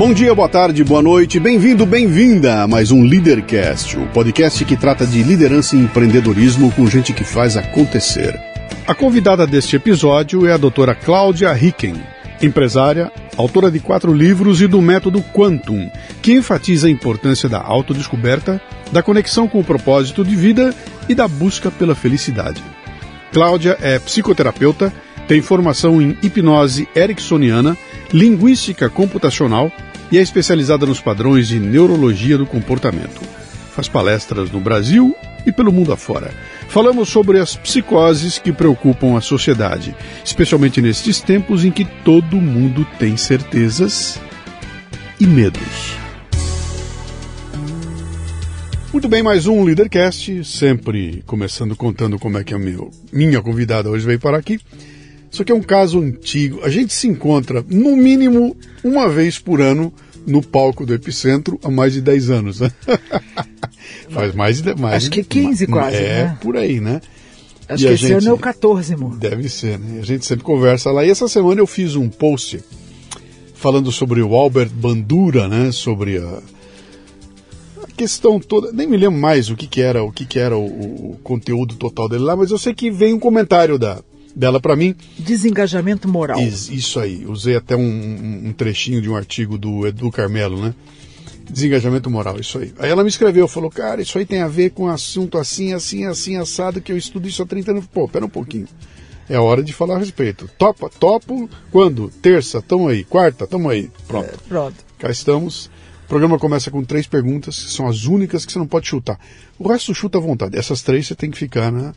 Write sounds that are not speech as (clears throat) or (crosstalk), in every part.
Bom dia, boa tarde, boa noite, bem-vindo, bem-vinda a mais um Leadercast, o podcast que trata de liderança e empreendedorismo com gente que faz acontecer. A convidada deste episódio é a doutora Cláudia Ricken, empresária, autora de quatro livros e do método Quantum, que enfatiza a importância da autodescoberta, da conexão com o propósito de vida e da busca pela felicidade. Cláudia é psicoterapeuta, tem formação em hipnose ericksoniana, linguística computacional e é especializada nos padrões de neurologia do comportamento. Faz palestras no Brasil e pelo mundo afora. Falamos sobre as psicoses que preocupam a sociedade, especialmente nestes tempos em que todo mundo tem certezas e medos. Muito bem, mais um Leadercast, sempre começando contando como é que a meu, minha convidada hoje veio para aqui. Isso aqui é um caso antigo. A gente se encontra, no mínimo, uma vez por ano no palco do Epicentro há mais de 10 anos. Né? (laughs) Faz mais de mais Acho que 15 quase. É, né? por aí, né? Acho e que esse gente, ano é o 14. Mo. Deve ser, né? A gente sempre conversa lá. E essa semana eu fiz um post falando sobre o Albert Bandura, né? Sobre a, a questão toda. Nem me lembro mais o que, que era, o que, que era o, o conteúdo total dele lá, mas eu sei que vem um comentário da, dela para mim. Desengajamento moral. Isso aí. Usei até um, um, trechinho de um artigo do Edu Carmelo, né? Desengajamento moral, isso aí. Aí ela me escreveu, falou, cara, isso aí tem a ver com um assunto assim, assim, assim, assado, que eu estudo isso há 30 anos. Pô, pera um pouquinho. É hora de falar a respeito. Topa, topo, quando? Terça, tamo aí. Quarta, tamo aí. Pronto. É, pronto. Cá estamos. O programa começa com três perguntas, que são as únicas que você não pode chutar. O resto chuta à vontade. Essas três você tem que ficar, né?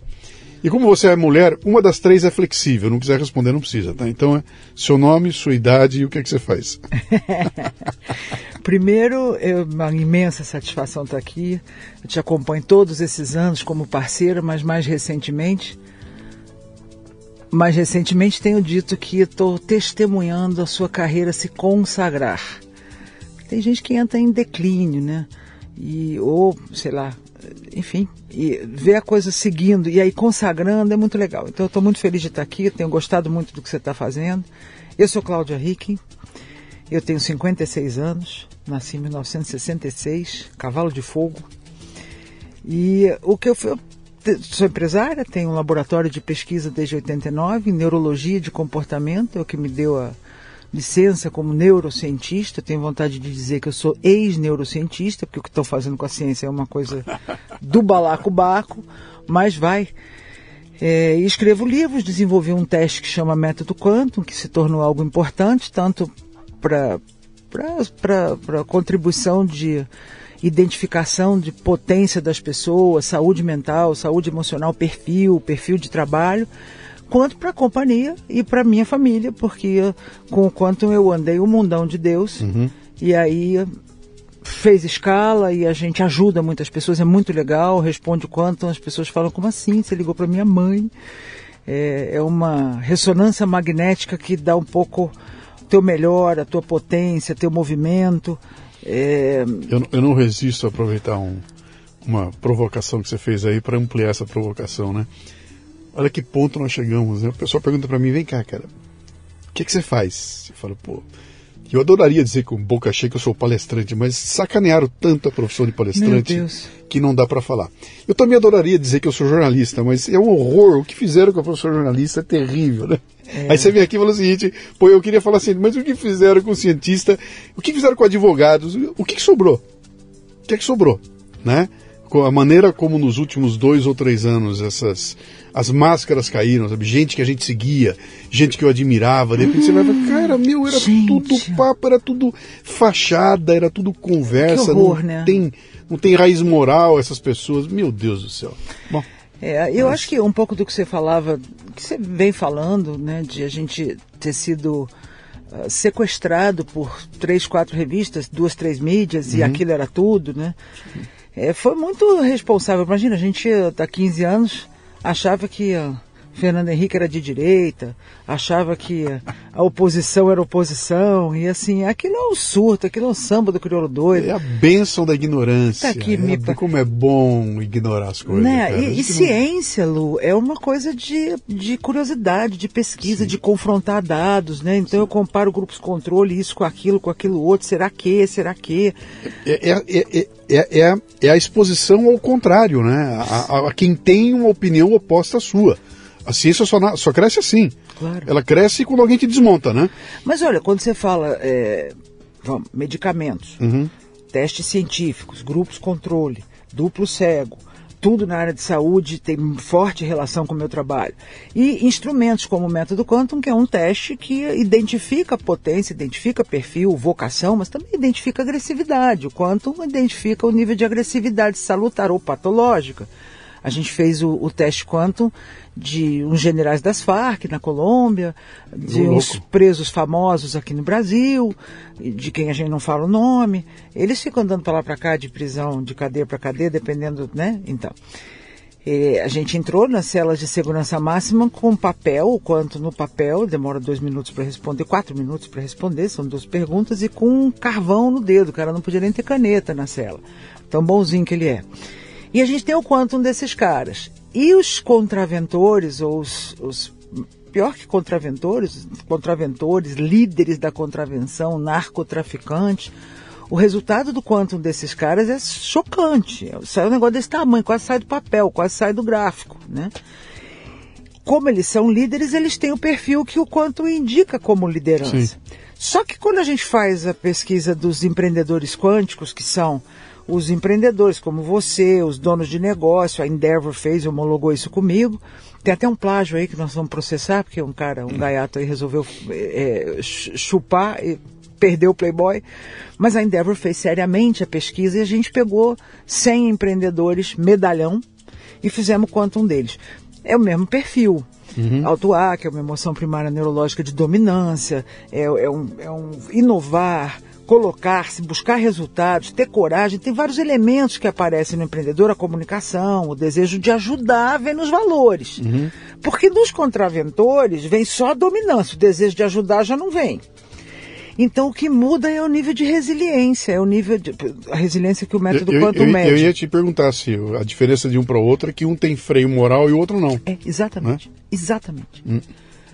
E como você é mulher, uma das três é flexível. Não quiser responder, não precisa, tá? Então é seu nome, sua idade e o que é que você faz. (laughs) Primeiro, é uma imensa satisfação estar aqui. Eu te acompanho todos esses anos como parceira, mas mais recentemente. Mais recentemente tenho dito que estou testemunhando a sua carreira se consagrar. Tem gente que entra em declínio, né? E, ou, sei lá, enfim, e ver a coisa seguindo e aí consagrando é muito legal. Então eu estou muito feliz de estar aqui, tenho gostado muito do que você está fazendo. Eu sou Cláudia Ricken, eu tenho 56 anos, nasci em 1966, cavalo de fogo. E o que eu, eu sou empresária, tenho um laboratório de pesquisa desde 89 em neurologia de comportamento, é o que me deu a licença como neurocientista, tenho vontade de dizer que eu sou ex-neurocientista, porque o que estou fazendo com a ciência é uma coisa do balacobaco, mas vai. É, escrevo livros, desenvolvi um teste que chama Método Quantum, que se tornou algo importante, tanto para a contribuição de identificação de potência das pessoas, saúde mental, saúde emocional, perfil, perfil de trabalho, quanto para a companhia e para minha família, porque com o quanto eu andei o mundão de Deus uhum. e aí fez escala e a gente ajuda muitas pessoas, é muito legal, responde o quanto as pessoas falam, como assim? Você ligou para minha mãe? É, é, uma ressonância magnética que dá um pouco teu melhor, a tua potência, teu movimento. É... Eu, eu, não resisto a aproveitar um, uma provocação que você fez aí para ampliar essa provocação, né? Olha que ponto nós chegamos, né? O pessoal pergunta para mim, vem cá, cara, o que, que você faz? Eu falo, pô, eu adoraria dizer com boca cheia que eu sou palestrante, mas sacanearam tanto a profissão de palestrante que não dá para falar. Eu também adoraria dizer que eu sou jornalista, mas é um horror. O que fizeram com a profissão jornalista é terrível, né? É. Aí você vem aqui e fala o seguinte, pô, eu queria falar assim, mas o que fizeram com o cientista? O que fizeram com advogados? O que, que sobrou? O que é que sobrou? Né? A maneira como nos últimos dois ou três anos essas as máscaras caíram, sabe? Gente que a gente seguia, gente que eu admirava, de repente hum, você vai falar, cara, meu, era gente. tudo papo, era tudo fachada, era tudo conversa, horror, não né? tem não tem raiz moral essas pessoas, meu Deus do céu. Bom, é, eu mas... acho que um pouco do que você falava, que você vem falando, né, de a gente ter sido uh, sequestrado por três, quatro revistas, duas, três mídias uhum. e aquilo era tudo, né? É, foi muito responsável. Imagina, a gente há 15 anos achava que Fernando Henrique era de direita, achava que a oposição era oposição, e assim, aquilo é um surto, aquilo é um samba do crioulo doido. É a bênção da ignorância. Tá aqui, é, me... Como é bom ignorar as coisas. Né? E, e ciência. Lu, é uma coisa de, de curiosidade, de pesquisa, Sim. de confrontar dados, né? Então Sim. eu comparo grupos controle, isso com aquilo, com aquilo outro, será que, será que? É, é, é, é, é, é a exposição ao contrário, né? A, a, a quem tem uma opinião oposta à sua. A ciência só, só cresce assim. Claro. Ela cresce quando alguém te desmonta, né? Mas olha, quando você fala é, vamos, medicamentos, uhum. testes científicos, grupos controle, duplo cego, tudo na área de saúde tem forte relação com o meu trabalho. E instrumentos como o método Quantum, que é um teste que identifica potência, identifica perfil, vocação, mas também identifica agressividade. O Quantum identifica o nível de agressividade salutar ou patológica. A gente fez o, o teste Quantum de uns generais das Farc na Colômbia, de uns presos famosos aqui no Brasil, de quem a gente não fala o nome. Eles ficam andando para lá para cá de prisão, de cadeia para cadeia, dependendo, né? Então. E a gente entrou nas celas de segurança máxima com papel, o quanto no papel, demora dois minutos para responder, quatro minutos para responder, são duas perguntas, e com um carvão no dedo, o cara não podia nem ter caneta na cela. Tão bonzinho que ele é. E a gente tem o quantum desses caras. E os contraventores, ou os, os pior que contraventores, contraventores, líderes da contravenção, narcotraficantes, o resultado do quantum desses caras é chocante. Sai um negócio desse tamanho, quase sai do papel, quase sai do gráfico, né? Como eles são líderes, eles têm o perfil que o quantum indica como liderança. Sim. Só que quando a gente faz a pesquisa dos empreendedores quânticos, que são os empreendedores como você, os donos de negócio, a Endeavor fez, homologou isso comigo. Tem até um plágio aí que nós vamos processar, porque um cara, um gaiato aí resolveu é, chupar e perdeu o Playboy. Mas a Endeavor fez seriamente a pesquisa e a gente pegou 100 empreendedores medalhão e fizemos quanto um deles. É o mesmo perfil. Uhum. Que é uma emoção primária neurológica de dominância, é, é, um, é um inovar, colocar-se, buscar resultados, ter coragem, tem vários elementos que aparecem no empreendedor, a comunicação, o desejo de ajudar, vem nos valores. Uhum. Porque nos contraventores vem só a dominância, o desejo de ajudar já não vem. Então o que muda é o nível de resiliência, é o nível de a resiliência que o método eu, quanto eu, mede. Eu ia te perguntar se a diferença de um para o outro é que um tem freio moral e o outro não. É, exatamente. Né? Exatamente. Hum.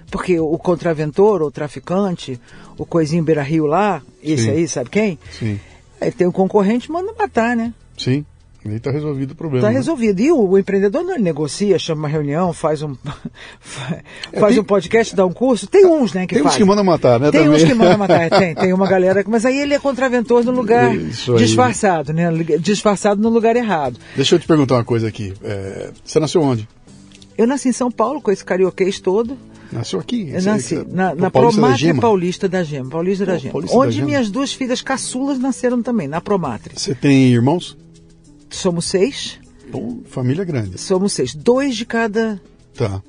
Porque o contraventor, o traficante, o coisinho Beira Rio lá, esse Sim. aí, sabe quem? Sim. Aí tem um concorrente manda matar, né? Sim. E aí está resolvido o problema. Está né? resolvido. E o, o, empreendedor não negocia, chama uma reunião, faz um (laughs) é, faz tem, um podcast, dá um curso. Tem uns, né, que Tem faz. uns que mandam matar, né? Tem também. uns que mandam (laughs) matar, tem. Tem uma galera. Mas aí ele é contraventor no lugar disfarçado, né? Disfarçado no lugar errado. Deixa eu te perguntar uma coisa aqui. É, você nasceu onde? Eu nasci em São Paulo, com esse carioquês todo. Nasceu aqui? Eu nasci é, na, na Promátria Paulista da Gema. Paulista da Gema. Paulista onde da Gema. minhas duas filhas caçulas nasceram também, na Promátria. Você tem irmãos? Somos seis. Bom, família grande. Somos seis. Dois de cada. Tá.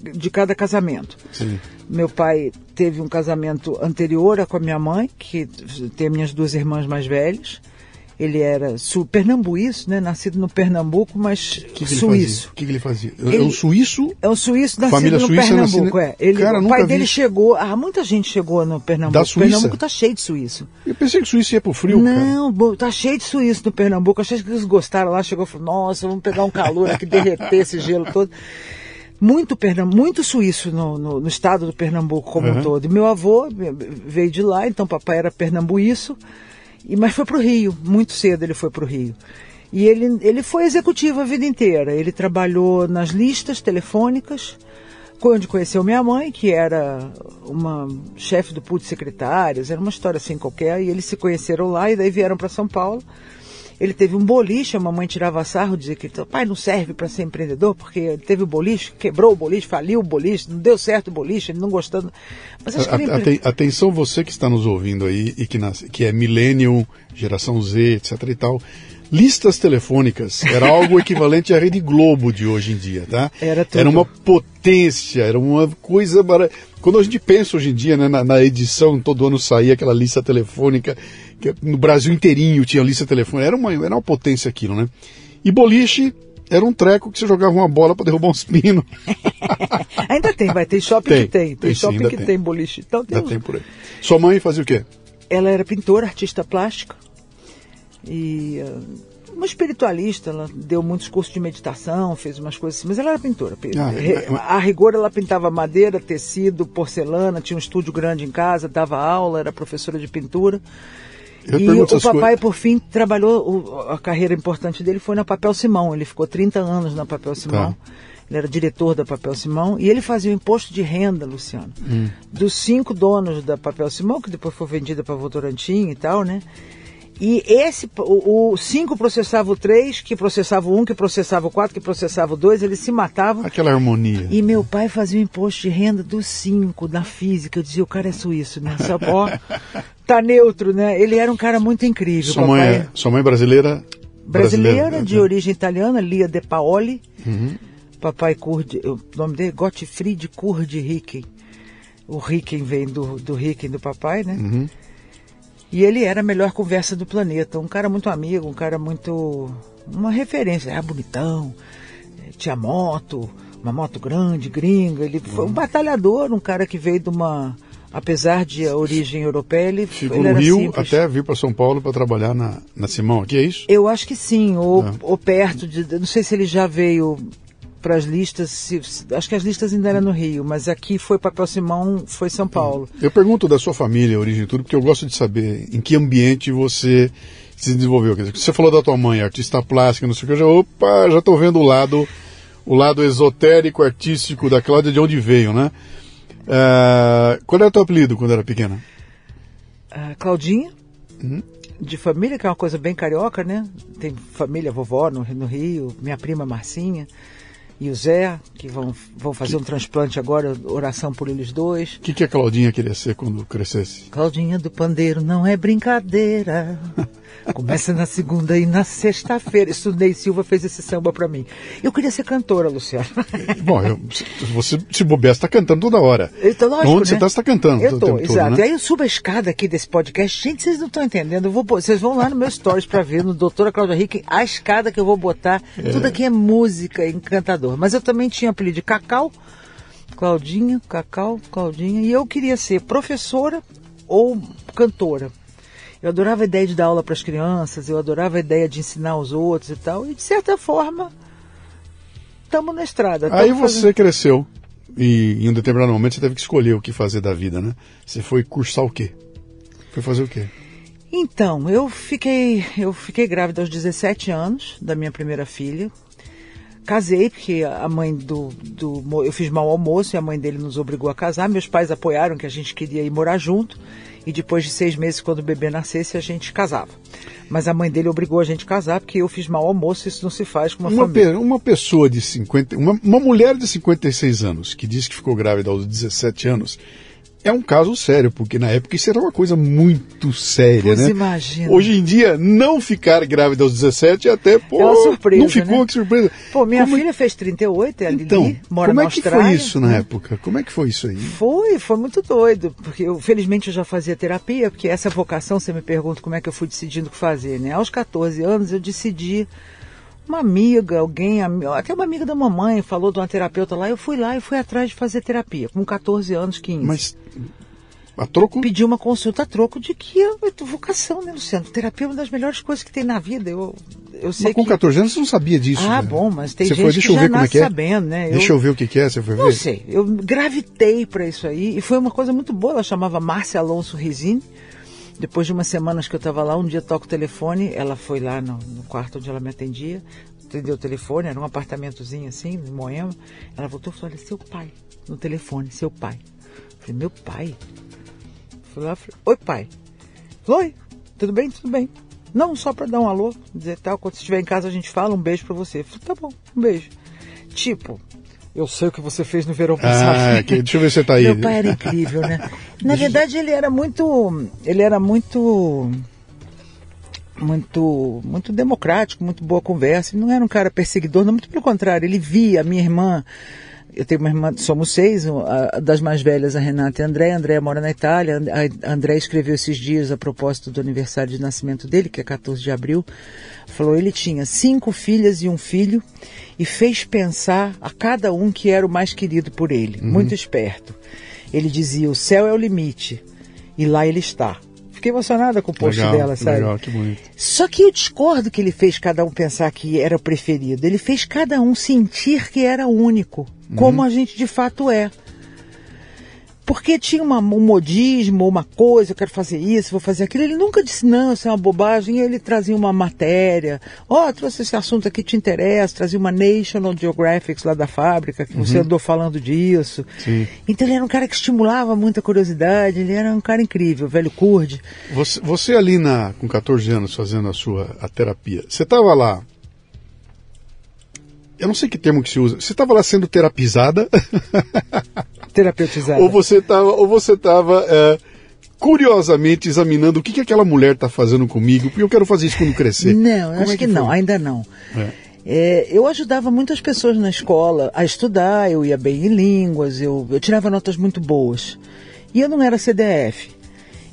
De cada casamento. Sim. Meu pai teve um casamento anterior com a minha mãe, que tem minhas duas irmãs mais velhas. Ele era pernambuíço, né? Nascido no Pernambuco, mas que que suíço. O que, que, ele fazia? Ele, é um suíço? É um suíço nascido Família no Pernambuco, é. Ele, Cara, o pai vi. dele chegou. Ah, muita gente chegou no Pernambuco. Da Suíça? Pernambuco tá cheio de suíço. Eu pensei que o suíço ia pro frio, Não, cara. tá cheio de suíço no Pernambuco. Achei que eles gostaram lá, chegou e falou, nossa, vamos pegar um calor aqui, (laughs) derreter esse gelo todo muito, muito suíço no, no, no, estado do Pernambuco como uhum. um todo. E meu avô veio de lá, então papai era pernambuíço. E, mas foi para o Rio, muito cedo ele foi para o Rio. E ele, ele foi executivo a vida inteira. Ele trabalhou nas listas telefônicas, onde conheceu minha mãe, que era uma chefe do de secretários, era uma história assim qualquer, e eles se conheceram lá e daí vieram para São Paulo. Ele teve um boliche, a mamãe tirava sarro, dizia que o pai não serve para ser empreendedor, porque ele teve o boliche, quebrou o boliche, faliu o boliche, não deu certo o boliche, ele não gostando. Mas acho que ele... Aten atenção você que está nos ouvindo aí e que, nas... que é millennium, geração Z, etc e tal. Listas telefônicas era algo (laughs) equivalente à Rede Globo de hoje em dia, tá? Era tudo. Era uma potência, era uma coisa. Quando a gente pensa hoje em dia, né, na, na edição, todo ano saía aquela lista telefônica que no Brasil inteirinho tinha lista telefônica, era uma, era uma potência aquilo, né? E boliche era um treco que você jogava uma bola para derrubar uns pinos. (laughs) ainda tem, vai ter shopping tem, que tem, tem, tem shopping sim, que tem. tem boliche. Então tem, tem por aí. Sua mãe fazia o quê? Ela era pintora, artista plástica e uh, uma espiritualista. Ela deu muitos cursos de meditação, fez umas coisas assim, mas ela era pintora. Ah, é, a rigor ela pintava madeira, tecido, porcelana, tinha um estúdio grande em casa, dava aula, era professora de pintura. Eu e o papai, coisas. por fim, trabalhou, o, a carreira importante dele foi na Papel Simão. Ele ficou 30 anos na Papel Simão. Tá. Ele era diretor da Papel Simão e ele fazia o imposto de renda, Luciano, hum. dos cinco donos da Papel Simão, que depois foi vendida para Votorantim e tal, né? E esse, o 5 processava o 3, que processava o 1, um, que processava o 4, que processava o 2, eles se matavam. Aquela harmonia. E meu pai fazia o imposto de renda dos 5, na física. Eu dizia, o cara é suíço, né? Só, ó, tá neutro, né? Ele era um cara muito incrível. Sua, mãe, é, sua mãe brasileira? Brasileira, brasileira de né? origem italiana, Lia De Paoli. Uhum. Papai Curd, o nome dele, Gottfried Kurd Ricken. O Ricken vem do, do Ricken do papai, né? Uhum. E ele era a melhor conversa do planeta. Um cara muito amigo, um cara muito. uma referência. Era bonitão, tinha moto, uma moto grande, gringa. Ele foi um batalhador, um cara que veio de uma. Apesar de a origem europeia, ele ficou no Rio simples. até vir para São Paulo para trabalhar na, na Simão. Aqui é isso? Eu acho que sim, ou, é. ou perto de. Não sei se ele já veio para as listas, se, acho que as listas ainda eram no Rio, mas aqui foi Papel Simão, foi São Paulo. Eu pergunto da sua família, origem e tudo, porque eu gosto de saber em que ambiente você se desenvolveu. Quer dizer, você falou da tua mãe, artista plástica, não sei o que, eu já, opa, já estou vendo o lado, o lado esotérico, artístico da Cláudia, de onde veio, né? Uh, qual era o teu apelido quando era pequena? Uh, Claudinha. Uhum de família, que é uma coisa bem carioca, né? Tem família, vovó no, no Rio, minha prima Marcinha e o Zé, que vão, vão fazer que... um transplante agora, oração por eles dois. O que, que a Claudinha queria ser quando crescesse? Claudinha do Pandeiro não é brincadeira. (laughs) Começa na segunda e na sexta-feira. Estudei Silva fez esse samba para mim. Eu queria ser cantora, Luciano. (laughs) Bom, eu, você se bobear, está cantando toda hora. Então, lógico, Onde né? você está, está cantando. Eu estou, exato. Todo, né? E aí eu subo a escada aqui desse podcast. Gente, vocês não estão entendendo. Vou, vocês vão lá no meu stories para ver, no Doutora Cláudia Rick, a escada que eu vou botar. É. Tudo aqui é música, encantador. Mas eu também tinha apelido de Cacau, Claudinha, Cacau, Claudinha. E eu queria ser professora ou cantora. Eu adorava a ideia de dar aula para as crianças, eu adorava a ideia de ensinar os outros e tal. E de certa forma, estamos na estrada. Aí você fazendo... cresceu e em um determinado momento você teve que escolher o que fazer da vida, né? Você foi cursar o quê? Foi fazer o quê? Então, eu fiquei, eu fiquei grávida aos 17 anos da minha primeira filha. Casei, porque a mãe do, do. Eu fiz mau almoço e a mãe dele nos obrigou a casar. Meus pais apoiaram que a gente queria ir morar junto. E depois de seis meses, quando o bebê nascesse, a gente casava. Mas a mãe dele obrigou a gente a casar, porque eu fiz mau almoço, isso não se faz com uma, uma família. Pe uma pessoa de 50. Uma, uma mulher de 56 anos que disse que ficou grávida aos 17 anos é um caso sério, porque na época isso era uma coisa muito séria, pois né? Imagina. Hoje em dia, não ficar grávida aos 17 até, pô, é uma surpresa, não ficou, né? que surpresa. Pô, minha como... filha fez 38, é a então, Lili, mora como na é que Austrália. foi isso na época? Como é que foi isso aí? Foi, foi muito doido, porque eu, felizmente eu já fazia terapia, porque essa vocação, você me pergunta como é que eu fui decidindo o que fazer, né? Aos 14 anos eu decidi uma amiga, alguém, até uma amiga da mamãe falou de uma terapeuta lá, eu fui lá e fui atrás de fazer terapia, com 14 anos, 15. Mas a troco? Pedi uma consulta a troco de que eu, vocação, né, Luciano? Terapia é uma das melhores coisas que tem na vida. Eu, eu sei mas com que... 14 anos você não sabia disso. Ah, né? bom, mas tem você gente foi, deixa que eu já ver como é que é. sabendo, né? Deixa eu ver o que, que é, você foi ver? Não sei, eu gravitei para isso aí e foi uma coisa muito boa. Ela chamava Márcia Alonso Rizini. Depois de umas semanas que eu estava lá, um dia toco o telefone, ela foi lá no, no quarto onde ela me atendia, atendeu o telefone, era um apartamentozinho assim, em Moema. Ela voltou e falou, olha, seu pai, no telefone, seu pai. Eu falei, meu pai? Fui lá, falei, oi pai. Oi, tudo bem? Tudo bem. Não, só para dar um alô, dizer tal, quando você estiver em casa a gente fala, um beijo para você. Falei, tá bom, um beijo. Tipo, eu sei o que você fez no verão passado. Ah, que, deixa eu ver se você tá aí. Meu pai era incrível, né? (laughs) Na verdade, ele era muito. Ele era muito. Muito, muito democrático, muito boa conversa. Ele não era um cara perseguidor, não, muito pelo contrário. Ele via a minha irmã. Eu tenho uma irmã, somos seis, a, das mais velhas, a Renata e a André. A André mora na Itália. A André escreveu esses dias a propósito do aniversário de nascimento dele, que é 14 de abril. Falou, ele tinha cinco filhas e um filho e fez pensar a cada um que era o mais querido por ele. Uhum. Muito esperto. Ele dizia, o céu é o limite. E lá ele está. Fiquei emocionada com o post legal, dela, sabe? Legal, que bonito. Só que eu discordo que ele fez cada um pensar que era o preferido. Ele fez cada um sentir que era único, uhum. como a gente de fato é. Porque tinha uma, um modismo, uma coisa, eu quero fazer isso, vou fazer aquilo. Ele nunca disse, não, isso é uma bobagem. Ele trazia uma matéria. Ó, oh, trouxe esse assunto aqui, te interessa. Trazia uma National Geographic lá da fábrica, que uhum. você andou falando disso. Sim. Então ele era um cara que estimulava muita curiosidade. Ele era um cara incrível, velho Kurde. Você, você ali na, com 14 anos fazendo a sua a terapia, você estava lá eu não sei que termo que se usa. Você estava lá sendo terapizada? (laughs) Terapeutizada. ou você estava, ou você estava é, curiosamente examinando o que, que aquela mulher está fazendo comigo, porque eu quero fazer isso quando crescer. Não, Como acho é que, que não, ainda não. É. É, eu ajudava muitas pessoas na escola a estudar, eu ia bem em línguas, eu, eu tirava notas muito boas. E eu não era CDF.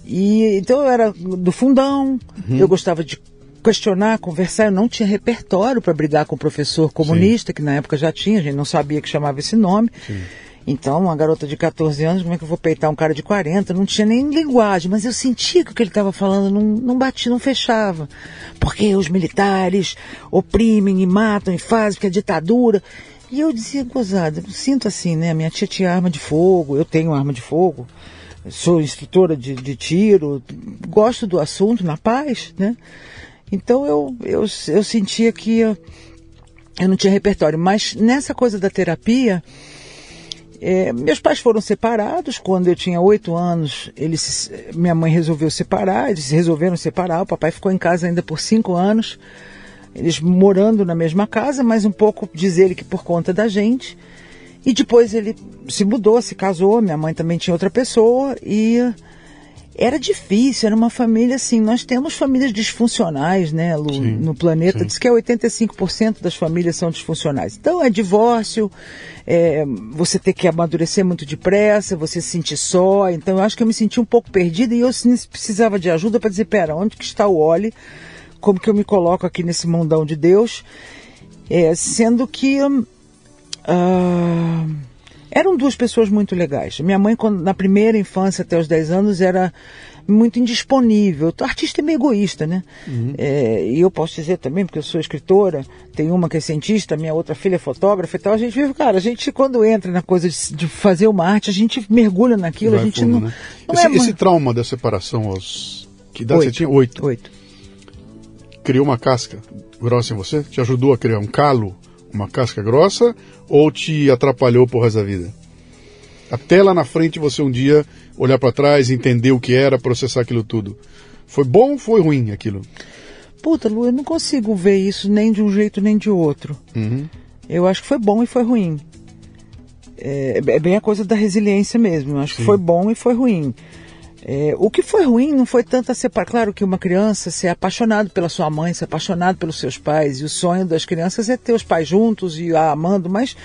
E, então eu era do fundão, Uhum. eu gostava de questionar, conversar, eu não tinha repertório para brigar com o professor comunista, que na época já tinha, a gente não sabia que chamava esse nome. Sim. Então, uma garota de 14 anos, como é que eu vou peitar um cara de 40? Não tinha nem linguagem, mas eu sentia que o que ele estava falando não, não batia, não fechava. Porque os militares oprimem e matam e fazem, porque é ditadura. E eu dizia, gozada, eu sinto assim, né? Minha tia tinha arma de fogo, eu tenho arma de fogo, sou instrutora de, de tiro, gosto do assunto, na paz, né? Então eu, eu, eu sentia que eu, eu não tinha repertório. Mas nessa coisa da terapia, é, meus pais foram separados quando eu tinha oito anos. Eles, minha mãe resolveu separar, eles resolveram separar. O papai ficou em casa ainda por cinco anos, eles morando na mesma casa, mas um pouco diz ele que por conta da gente. E depois ele se mudou, se casou. Minha mãe também tinha outra pessoa e era difícil, era uma família assim. Nós temos famílias disfuncionais, né, Lu, Sim, no planeta. sim. Diz que é 85% das famílias são disfuncionais. Então é divórcio, é, você ter que amadurecer muito depressa, você se sentir só. Então eu acho que eu me senti um pouco perdida e eu precisava de ajuda para dizer, pera, onde que está o Oli? Como que eu me coloco aqui nesse mundão de Deus? É, sendo que ah, eram duas pessoas muito legais. Minha mãe, quando, na primeira infância, até os 10 anos, era muito indisponível. O artista é meio egoísta, né? É, e eu posso dizer também, porque eu sou escritora, tem uma que é cientista, minha outra filha é fotógrafa e tal. A gente vive, cara, a gente quando entra na coisa de, de fazer uma arte, a gente mergulha naquilo, Vai a gente fundo, não. né? não esse, é esse trauma da separação aos. Que idade você Oito. tinha? Oito. Oito. Criou uma casca grossa em você? Te ajudou a criar um calo? Uma casca grossa ou te atrapalhou por resto da vida? Até lá na frente você um dia olhar para trás, entender o que era, processar aquilo tudo. Foi bom ou foi ruim aquilo? Puta, Lu, eu não consigo ver isso nem de um jeito nem de outro. Uhum. Eu acho que foi bom e foi ruim. É, é bem a coisa da resiliência mesmo. Eu acho Sim. que foi bom e foi ruim. É, o que foi ruim não foi tanto a separar. Claro que uma criança ser apaixonado pela sua mãe, ser apaixonado pelos seus pais, e o sonho das crianças é ter os pais juntos e a amando, mas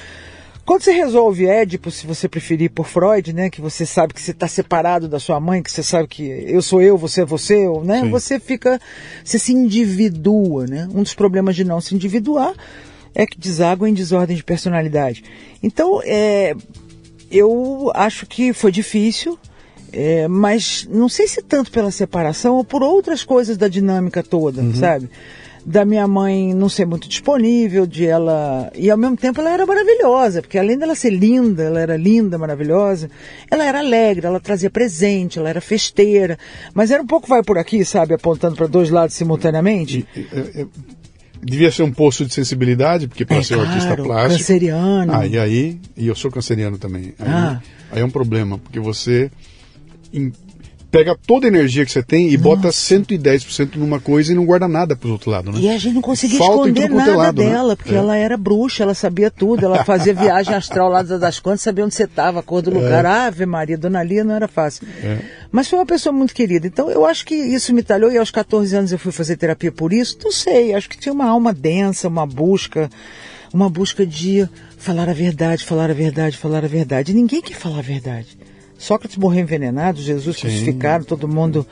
quando você resolve Édipo, se você preferir por Freud, né, que você sabe que você está separado da sua mãe, que você sabe que eu sou eu, você é você, né, Sim. você fica, você se individua, né? Um dos problemas de não se individuar é que deságua em desordem de personalidade. Então, é, eu acho que foi difícil, é, mas não sei se tanto pela separação ou por outras coisas da dinâmica toda, sabe? Da minha mãe não ser muito disponível, de ela. E ao mesmo tempo ela era maravilhosa, porque além dela ser linda, ela era linda, maravilhosa, ela era alegre, ela trazia presente, ela era festeira. Mas era um pouco vai por aqui, sabe? Apontando para dois lados simultaneamente. E, é, é, devia ser um poço de sensibilidade, porque para É, ser um artista claro, plástico. canceriano. Ah, e aí, e eu sou canceriano também. Aí, Ah. aí é um problema, porque você em- pega toda a energia que você tem e bota 110% numa coisa e não guarda nada pro outro lado, né? E a gente não conseguia Falta esconder é nada lado, né? dela, porque É. ela era bruxa, ela sabia tudo, ela fazia viagem astral lá das contas, sabia onde você estava, a cor do lugar. Ave Maria, Dona Lia não era fácil. É. Mas foi uma pessoa muito querida. Então eu acho que isso me talhou e aos 14 anos eu fui fazer terapia por isso. Não sei, acho que tinha uma alma densa, uma busca, uma busca de falar a verdade, falar a verdade, falar a verdade. E ninguém quer falar a verdade. Sócrates morreu envenenado, Jesus Sim. crucificado, todo mundo,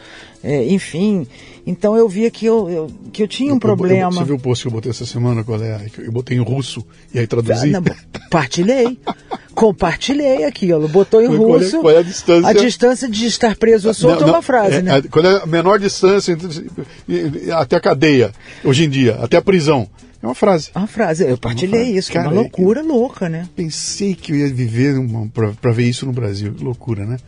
é, enfim. Então eu via que eu, eu- que eu tinha um Eu- eu- problema. você viu o post que eu botei essa semana? Qual é? Eu botei em russo e aí Ah, traduzi. não, Partilhei. (laughs) Compartilhei aquilo. Botou em Qual é- russo. qual é a distância? A distância de estar preso ou solto é uma frase, é, né? é, qual é a menor distância entre- até a cadeia, hoje em dia, até a prisão? É uma frase. Uma frase. Eu partilhei frase. isso, que é Cara, uma loucura louca, né? Pensei que eu ia viver para ver isso no Brasil. Que loucura, né?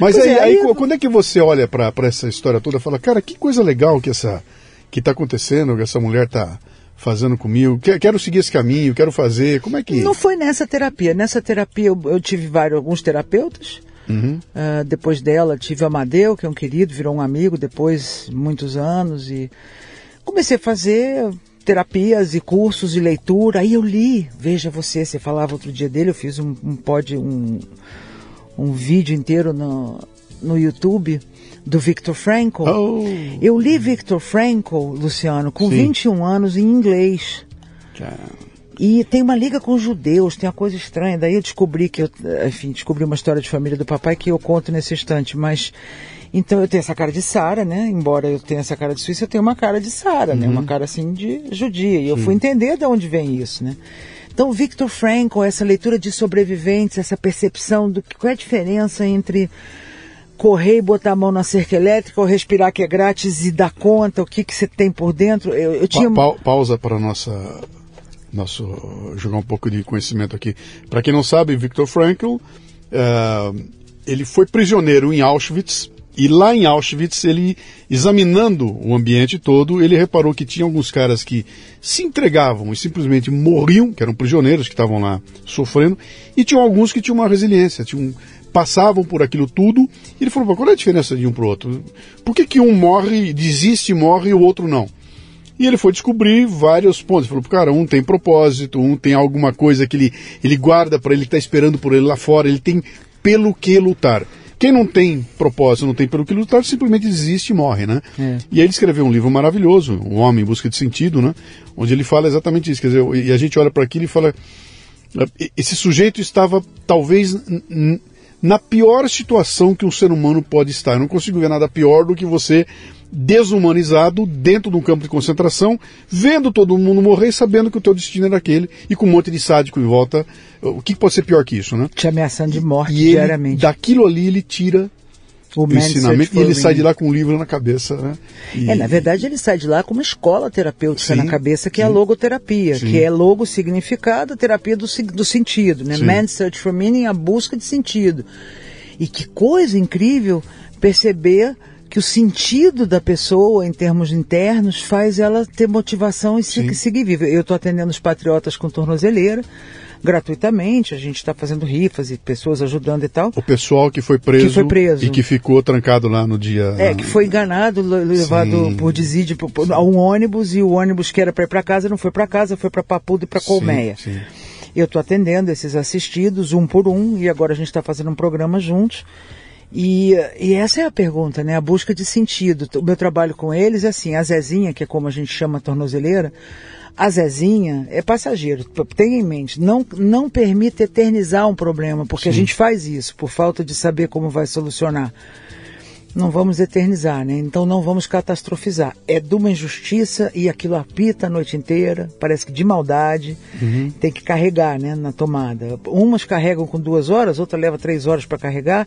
Mas aí, é, aí, eu- quando é que você olha para essa história toda e fala, cara, que coisa legal que essa que está acontecendo, que essa mulher está fazendo comigo, que- quero seguir esse caminho, quero fazer, como é que... Não foi nessa terapia. Nessa terapia eu, eu tive vários, alguns terapeutas. Uhum. Ah, depois dela tive o Amadeu, que é um querido, virou um amigo depois muitos anos e comecei a fazer terapias e cursos de leitura. Aí eu li, veja você, você falava outro dia dele, eu fiz um, um pod, um, um vídeo inteiro no, no YouTube do Viktor Frankl. Oh, Eu li Viktor Frankl, Luciano, com Sim. 21 anos em inglês. E tem uma liga com os judeus, tem uma coisa estranha. Daí eu descobri que eu, enfim, descobri uma história de família do papai que eu conto nesse instante. Mas então eu tenho essa cara de Sara, né? Embora eu tenha essa cara de Suíça, eu tenho uma cara de Sara, né? Uma cara assim de judia. E eu fui entender de onde vem isso, né? Então, Viktor Frankl, essa leitura de sobreviventes, essa percepção do que qual é a diferença entre correr e botar a mão na cerca elétrica ou respirar que é grátis e dar conta, o que que você tem por dentro. Eu, eu tinha Pa- pa- pausa para nossa nosso jogar um pouco de conhecimento aqui. Para quem não sabe, Viktor Frankl, eh, ele foi prisioneiro em Auschwitz e lá em Auschwitz ele examinando o ambiente todo, ele reparou que tinha alguns caras que se entregavam e simplesmente morriam, que eram prisioneiros que estavam lá sofrendo, e tinham alguns que tinham uma resiliência, tinham passavam por aquilo tudo, e ele falou, "Pô, qual é a diferença de um para o outro? Por que, que um morre, desiste e morre e o outro não? E ele foi descobrir vários pontos. Ele falou, cara, um tem propósito, um tem alguma coisa que ele, ele guarda para ele, está esperando por ele lá fora, ele tem pelo que lutar. Quem não tem propósito, não tem pelo que lutar, simplesmente desiste e morre, né? É. E aí ele escreveu um livro maravilhoso, O Homem em Busca de Sentido, né? Onde ele fala exatamente isso. Quer dizer, e a gente olha para aquilo e fala, esse sujeito estava talvez na pior situação que um ser humano pode estar. Eu não consigo ver nada pior do que você desumanizado dentro de um campo de concentração, vendo todo mundo morrer, sabendo que o teu destino era aquele e com um monte de sádico em volta. O que pode ser pior que isso, né? te ameaçando de morte E ele, diariamente. daquilo ali, ele tira o o ensinamento e ele sai de lá com um livro na cabeça, né? E- É, na verdade ele sai de lá com uma escola terapêutica Sim, na cabeça, que é a sim. logoterapia, Sim. que é logo significado, terapia do, do sentido, né? Sim. Man's Search for Meaning, a busca de sentido. E que coisa incrível perceber que o sentido da pessoa, em termos internos, faz ela ter motivação e se, seguir viva. Eu estou atendendo os patriotas com tornozeleira, gratuitamente, a gente está fazendo rifas e pessoas ajudando e tal. O pessoal que foi preso, que foi preso. e que ficou trancado lá no dia. É, que foi enganado, levado sim. por desídio a um ônibus e o ônibus que era para ir para casa não foi para casa, foi para Papudo e para Colmeia. Sim, sim. Eu estou atendendo esses assistidos um por um e agora a gente está fazendo um programa juntos. E, e, essa é a pergunta, né? A busca de sentido. O meu trabalho com eles é assim, a Zezinha, que é como a gente chama a tornozeleira, a Zezinha é passageiro. Tenha em mente, não, não permita eternizar um problema, porque Sim. a gente faz isso por falta de saber como vai solucionar. Não vamos eternizar, né? Então não vamos catastrofizar. É de uma injustiça e aquilo apita a noite inteira, parece que de maldade. Uhum. Tem que carregar, né, na tomada. Umas carregam com duas horas, outra leva três horas para carregar.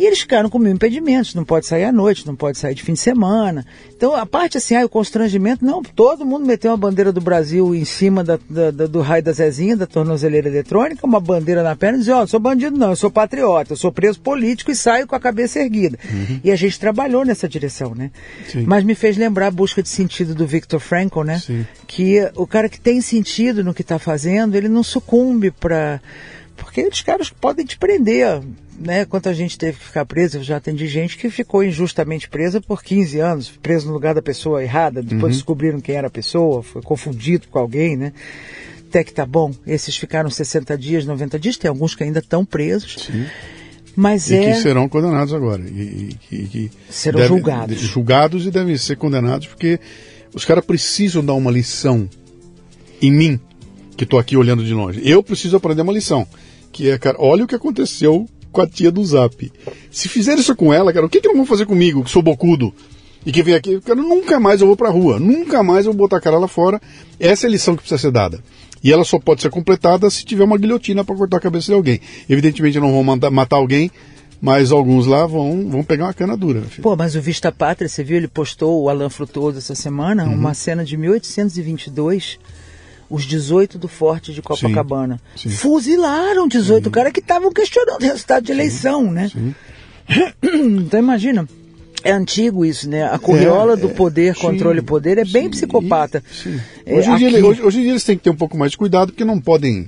E eles ficaram com mil impedimentos, não pode sair à noite, não pode sair de fim de semana. Então, a parte assim, ah, o constrangimento, não, todo mundo meteu uma bandeira do Brasil em cima da, da, da, do raio da Zezinha, da tornozeleira eletrônica, uma bandeira na perna e dizer, ó, oh, sou bandido não, eu sou patriota, eu sou preso político e saio com a cabeça erguida. Uhum. E a gente trabalhou nessa direção, né? Sim. Mas me fez lembrar a busca de sentido do Viktor Frankl, né? Sim. Que o cara que tem sentido no que está fazendo, ele não sucumbe para porque os caras podem te prender, né? Quanta gente teve que ficar presa, eu já atendi gente que ficou injustamente presa por 15 anos, preso no lugar da pessoa errada, depois uhum. descobriram quem era a pessoa, foi confundido com alguém, né? Até que tá bom, esses ficaram 60 dias, 90 dias, tem alguns que ainda estão presos. Sim. Mas e é... que serão condenados agora. E, e, que serão julgados. Julgados e devem ser condenados porque os caras precisam dar uma lição em mim, que estou aqui olhando de longe. Eu preciso aprender uma lição que é, cara, olha o que aconteceu com a tia do Zap. Se fizer isso com ela, cara, o que, que não vão fazer comigo, que sou bocudo? E que vem aqui, cara, nunca mais eu vou pra rua, nunca mais eu vou botar a cara lá fora. Essa é a lição que precisa ser dada. E ela só pode ser completada se tiver uma guilhotina para cortar a cabeça de alguém. Evidentemente não vão mandar, matar alguém, mas alguns lá vão, vão pegar uma cana dura. Filho. Pô, mas o Vista Pátria, você viu, ele postou o Alan Frutuoso essa semana, uhum. uma cena de 1822 os 18 do Forte de Copacabana. Sim, sim. Fuzilaram 18 uhum. caras que estavam questionando o resultado de eleição, sim, né? (clears throat) então imagina. É antigo isso, né? A corriola é, do poder, é, controle poder, é bem psicopata. É, hoje, em dia, hoje, hoje, em dia, eles têm que ter um pouco mais de cuidado, porque não podem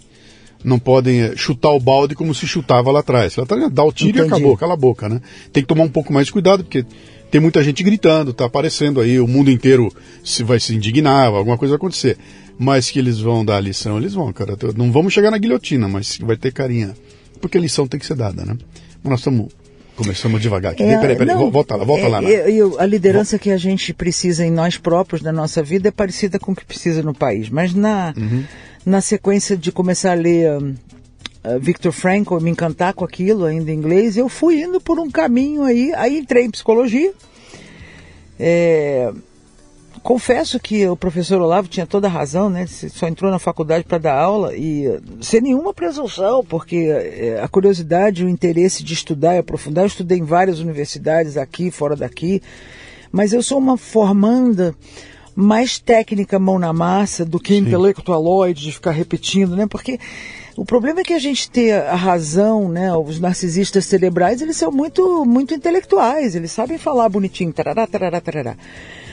não podem é, chutar o balde como se chutava lá atrás. Lá atrás dá o tiro Entendi. e acabou, cala a boca, né? Tem que tomar um pouco mais de cuidado, porque tem muita gente gritando, tá aparecendo aí, o mundo inteiro se vai se indignar, alguma coisa vai acontecer mas que eles vão dar a lição, eles vão, cara. Não vamos chegar na guilhotina, mas vai ter carinha. Porque a lição tem que ser dada, né? Nós estamos Começamos devagar aqui. É, peraí, peraí, não, volta lá, volta é, lá. É, a liderança que a gente precisa em nós próprios, na nossa vida, é parecida com o que precisa no país. Mas na, uhum. na sequência de começar a ler uh, Victor Frankl, me encantar com aquilo ainda em inglês, eu fui indo por um caminho aí, aí entrei em psicologia. É, confesso que o professor Olavo tinha toda a razão, né? Só entrou na faculdade para dar aula e sem nenhuma presunção, porque é, a curiosidade, o interesse de estudar e aprofundar, eu estudei em várias universidades aqui, fora daqui, mas eu sou uma formanda mais técnica mão na massa do que intelectualoide de ficar repetindo, né? Porque o problema é que a gente ter a razão, né? Os narcisistas cerebrais, eles são muito, muito intelectuais, eles sabem falar bonitinho, tarará, tarará, tarará.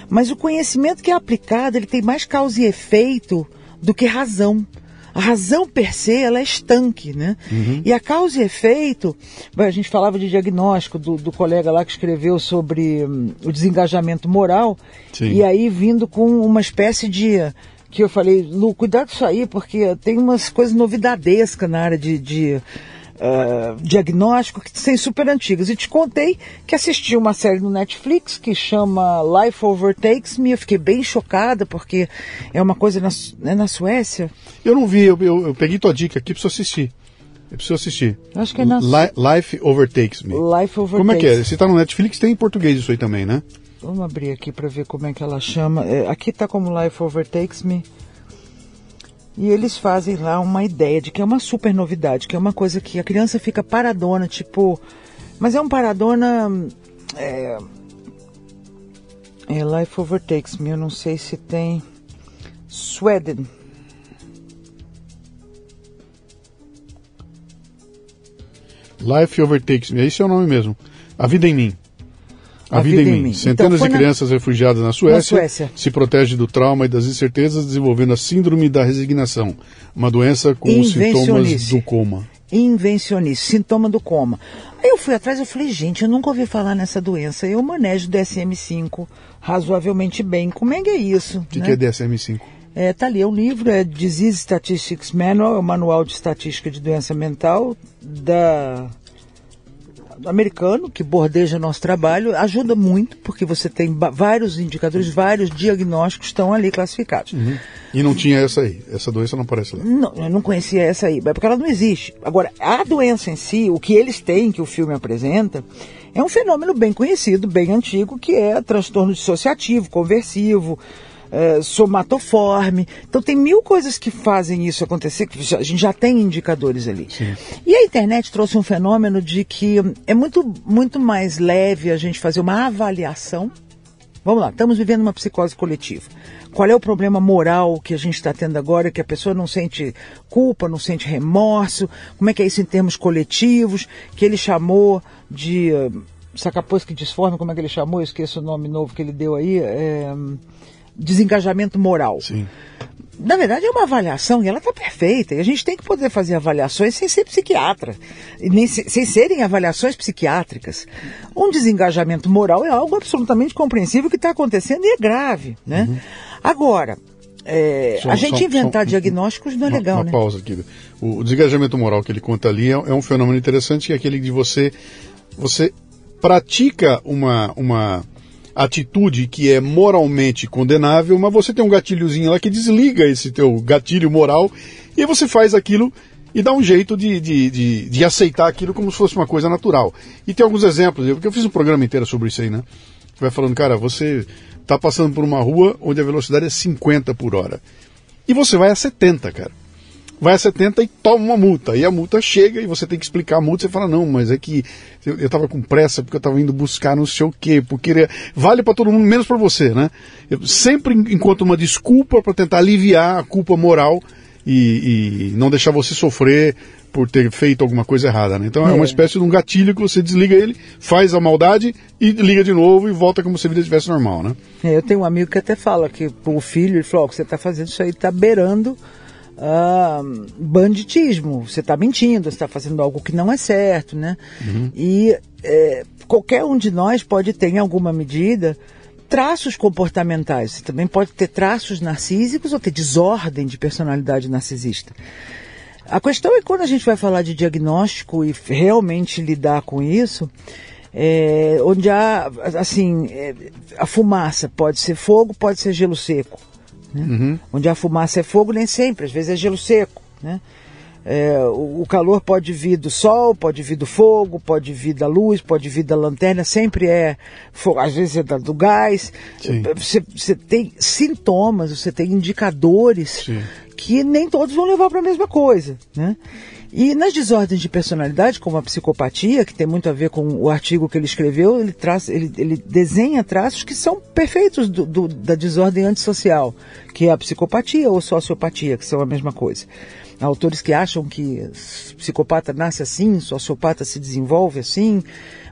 Mas o conhecimento que é aplicado, ele tem mais causa e efeito do que razão. A razão per se, ela é estanque, né? Uhum. E a causa e efeito, a gente falava de diagnóstico do, do colega lá que escreveu sobre um, o desengajamento moral, Sim. e aí vindo com uma espécie de que eu falei, Lu, cuidado com isso aí, porque tem umas coisas novidadescas na área de, de uh, diagnóstico que são super antigas. E te contei que assisti uma série no Netflix que chama Life Overtakes Me. Eu fiquei bem chocada porque é uma coisa na, né, na Suécia. Eu não vi, eu, eu, eu peguei tua dica aqui, preciso assistir. Eu preciso assistir. Acho que é na... Life Overtakes Me. Life Overtakes. Como é que é? Se tá no Netflix, tem em português isso aí também, né? Vamos abrir aqui para ver como é que ela chama. É, aqui tá como Life Overtakes Me. E eles fazem lá uma ideia de que é uma super novidade, que é uma coisa que a criança fica paradona, tipo. Mas é um paradona. É, é Life Overtakes Me, eu não sei se tem. Sweden. Life Overtakes Me, esse é o nome mesmo. A Vida em Mim. A, vida, em mim. Centenas então, de crianças na... refugiadas na Suécia, na Suécia, se protege do trauma e das incertezas, desenvolvendo a síndrome da resignação, uma doença com os sintomas do coma. Invencionice, sintoma do coma. Aí eu fui atrás e falei, gente, eu nunca ouvi falar nessa doença. Eu manejo DSM-5 razoavelmente bem. Como é que é isso? O que, né? que é DSM-5? É, tá ali, é um livro, é Disease Statistics Manual, é o Manual de Estatística de Doença Mental da americano que bordeja nosso trabalho ajuda muito porque você tem vários indicadores, vários diagnósticos estão ali classificados. Uhum. E não tinha essa aí, essa doença não aparece lá. Não, eu não conhecia essa aí, porque ela não existe. Agora, a doença em si, o que eles têm que o filme apresenta, é um fenômeno bem conhecido, bem antigo, que é transtorno dissociativo, conversivo, é, somatoforme. Então tem mil coisas que fazem isso acontecer, que a gente já tem indicadores ali. Sim. E a internet trouxe um fenômeno de que é muito, muito mais leve a gente fazer uma avaliação. Vamos lá, estamos vivendo uma psicose coletiva. Qual é o problema moral que a gente está tendo agora, que a pessoa não sente culpa, não sente remorso? Como é que é isso em termos coletivos? Que ele chamou de. Uh, Sacapós disforme, como é que ele chamou? Eu esqueço o nome novo que ele deu aí. É, desengajamento moral. Sim. Na verdade, é uma avaliação e ela está perfeita. E a gente tem que poder fazer avaliações sem ser psiquiatra, nem se, sem serem avaliações psiquiátricas. Um desengajamento moral é algo absolutamente compreensível que está acontecendo e é grave. Né? Uhum. Agora, é, só, a gente só, inventar só, diagnósticos não é legal, uma né? pausa aqui. O, o desengajamento moral que ele conta ali é, é, um fenômeno interessante, que é aquele de você, você pratica uma, uma atitude que é moralmente condenável, mas você tem um gatilhozinho lá que desliga esse teu gatilho moral e você faz aquilo e dá um jeito de, de, de, de, aceitar aquilo como se fosse uma coisa natural. E tem alguns exemplos, porque eu fiz um programa inteiro sobre isso aí, né? Vai falando, cara, você está passando por uma rua onde a velocidade é 50 por hora. E você vai a 70, cara vai a 70 e toma uma multa. E a multa chega e você tem que explicar a multa. Você fala, não, mas é que eu, estava com pressa porque eu estava indo buscar não sei o quê. Porque vale para todo mundo, menos para você, né? Eu sempre encontro uma desculpa para tentar aliviar a culpa moral e, e, não deixar você sofrer por ter feito alguma coisa errada, né? Então é. é uma espécie de um gatilho que você desliga ele, faz a maldade e liga de novo e volta como se a vida estivesse normal, né? É, eu tenho um amigo que até fala que o filho, ele falou, o que você está fazendo isso aí está beirando uh, banditismo. Você está mentindo, você está fazendo algo que não é certo, né? Uhum. E é, qualquer um de nós pode ter, em alguma medida, traços comportamentais. Você também pode ter traços narcísicos ou ter desordem de personalidade narcisista. A questão é quando a gente vai falar de diagnóstico e realmente lidar com isso, é, onde há, assim, é, a fumaça pode ser fogo, pode ser gelo seco. Né? Uhum. Onde a fumaça é fogo, nem sempre, às vezes é gelo seco. Né? É, o, o, calor pode vir do sol, pode vir do fogo, pode vir da luz, pode vir da lanterna, sempre é fogo, às vezes é da, do gás. Você, você, tem sintomas, você tem indicadores Sim. que nem todos vão levar para a mesma coisa. Né? E nas desordens de personalidade, como a psicopatia, que tem muito a ver com o artigo que ele escreveu, ele, traz, ele, ele desenha traços que são perfeitos do, do, da desordem antissocial, que é a psicopatia ou sociopatia, que são a mesma coisa. Há autores que acham que psicopata nasce assim, sociopata se desenvolve assim,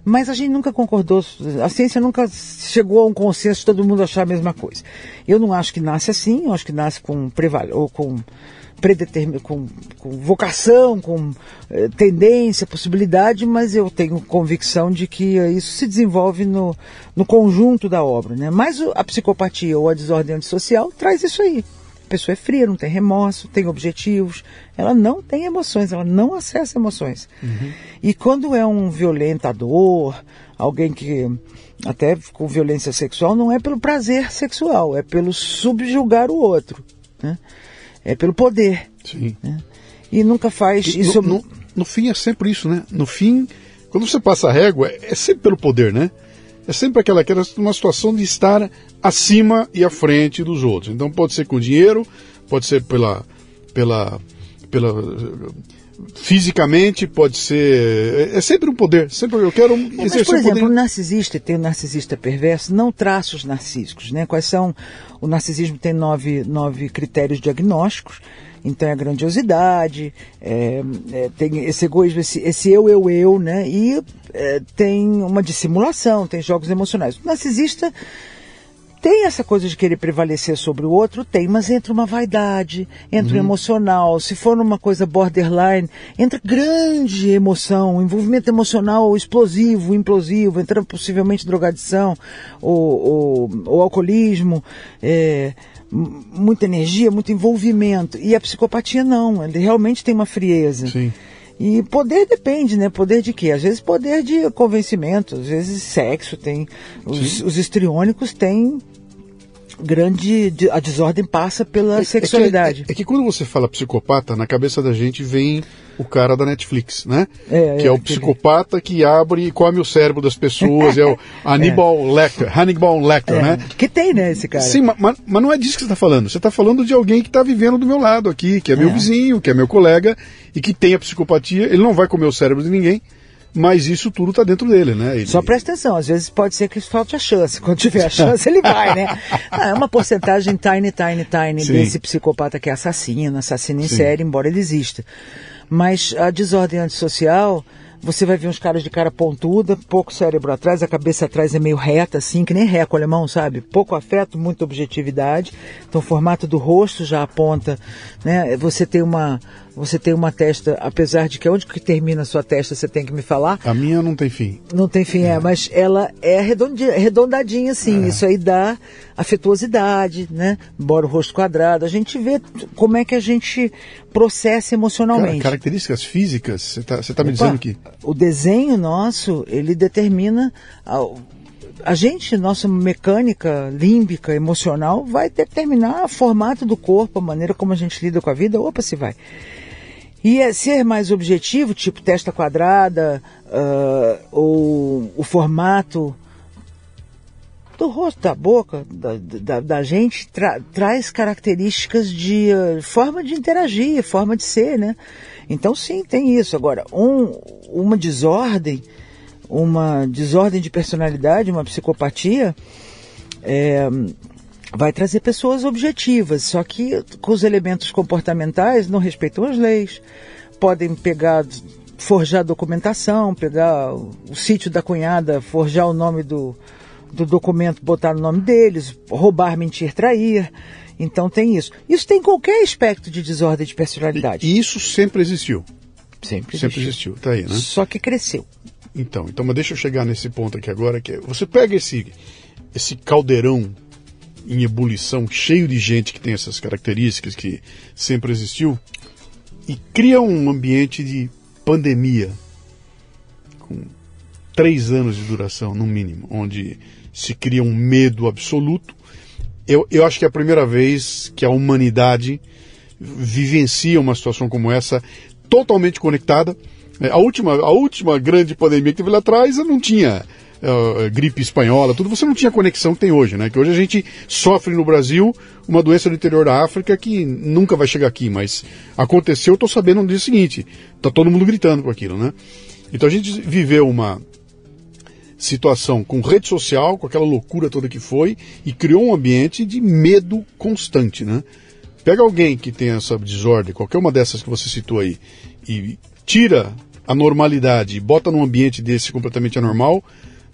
mas a gente nunca concordou, a ciência nunca chegou a um consenso de todo mundo achar a mesma coisa. Eu não acho que nasce assim, eu acho que nasce com preval ou com predetermin... com, com vocação, com eh, tendência, possibilidade, mas eu tenho convicção de que eh, isso se desenvolve no, no conjunto da obra. Né? Mas a psicopatia ou a desordem antissocial traz isso aí. A pessoa é fria, não tem remorso, tem objetivos, ela não tem emoções, ela não acessa emoções. Uhum. E quando é um violentador, alguém que até com violência sexual, não é pelo prazer sexual, é pelo subjugar o outro. Né? É pelo poder. Sim. Né? E nunca faz e isso. No, no, no, fim é sempre isso, né? No fim, quando você passa a régua, é sempre pelo poder, né? É sempre aquela, aquela uma situação de estar acima e à frente dos outros. Então pode ser com dinheiro, pode ser pela, pela, pela fisicamente, pode ser. É, é sempre um poder. Sempre eu quero é, mas, por exemplo, o narcisista tem o narcisista perverso, não traços narcísicos, né? Quais são. O narcisismo tem nove, nove critérios diagnósticos. Então é a grandiosidade, é, é, tem esse egoísmo, esse, esse, eu, eu, eu, né? E é, tem uma dissimulação, tem jogos emocionais. O narcisista tem essa coisa de querer prevalecer sobre o outro? Tem, mas entra uma vaidade, entra uhum. um emocional. Se for numa coisa borderline, entra grande emoção, envolvimento emocional explosivo, implosivo, entra possivelmente drogadição ou, ou, ou alcoolismo. É, muita energia, muito envolvimento. E a psicopatia não, ele realmente tem uma frieza. Sim. E poder depende, né? Poder de quê? Às vezes poder de convencimento, às vezes sexo tem. Os, os histriônicos têm grande. A desordem passa pela é, sexualidade. É que, é, é que, quando você fala psicopata, na cabeça da gente vem o cara da Netflix, né? É, que é, o psicopata que abre e come o cérebro das pessoas, é o (laughs) Hannibal é. Lecter, Hannibal Lecter, né? Que tem, né, esse cara? Sim, mas, mas não é disso que você está falando. Você está falando de alguém que está vivendo do meu lado aqui, que é meu vizinho, que é meu colega e que tem a psicopatia. Ele não vai comer o cérebro de ninguém mas isso tudo está dentro dele, né? Ele... Só presta atenção, às vezes pode ser que falte a chance. Quando tiver a chance, ele vai, né? (laughs) Ah, é uma porcentagem tiny, tiny, tiny Sim. desse psicopata que é assassino, assassino em Sim. série, embora ele exista. Mas a desordem antissocial, você vai ver uns caras de cara pontuda, pouco cérebro atrás, a cabeça atrás é meio reta, assim, que nem reco alemão, sabe? Pouco afeto, muita objetividade. Então o formato do rosto já aponta, né? Você tem uma, você tem uma testa, apesar de que onde que termina a sua testa, você tem que me falar. A minha não tem fim. Não tem fim, é, é mas ela é arredondadinha, assim. É. Isso aí dá afetuosidade, né? Embora o rosto quadrado. A gente vê como é que a gente processa emocionalmente. Cara, características físicas, você está tá me dizendo que. O desenho nosso, ele determina. A, a gente, nossa mecânica límbica, emocional, vai determinar o formato do corpo, a maneira como a gente lida com a vida. Opa, se vai. E é ser mais objetivo, tipo testa quadrada, uh, ou o formato do rosto, da boca, da, da, da gente, tra, traz características de uh, forma de interagir, forma de ser, né? Então sim, tem isso. Agora, um, uma desordem, uma desordem de personalidade, uma psicopatia, é, vai trazer pessoas objetivas, só que com os elementos comportamentais não respeitam as leis, podem pegar, forjar documentação, pegar o, sítio da cunhada, forjar o nome do, do documento, botar o nome deles, roubar, mentir, trair. Então tem isso. Isso tem qualquer aspecto de desordem de personalidade. E isso sempre existiu. Sempre, sempre existiu. Tá aí, né? Só que cresceu. Então, então, mas deixa eu chegar nesse ponto aqui agora, que é, você pega esse, esse caldeirão em ebulição, cheio de gente que tem essas características que sempre existiu, e cria um ambiente de pandemia, com três anos de duração, no mínimo, onde se cria um medo absoluto. Eu, eu acho que é a primeira vez que a humanidade vivencia uma situação como essa, totalmente conectada. A última, a última grande pandemia que teve lá atrás não tinha uh, gripe espanhola, tudo, você não tinha a conexão que tem hoje, né? Que hoje a gente sofre no Brasil uma doença do interior da África que nunca vai chegar aqui, mas aconteceu, eu estou sabendo no dia seguinte. Tá todo mundo gritando com aquilo, né? Então a gente viveu uma situação com rede social, com aquela loucura toda que foi, e criou um ambiente de medo constante, né? Pega alguém que tem essa desordem, qualquer uma dessas que você citou aí, e tira a normalidade bota num ambiente desse completamente anormal,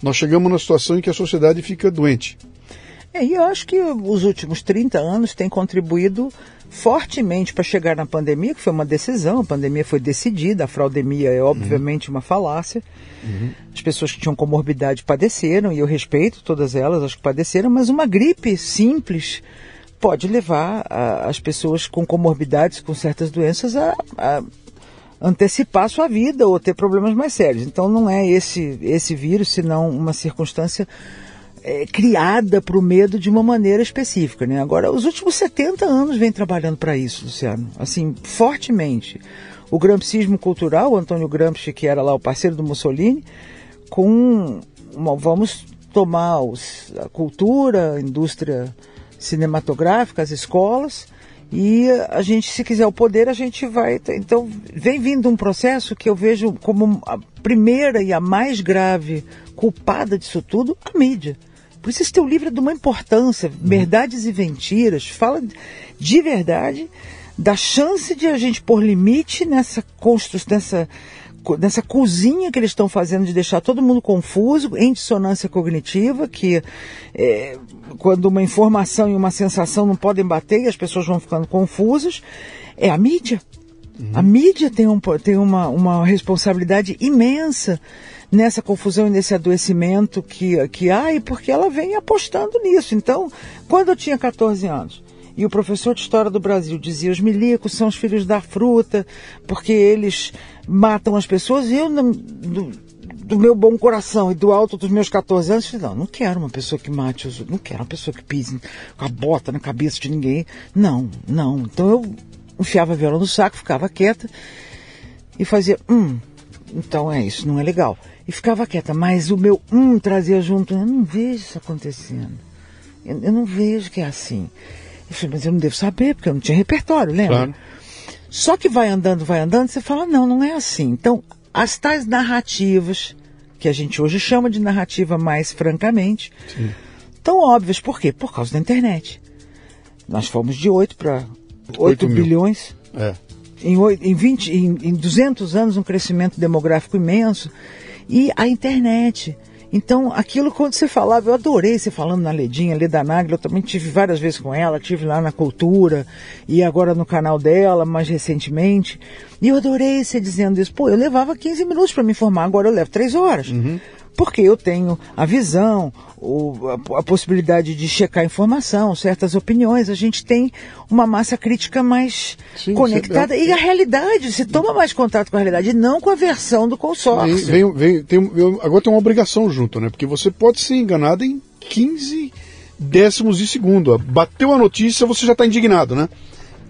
nós chegamos numa situação em que a sociedade fica doente. É, e eu acho que os últimos 30 anos têm contribuído fortemente para chegar na pandemia, que foi uma decisão, a pandemia foi decidida, a fraudemia é obviamente uhum. uma falácia. Uhum. As pessoas que tinham comorbidade padeceram, e eu respeito todas elas, acho que padeceram, mas uma gripe simples pode levar a, as pessoas com comorbidades, com certas doenças, a, a antecipar sua vida ou ter problemas mais sérios. Então não é esse, esse vírus, senão uma circunstância é, criada para o medo de uma maneira específica. Né? Agora, os últimos 70 anos vem trabalhando para isso, Luciano, assim, fortemente. O gramscismo cultural, o Antônio Gramsci, que era lá o parceiro do Mussolini, com uma, vamos tomar os, a cultura, a indústria cinematográfica, as escolas, e a gente, se quiser o poder, a gente vai. Então, vem vindo um processo que eu vejo como a primeira e a mais grave culpada disso tudo, a mídia. Por isso esse teu livro é de uma importância, Verdades e Mentiras, fala de verdade da chance de a gente pôr limite nessa construção, nessa, nessa cozinha que eles estão fazendo de deixar todo mundo confuso, em dissonância cognitiva, que é, quando uma informação e uma sensação não podem bater e as pessoas vão ficando confusas, é a mídia. Uhum. A mídia tem, um, tem uma, uma responsabilidade imensa nessa confusão e nesse adoecimento que, que há e porque ela vem apostando nisso. Então, quando eu tinha 14 anos, e o professor de História do Brasil dizia: os milicos são os filhos da fruta, porque eles matam as pessoas. E eu, do, do meu bom coração e do alto dos meus 14 anos, falei: não, não quero uma pessoa que mate os não quero uma pessoa que pise com a bota na cabeça de ninguém. Não, não. Então eu enfiava a viola no saco, ficava quieta e fazia: hum, então é isso, não é legal. E ficava quieta, mas o meu hum trazia junto: eu não vejo isso acontecendo. Eu, eu não vejo que é assim. Eu falei, mas eu não devo saber, porque eu não tinha repertório, lembra? Claro. Só que vai andando, vai andando, você fala, não, não é assim. Então, as tais narrativas, que a gente hoje chama de narrativa mais francamente, Sim. tão óbvias. Por quê? Por causa da internet. Nós fomos de 8 para 8, 8 bilhões. É. Em, 8, em, 20, em, em 200 anos, um crescimento demográfico imenso. E a internet. Então, aquilo quando você falava, eu adorei você falando na Ledinha, Leda Nagla, eu também tive várias vezes com ela, tive lá na Cultura e agora no canal dela, mais recentemente. E eu adorei você dizendo isso. Pô, eu levava 15 minutos para me informar, agora eu levo 3 horas. Uhum porque eu tenho a visão, o, a, a, possibilidade de checar informação, certas opiniões, a gente tem uma massa crítica mais Sim, conectada e a realidade, se toma mais contato com a realidade, não com a versão do consórcio. Vem, vem, tem, agora tem uma obrigação junto, né? Porque você pode ser enganado em 15 décimos de segundo. Bateu a notícia, você já está indignado, né?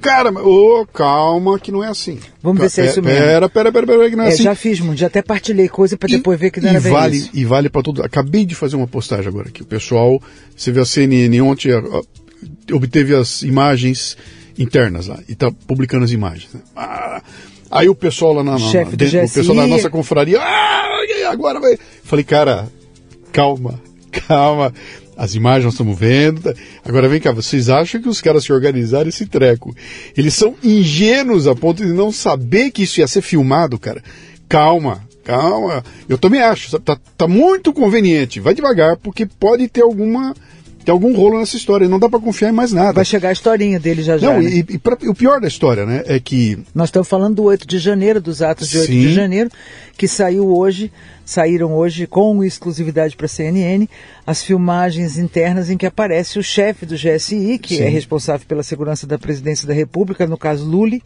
Cara, ô, oh, calma, que não é assim. Vamos ver se é isso mesmo. Pera, pera, pera, pera, que não é, é assim. Já fiz muito, já até partilhei coisa para depois ver que não era e vale, isso. E vale para tudo. Acabei de fazer uma postagem agora aqui. O pessoal, você vê a CNN ontem, obteve as imagens internas lá, e está publicando as imagens. Né? Ah, aí o pessoal lá na, na, dentro, o pessoal da nossa confraria, ah, agora vai. Falei, cara, calma, (laughs) calma. As imagens nós estamos vendo. Agora vem cá, vocês acham que os caras se organizaram esse treco? Eles são ingênuos a ponto de não saber que isso ia ser filmado, cara. Calma, calma. Eu também acho. Tá, tá muito conveniente. Vai devagar, porque pode ter alguma tem algum rolo nessa história. Não dá para confiar em mais nada. Vai chegar a historinha dele já já. Não, né? e, e pra, o pior da história, né, é que. Nós estamos falando do 8 de janeiro, dos atos de 8 Sim. de janeiro, que saiu hoje, saíram hoje com exclusividade para a CNN, as filmagens internas em que aparece o chefe do GSI, que é Sim. é responsável pela segurança da presidência da República, no caso Lully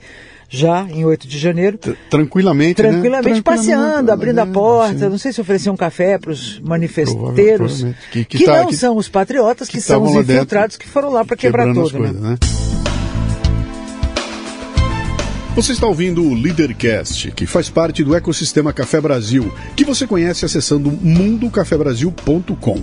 já em 8 de janeiro. Tranquilamente, Tranquilamente, né? passeando, abrindo a porta. Sim. Não sei se oferecer um café para os manifesteiros, que, que, que tá, não que, são os patriotas, que, são os infiltrados que foram lá para quebrar tudo. Né? né? Você está ouvindo o Leadercast, que faz parte do ecossistema Café Brasil, que você conhece acessando mundocafebrasil.com.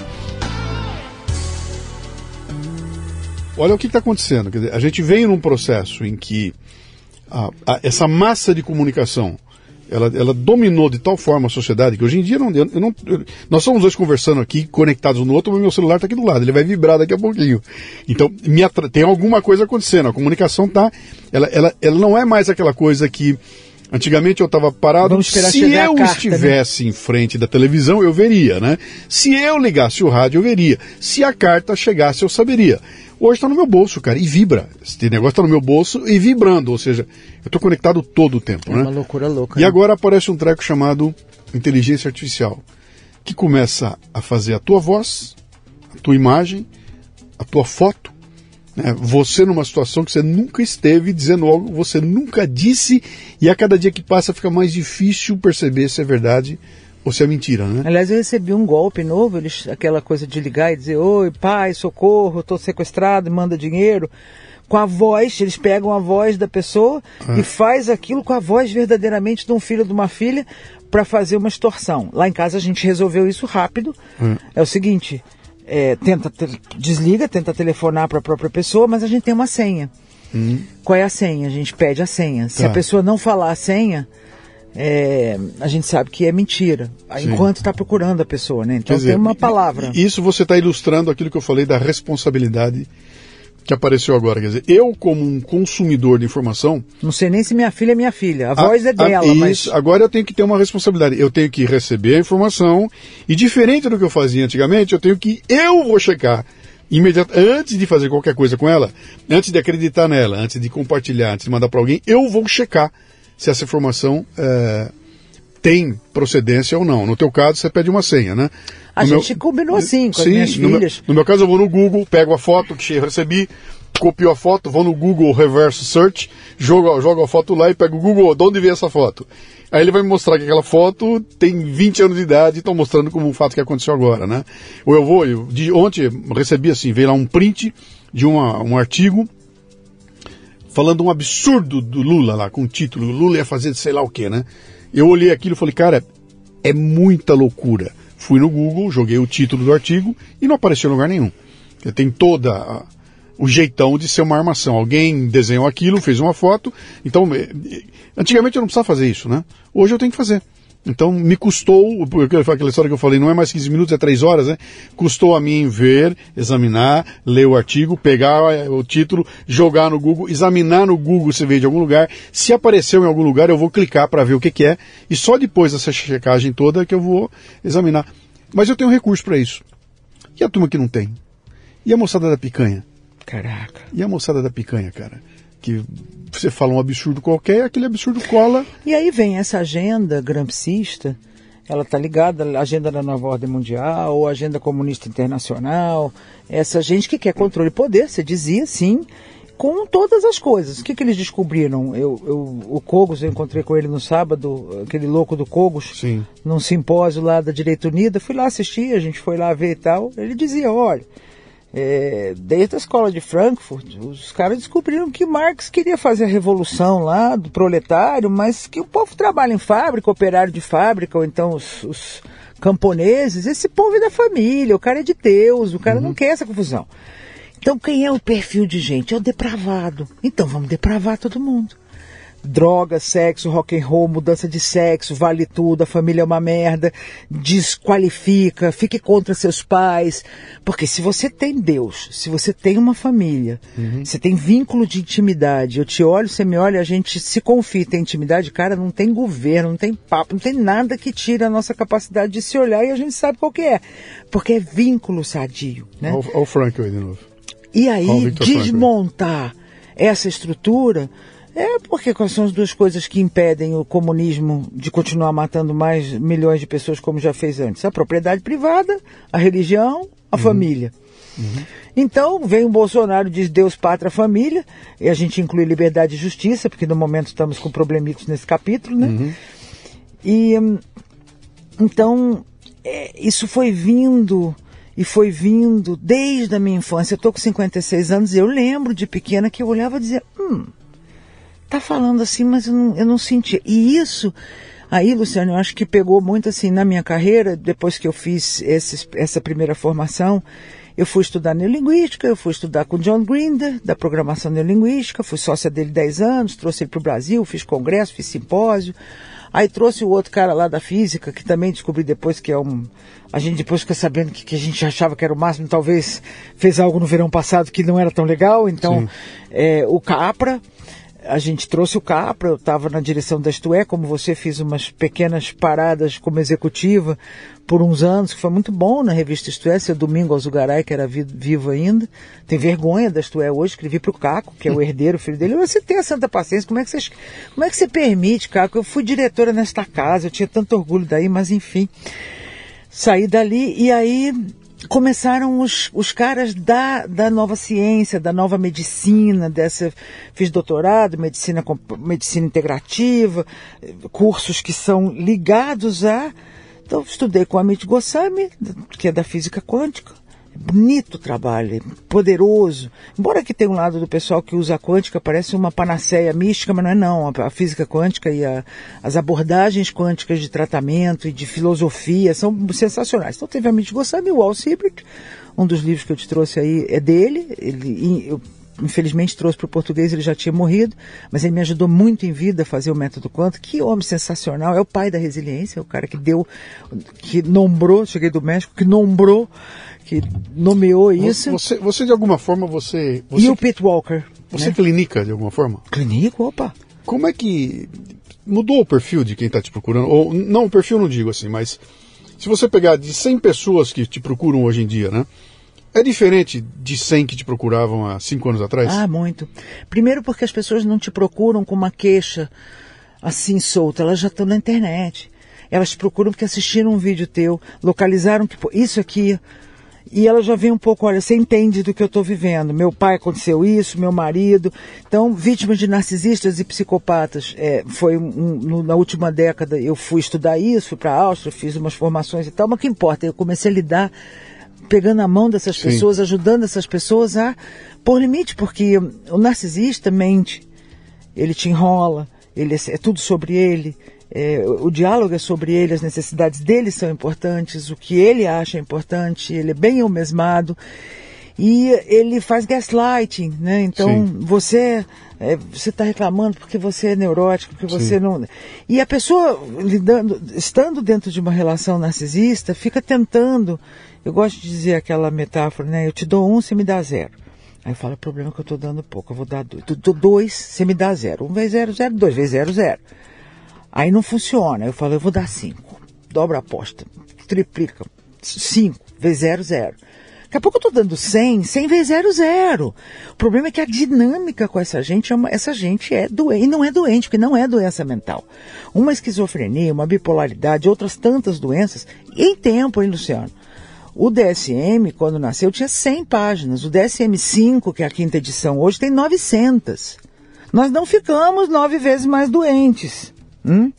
olha o que está acontecendo. Dizer, a gente vem num processo em que a, a, essa massa de comunicação ela, ela, dominou de tal forma a sociedade que hoje em dia não, eu, eu não eu, nós somos dois conversando aqui, conectados um no outro, mas meu celular está aqui do lado, ele vai vibrar daqui a pouquinho. Então, tem alguma coisa acontecendo, a comunicação tá, ela, ela, ela não é mais aquela coisa que Antigamente eu estava parado. Se eu carta, né? estivesse né? em frente da televisão, eu veria, né? Se eu ligasse o rádio, eu veria. Se a carta chegasse, eu saberia. Hoje está no meu bolso, cara, e vibra. Esse negócio está no meu bolso e vibrando, ou seja, eu estou conectado todo o tempo, é né? uma loucura louca. E né? agora aparece um treco chamado inteligência artificial, que começa a fazer a tua voz, a tua imagem, a tua foto, né? você numa situação que você nunca esteve, dizendo algo que você nunca disse, e a cada dia que passa fica mais difícil perceber se é verdade ou se é mentira, né? Aliás, eu recebi um golpe novo, eles, aquela coisa de ligar e dizer, oi, pai, socorro, estou sequestrado, manda dinheiro. com a voz, eles pegam a voz da pessoa Ah. e faz aquilo com a voz verdadeiramente de um filho ou de uma filha para fazer uma extorsão. Lá em casa a gente resolveu isso rápido. Ah. É o seguinte, é, tenta te- desliga, tenta telefonar para a própria pessoa, mas a gente tem uma senha. Qual é a senha? A gente pede a senha. Se Hum. Tá. a pessoa não falar a senha, é, a gente sabe que é mentira. Sim. Enquanto está procurando a pessoa, né? Então dizer, tem uma palavra. Isso você está ilustrando aquilo que eu falei da responsabilidade que apareceu agora. Quer dizer, eu, como um consumidor de informação. Não sei nem se minha filha é minha filha. A voz é dela, a- mas. isso, Agora eu tenho que ter uma responsabilidade. Eu tenho que receber a informação e, diferente do que eu fazia antigamente, eu tenho que. Eu vou checar. Imediato, antes de fazer qualquer coisa com ela, antes de acreditar nela, antes de compartilhar, antes de mandar para alguém, eu vou checar se essa informação eh, tem procedência ou não. No teu caso, você pede uma senha, né? A No gente combinou assim com as Sim, minhas no meu- filhas. no meu caso, eu vou no Google, pego a foto que recebi, copio a foto, vou no Google Reverse Search, jogo, jogo a foto lá e pego o Google, de onde veio essa foto? Aí ele vai me mostrar que aquela foto tem 20 anos de idade e estão mostrando como um fato que aconteceu agora, né? Ou eu vou, eu, de, ontem recebi assim, veio lá um print de uma, um artigo falando um absurdo do Lula lá, com o título, Lula ia fazer sei lá o que, né? Eu olhei aquilo e falei, cara, é muita loucura. Fui no Google, joguei o título do artigo e não apareceu em lugar nenhum. Tem toda a- o jeitão de ser uma armação. Alguém desenhou aquilo, fez uma foto. Então, eh, eh, antigamente eu não precisava fazer isso, né? Hoje eu tenho que fazer. Então me custou, porque aquela história que eu falei, não é mais 15 minutos, é 3 horas, né? Custou a mim ver, examinar, ler o artigo, pegar eh, o título, jogar no Google, examinar no Google se veio de algum lugar. Se apareceu em algum lugar, eu vou clicar para ver o que, que é. E só depois dessa checagem toda que eu vou examinar. Mas eu tenho recurso para isso. E a turma que não tem? E a moçada da picanha? Caraca. E a moçada da picanha, cara? Que você fala um absurdo qualquer aquele absurdo cola. E aí vem essa agenda grampsista, ela está ligada à agenda da nova ordem mundial, ou agenda comunista internacional, essa gente que quer controle e poder, você dizia sim, com todas as coisas. O que, que eles descobriram? Eu, eu, o Cogos, eu encontrei com ele no sábado, aquele louco do Cogos, Sim. num simpósio lá da Direita Unida, fui lá assistir, a gente foi lá ver e tal, ele dizia, olha, é, desde a escola de Frankfurt, os caras descobriram que Marx queria fazer a revolução lá do proletário, mas que o povo trabalha em fábrica, operário de fábrica, ou então os, os camponeses, esse povo é da família, o cara é de Deus, o cara não quer essa confusão. Então quem é o perfil de gente? É o depravado. Então vamos depravar todo mundo droga, sexo, rock and roll, mudança de sexo, vale tudo, a família é uma merda, desqualifica, fique contra seus pais. Porque se você tem Deus, se você tem uma família, você tem vínculo de intimidade, eu te olho, você me olha, a gente se confia, tem intimidade, cara, não tem governo, não tem papo, não tem nada que tire a nossa capacidade de se olhar e a gente sabe qual que é. Porque é vínculo sadio, né? Olha o Frank aí de novo. E aí, desmontar essa estrutura é porque quais são as duas coisas que impedem o comunismo de continuar matando mais milhões de pessoas como já fez antes? A propriedade privada, a religião, a família. Então, vem o Bolsonaro, diz Deus, pátria, família, e a gente inclui liberdade e justiça, porque no momento estamos com problemitos nesse capítulo, né? E hum, então, é, isso foi vindo e foi vindo desde a minha infância. Eu estou com 56 anos e eu lembro de pequena que eu olhava e dizia: hum, tá falando assim, mas eu não, eu não sentia. E isso, aí, Luciano, eu acho que pegou muito assim na minha carreira, depois que eu fiz esses, essa primeira formação. Eu fui estudar neurolinguística, eu fui estudar com John Grinder, da programação neurolinguística, fui sócia dele 10 anos, trouxe ele para o Brasil, fiz congresso, fiz simpósio. Aí trouxe o outro cara lá da física, que também descobri depois que é um. A gente depois fica sabendo que, que a gente achava que era o máximo, talvez fez algo no verão passado que não era tão legal. Então, é, o Capra, a gente trouxe o Capra, eu estava na direção da Estué, como você, fiz umas pequenas paradas como executiva por uns anos, que foi muito bom na revista Estué, seu Domingo Alzugaray, que era vi- vivo ainda. Tem vergonha da Estué hoje, escrevi para o Caco, que é o (laughs) herdeiro, filho dele. Você tem a santa paciência, como é que você, como é que você permite, Caco? Eu fui diretora nesta casa, eu tinha tanto orgulho daí, mas enfim. Saí dali e aí começaram os, os caras da, da nova ciência, da nova medicina, dessa fiz doutorado, medicina medicina integrativa, cursos que são ligados a então estudei com Amit Goswami, que é da física quântica, bonito trabalho, poderoso. Embora que tenha um lado do pessoal que usa a quântica, parece uma panaceia mística, mas não é não. A, física quântica e a, as abordagens quânticas de tratamento e de filosofia são sensacionais. Então teve a mente e o Siebert, um dos livros que eu te trouxe aí é dele. Ele, eu, infelizmente trouxe para o português, ele já tinha morrido, mas ele me ajudou muito em vida a fazer o método quântico. Que homem sensacional, é o pai da resiliência, é o cara que deu, que nombrou, cheguei do México, que nombrou que nomeou isso. Você, você de alguma forma, você... você e o Pete Walker. Você né? clinica de alguma forma? Clinico, opa. Como é que mudou o perfil de quem está te procurando? Ou, não, o perfil não digo assim, mas se você pegar de 100 pessoas que te procuram hoje em dia, né? É diferente de 100 que te procuravam há 5 anos atrás? Ah, muito. Primeiro porque as pessoas não te procuram com uma queixa assim solta, elas já estão na internet. Elas te procuram porque assistiram um vídeo teu, localizaram que isso aqui e ela já vem um pouco, olha, você entende do que eu estou vivendo. Meu pai aconteceu isso, meu marido. Então, vítimas de narcisistas e psicopatas. É, foi um, no, na última década eu fui estudar isso, fui para a Áustria, fiz umas formações e tal, mas o que importa? Eu comecei a lidar pegando a mão dessas Sim. pessoas, ajudando essas pessoas a pôr limite, porque o narcisista mente, ele te enrola, ele é, é tudo sobre ele, é, o diálogo é sobre ele, as necessidades dele são importantes, o que ele acha importante, ele é bem mesmado e ele faz gaslighting, né? Então Sim. você é, você está reclamando porque você é neurótico, porque você Sim. não e a pessoa lidando, estando dentro de uma relação narcisista, fica tentando. Eu gosto de dizer aquela metáfora, né? Eu te dou um, você me dá zero. Aí eu falo, o problema é que eu estou dando pouco, eu vou dar dois. Tu, dois, você me dá zero. Um vezes zero, zero, dois vezes zero, zero. Aí não funciona. Eu falo, eu vou dar 5. Dobra a aposta. Triplica. 5 vezes 0, 0. Daqui a pouco eu estou dando 100, 100 vezes 0, 0. O problema é que a dinâmica com essa gente, é uma, essa gente é doente. E não é doente, porque não é doença mental. Uma esquizofrenia, uma bipolaridade, outras tantas doenças, em tempo, hein, Luciano? O DSM, quando nasceu, tinha 100 páginas. O DSM-5, que é a quinta edição hoje, tem 900. Nós não ficamos nove vezes mais doentes. Hum?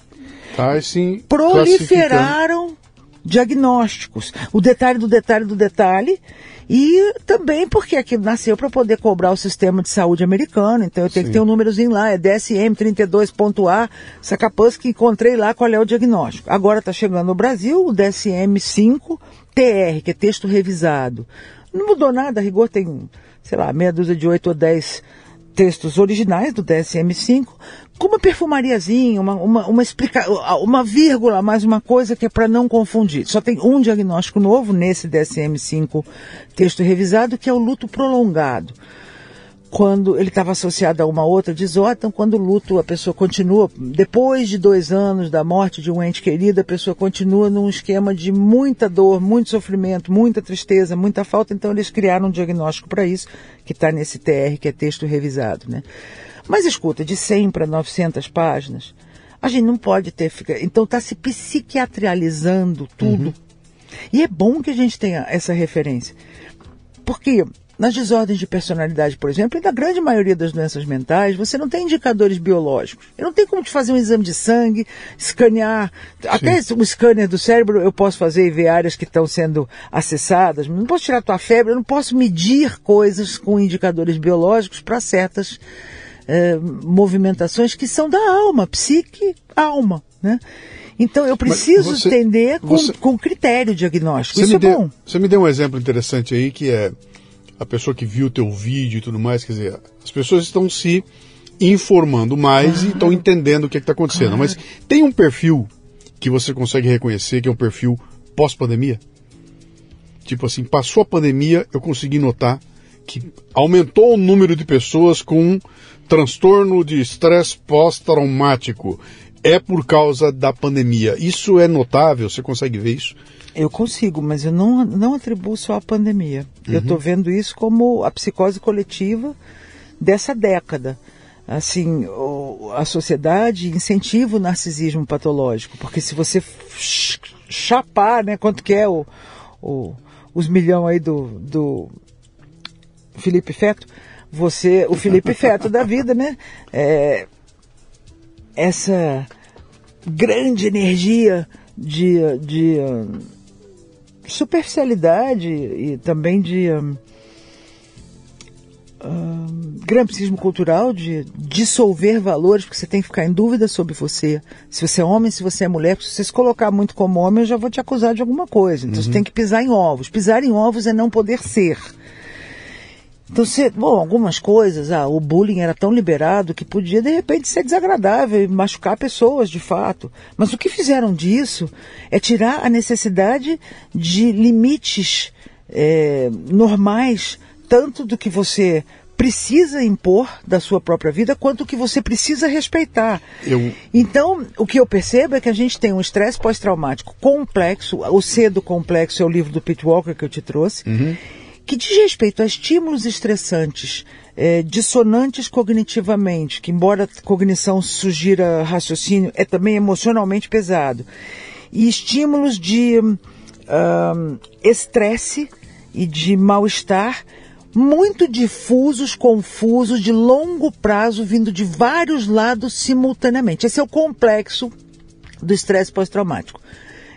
Tá, sim, Proliferaram diagnósticos. O detalhe do detalhe do detalhe. E também porque aquilo nasceu para poder cobrar o sistema de saúde americano. Então eu tenho Sim. que ter um númerozinho lá, é DSM 32.A, Sacapãs que encontrei lá qual é o diagnóstico. Agora está chegando no Brasil o DSM 5 TR, que é texto revisado. Não mudou nada, a rigor tem, sei lá, meia dúzia de 8 ou 10 textos originais do DSM-5, uma perfumariazinha, uma, uma, uma, explica, uma vírgula, mais uma coisa que é para não confundir. Só tem um diagnóstico novo nesse DSM-5 texto revisado, que é o luto prolongado quando ele estava associado a uma outra desordem, então quando o luto a pessoa continua, depois de dois anos da morte de um ente querido, a pessoa continua num esquema de muita dor, muito sofrimento, muita tristeza, muita falta, então eles criaram um diagnóstico para isso, que está nesse TR, que é texto revisado, né? Mas escuta, de 100 para 900 páginas, a gente não pode ter, então está se psiquiatralizando tudo. Uhum. E é bom que a gente tenha essa referência. Porque nas desordens de personalidade, por exemplo, e na grande maioria das doenças mentais, você não tem indicadores biológicos. Eu não tenho como te fazer um exame de sangue, escanear. Sim. Até o scanner do cérebro eu posso fazer e ver áreas que estão sendo acessadas. Não posso tirar tua febre, eu não posso medir coisas com indicadores biológicos para certas eh, movimentações que são da alma, psique, alma, né? Então eu preciso você, entender com, você, com critério diagnóstico. Isso é deu, bom. Você me deu um exemplo interessante aí que é a pessoa que viu o teu vídeo e tudo mais, quer dizer, as pessoas estão se informando mais e estão entendendo o que é está acontecendo. Mas tem um perfil que você consegue reconhecer que é um perfil pós-pandemia? Tipo assim, passou a pandemia, eu consegui notar que aumentou o número de pessoas com transtorno de estresse pós-traumático. É por causa da pandemia. Isso é notável? Você consegue ver isso? Eu consigo, mas eu não, não atribuo só à pandemia. Uhum. Eu estou vendo isso como a psicose coletiva dessa década. Assim, a sociedade incentiva o narcisismo patológico, porque se você chapar, né, quanto que é o, o os milhões aí do, do Felipe Feto, você, o Felipe Feto da vida, né, é, essa grande energia de, de superficialidade e também de um, um, grampismo cultural, de dissolver valores, porque você tem que ficar em dúvida sobre você. Se você é homem, se você é mulher, se você se colocar muito como homem, eu já vou te acusar de alguma coisa. Então uhum. você tem que pisar em ovos. Pisar em ovos é não poder ser. Então, você, bom, algumas coisas, ah, o bullying era tão liberado que podia de repente ser desagradável e machucar pessoas de fato. Mas o que fizeram disso é tirar a necessidade de limites é, normais, tanto do que você precisa impor da sua própria vida quanto o que você precisa respeitar. Eu... Então, o que eu percebo é que a gente tem um estresse pós-traumático complexo. O C do complexo é o livro do Pete Walker que eu te trouxe. Uhum que diz respeito a estímulos estressantes, é, dissonantes cognitivamente, que embora a cognição sugira raciocínio, é também emocionalmente pesado, e estímulos de estresse e de mal-estar muito difusos, confusos, de longo prazo, vindo de vários lados simultaneamente. Esse é o complexo do estresse pós-traumático.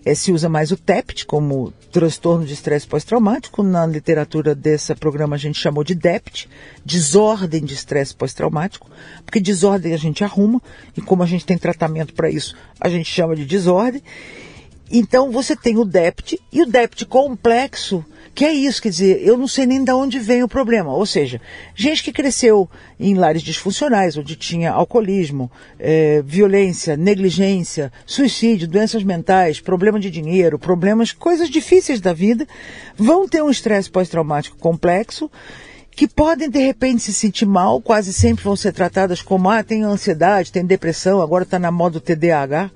É, se usa mais o TEPT como transtorno de estresse pós-traumático. Na literatura desse programa a gente chamou de DEPT, desordem de estresse pós-traumático, porque desordem a gente arruma, e como a gente tem tratamento para isso, a gente chama de desordem. Então você tem o DEPT e o DEPT complexo que é isso, quer dizer, eu não sei nem de onde vem o problema. Ou seja, gente que cresceu em lares disfuncionais, onde tinha alcoolismo, é, violência, negligência, suicídio, doenças mentais, problema de dinheiro, problemas, coisas difíceis da vida, vão ter um estresse pós-traumático complexo que podem de repente se sentir mal, quase sempre vão ser tratadas como, ah, tem ansiedade, tem depressão, agora está na moda o TDAH.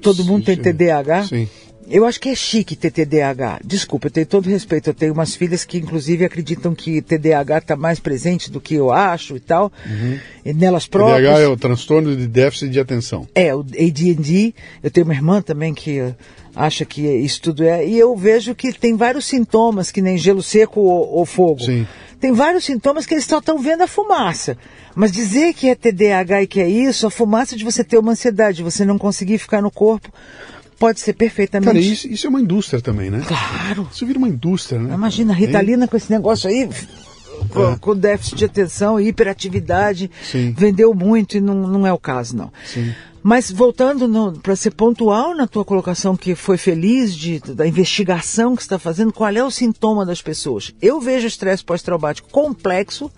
Todo mundo tem TDAH. Sim. Eu acho que é chique ter TDAH. Desculpa, eu tenho todo respeito. Eu tenho umas filhas que, inclusive, acreditam que TDAH está mais presente do que eu acho e tal. Uhum. E nelas próprias. TDAH é o transtorno de déficit de atenção. É, o ADD. Eu tenho uma irmã também que acha que isso tudo é. E eu vejo que tem vários sintomas, que nem gelo seco ou, ou fogo. Sim. Tem vários sintomas que eles só estão vendo a fumaça. Mas dizer que é TDAH e que é isso, a fumaça de você ter uma ansiedade, de você não conseguir ficar no corpo pode ser perfeitamente. Cara, isso, isso, é uma indústria também, né? Claro. Isso vira uma indústria, né? Imagina, a Ritalina é. com esse negócio aí, com, é. com, déficit de atenção e hiperatividade, Sim. vendeu muito e não, não é o caso, não. Sim. Mas voltando para ser pontual na tua colocação que foi feliz de, da investigação que está fazendo, qual é o sintoma das pessoas? Eu vejo estresse pós-traumático complexo,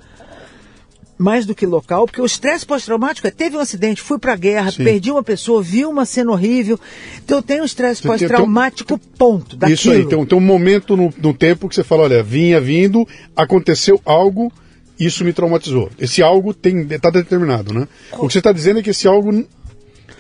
mais do que local, porque o estresse pós-traumático é teve um acidente, fui para a guerra, Sim. perdi uma pessoa, vi uma cena horrível. Então eu tenho estresse pós-traumático, ponto. Daquilo. Isso aí, tem, tem um momento no, no tempo que você fala, olha, vinha vindo, aconteceu algo, isso me traumatizou. Esse algo tem está determinado, né? O que você está dizendo é que esse algo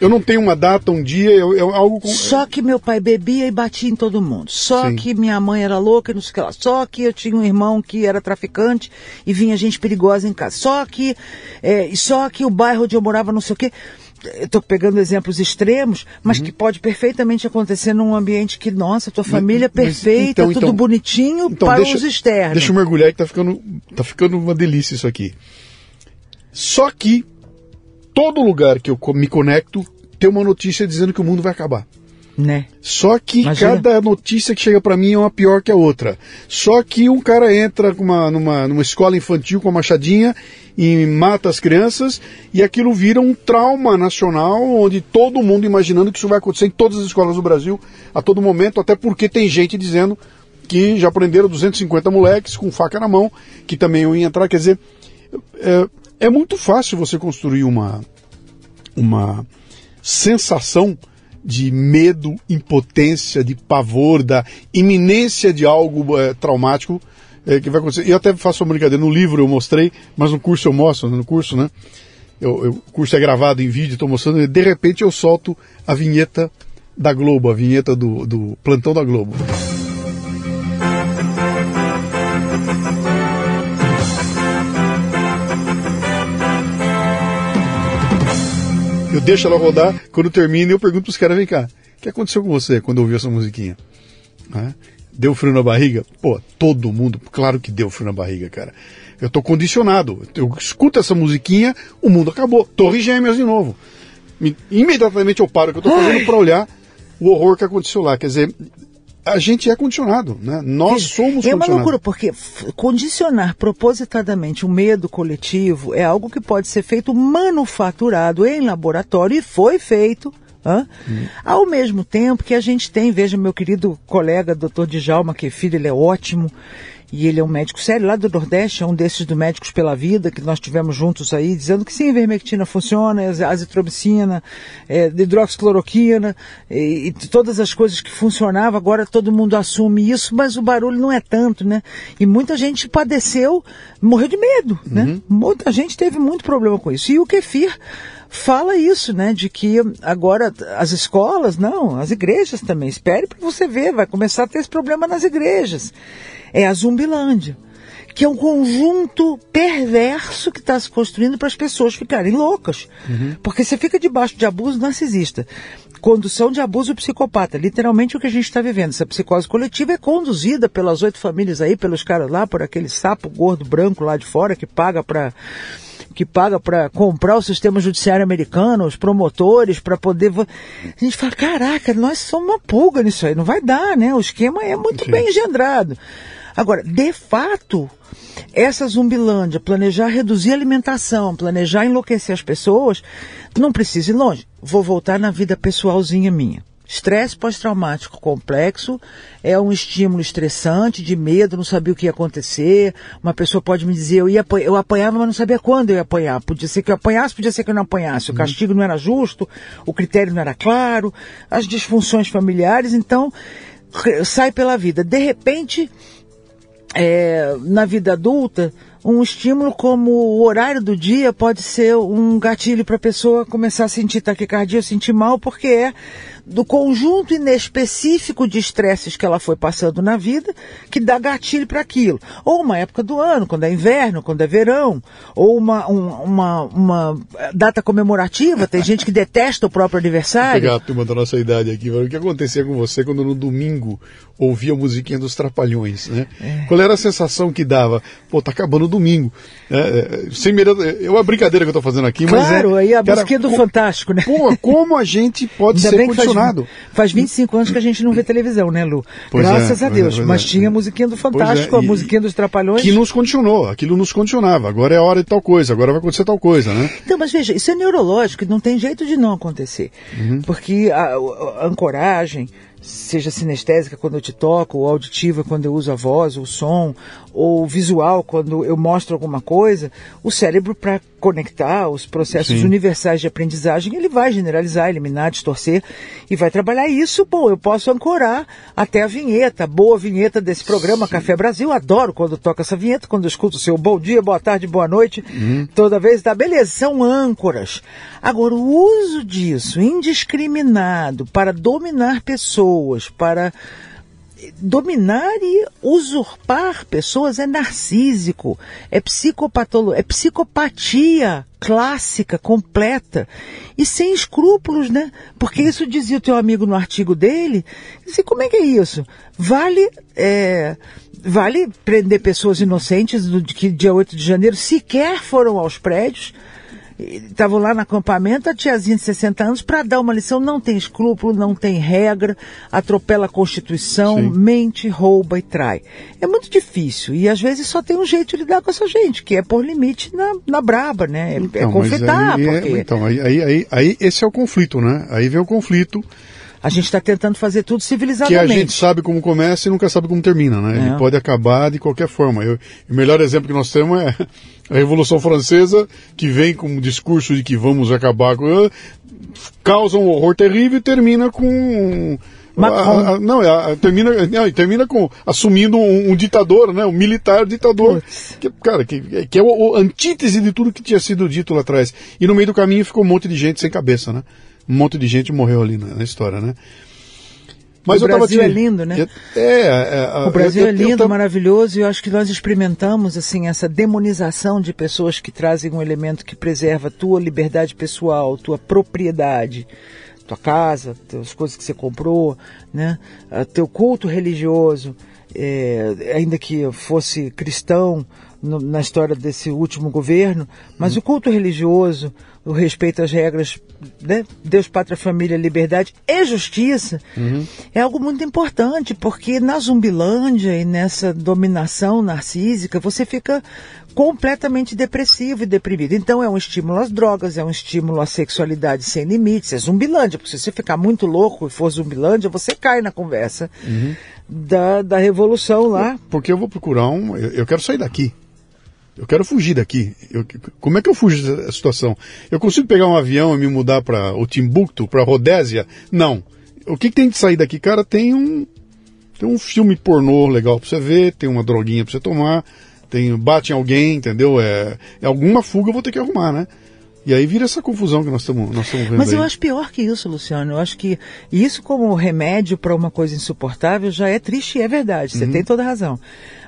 eu não tenho uma data, um dia, eu, eu algo com... Só que meu pai bebia e batia em todo mundo. Só Sim. que minha mãe era louca e não sei o que lá. Só que eu tinha um irmão que era traficante e vinha gente perigosa em casa. Só que, é, só que o bairro onde eu morava não sei o que. Estou pegando exemplos extremos, mas uhum. que pode perfeitamente acontecer num ambiente que, nossa, tua família mas, perfeita, então, tudo então, bonitinho então para deixa, os externos. Deixa eu mergulhar que tá ficando, tá ficando uma delícia isso aqui. Só que todo lugar que eu me conecto tem uma notícia dizendo que o mundo vai acabar. Né? Só que Imagina. cada notícia que chega para mim é uma pior que a outra. Só que um cara entra uma, numa, numa escola infantil com a machadinha e mata as crianças e aquilo vira um trauma nacional onde todo mundo imaginando que isso vai acontecer em todas as escolas do Brasil a todo momento, até porque tem gente dizendo que já prenderam 250 moleques com faca na mão que também iam entrar. Quer dizer, é, é muito fácil você construir uma, uma sensação de medo, impotência, de pavor, da iminência de algo é, traumático é, que vai acontecer. Eu até faço uma brincadeira, no livro eu mostrei, mas no curso eu mostro, no curso, né? Eu, eu, o curso é gravado em vídeo, estou mostrando, e de repente eu solto a vinheta da Globo, a vinheta do, do plantão da Globo. Eu deixo ela rodar, quando termina eu pergunto pros caras, vem cá, o que aconteceu com você quando ouviu essa musiquinha? Deu frio na barriga? Pô, todo mundo, claro que deu frio na barriga, cara. Eu tô condicionado. Eu escuto essa musiquinha, o mundo acabou. Torre Gêmeas de novo. Imediatamente eu paro o que eu tô fazendo para olhar o horror que aconteceu lá. Quer dizer, a gente é condicionado, né? Nós Veja, somos É uma loucura, porque condicionar propositadamente o medo coletivo é algo que pode ser feito manufaturado em laboratório e foi feito. hã? Hum. Ao mesmo tempo que a gente tem, veja meu querido colega, doutor Djalma, que filho, ele é ótimo, e ele é um médico sério lá do Nordeste, é um desses do Médicos pela Vida, que nós tivemos juntos aí, dizendo que sim, a ivermectina funciona, a azitromicina, é, hidroxicloroquina, e, e todas as coisas que funcionavam, agora todo mundo assume isso, mas o barulho não é tanto, né? E muita gente padeceu, morreu de medo, né? Muita gente teve muito problema com isso. E o kefir fala isso, né? De que agora as escolas, não, as igrejas também. Espere para você ver, vai começar a ter esse problema nas igrejas. É a Zumbilândia. Que é um conjunto perverso que está se construindo para as pessoas ficarem loucas. Porque você fica debaixo de abuso narcisista. Condução de abuso psicopata. Literalmente o que a gente está vivendo. Essa psicose coletiva é conduzida pelas oito famílias aí, pelos caras lá, por aquele sapo gordo branco lá de fora que paga para que paga para comprar o sistema judiciário americano, os promotores, para poder. A gente fala, caraca, nós somos uma pulga nisso aí, não vai dar, né? O esquema é muito Sim. bem engendrado. Agora, de fato, essa zumbilândia, planejar reduzir a alimentação, planejar enlouquecer as pessoas, não precisa ir longe. Vou voltar na vida pessoalzinha minha. Estresse pós-traumático complexo é um estímulo estressante, de medo, não sabia o que ia acontecer. Uma pessoa pode me dizer, eu, ia, eu apanhava, mas não sabia quando eu ia apanhar. Podia ser que eu apanhasse, podia ser que eu não apanhasse. O castigo não era justo, o critério não era claro, as disfunções familiares, então sai pela vida. De repente, é, na vida adulta, um estímulo como o horário do dia pode ser um gatilho para a pessoa começar a sentir taquicardia, sentir mal, porque é do conjunto inespecífico de estresses que ela foi passando na vida que dá gatilho para aquilo. Ou uma época do ano, quando é inverno, quando é verão, ou uma, um- uma, uma data comemorativa, tem gente que detesta o próprio Vou aniversário. pegar a turma da nossa idade aqui. O que acontecia com você quando no domingo ouvia a musiquinha dos Trapalhões, né? É. Qual era a sensação que dava? Pô, tá acabando o domingo. É, é, sem é uma brincadeira que eu tô fazendo aqui, mas Claro, é... aí a cara, musiquinha do co- Fantástico, né? Pô, como a gente pode Ainda ser bem faz, condicionado? faz 25 anos que a gente não vê televisão, né, Lu? Pois é, Graças a pois é, Deus. pois Mas é. tinha a musiquinha do é, Fantástico, a musiquinha dos Trapalhões. Que nos condicionou, aquilo nos condicionava. Agora é a hora de tal coisa, agora vai acontecer tal coisa, né? Então, mas veja, isso é neurológico, não tem jeito de não acontecer. Uhum. Porque a, a ancoragem, seja sinestésica quando eu te toco, ou auditiva quando eu uso a voz, o som, ou visual quando eu mostro alguma coisa, o cérebro, para conectar os processos Sim. universais de aprendizagem, ele vai generalizar, eliminar, distorcer e vai trabalhar isso. Bom, eu posso ancorar até a vinheta, boa vinheta desse programa Café Brasil. Adoro quando toca essa vinheta, quando eu escuto o seu bom dia, boa tarde, boa noite. Toda vez dá beleza, são âncoras. Agora, o uso disso indiscriminado para dominar pessoas, para dominar e usurpar pessoas é narcísico, é psicopatolo, é psicopatia clássica, completa e sem escrúpulos, né? Porque isso dizia o teu amigo no artigo dele. Disse, como é que é isso? Vale, é, vale prender pessoas inocentes do que dia 8 de janeiro sequer foram aos prédios estavam lá no acampamento, a tiazinha de 60 anos, para dar uma lição, não tem escrúpulo, não tem regra, atropela a Constituição, Sim. mente, rouba e trai. É muito difícil e às vezes só tem um jeito de lidar com essa gente, que é por limite na, na braba, né? É, é mas conflitar, aí, é- porque então, aí, aí, aí, aí esse é o conflito, né? Aí vem o conflito a gente está tentando fazer tudo que a civilizadamente. gente sabe como começa e nunca sabe como termina, né? É. Ele pode acabar de qualquer forma. Eu- o melhor exemplo que nós temos é a Revolução Francesa, que vem com um discurso de que vamos acabar com... causa um horror terrível e termina com... A- a- não, a- a- termina, não, termina com assumindo um, um ditador, né? Um militar ditador. Que, cara, que, que é o, o antítese de tudo que tinha sido dito lá atrás. E no meio do caminho ficou um monte de gente sem cabeça, né? Um monte de gente morreu ali na, na história, né? O Brasil é lindo, né? É, é, é, O Brasil eu- é eu- lindo, eu maravilhoso, e eu acho que nós experimentamos assim essa demonização de pessoas que trazem um elemento que preserva tua liberdade pessoal, tua propriedade, tua casa, as coisas que você comprou, né? Ah, Teu culto religioso, é, ainda que fosse cristão no- na história desse último governo, mas o culto religioso, o respeito às regras, né? Deus, pátria, família, liberdade e justiça, uhum. é algo muito importante, porque na Zumbilândia e nessa dominação narcísica, você fica completamente depressivo e deprimido. Então é um estímulo às drogas, é um estímulo à sexualidade sem limites, é zumbilândia, porque se você ficar muito louco e for zumbilândia, você cai na conversa uhum. da, da revolução lá. Porque eu vou procurar um. Eu, eu quero sair daqui. Eu quero fugir daqui. Eu, como é que eu fujo dessa situação? Eu consigo pegar um avião e me mudar para o Timbuktu, para Rodésia? Não. O que, que, tem de sair daqui? Cara, tem um tem um filme pornô legal para você ver, tem uma droguinha para você tomar, tem bate em alguém, entendeu? É, é alguma fuga eu vou ter que arrumar, né? E aí vira essa confusão que nós estamos nós vendo. Mas eu aí. acho pior que isso, Luciano. Eu acho que isso como remédio para uma coisa insuportável já é triste e é verdade. Você uhum. tem toda a razão.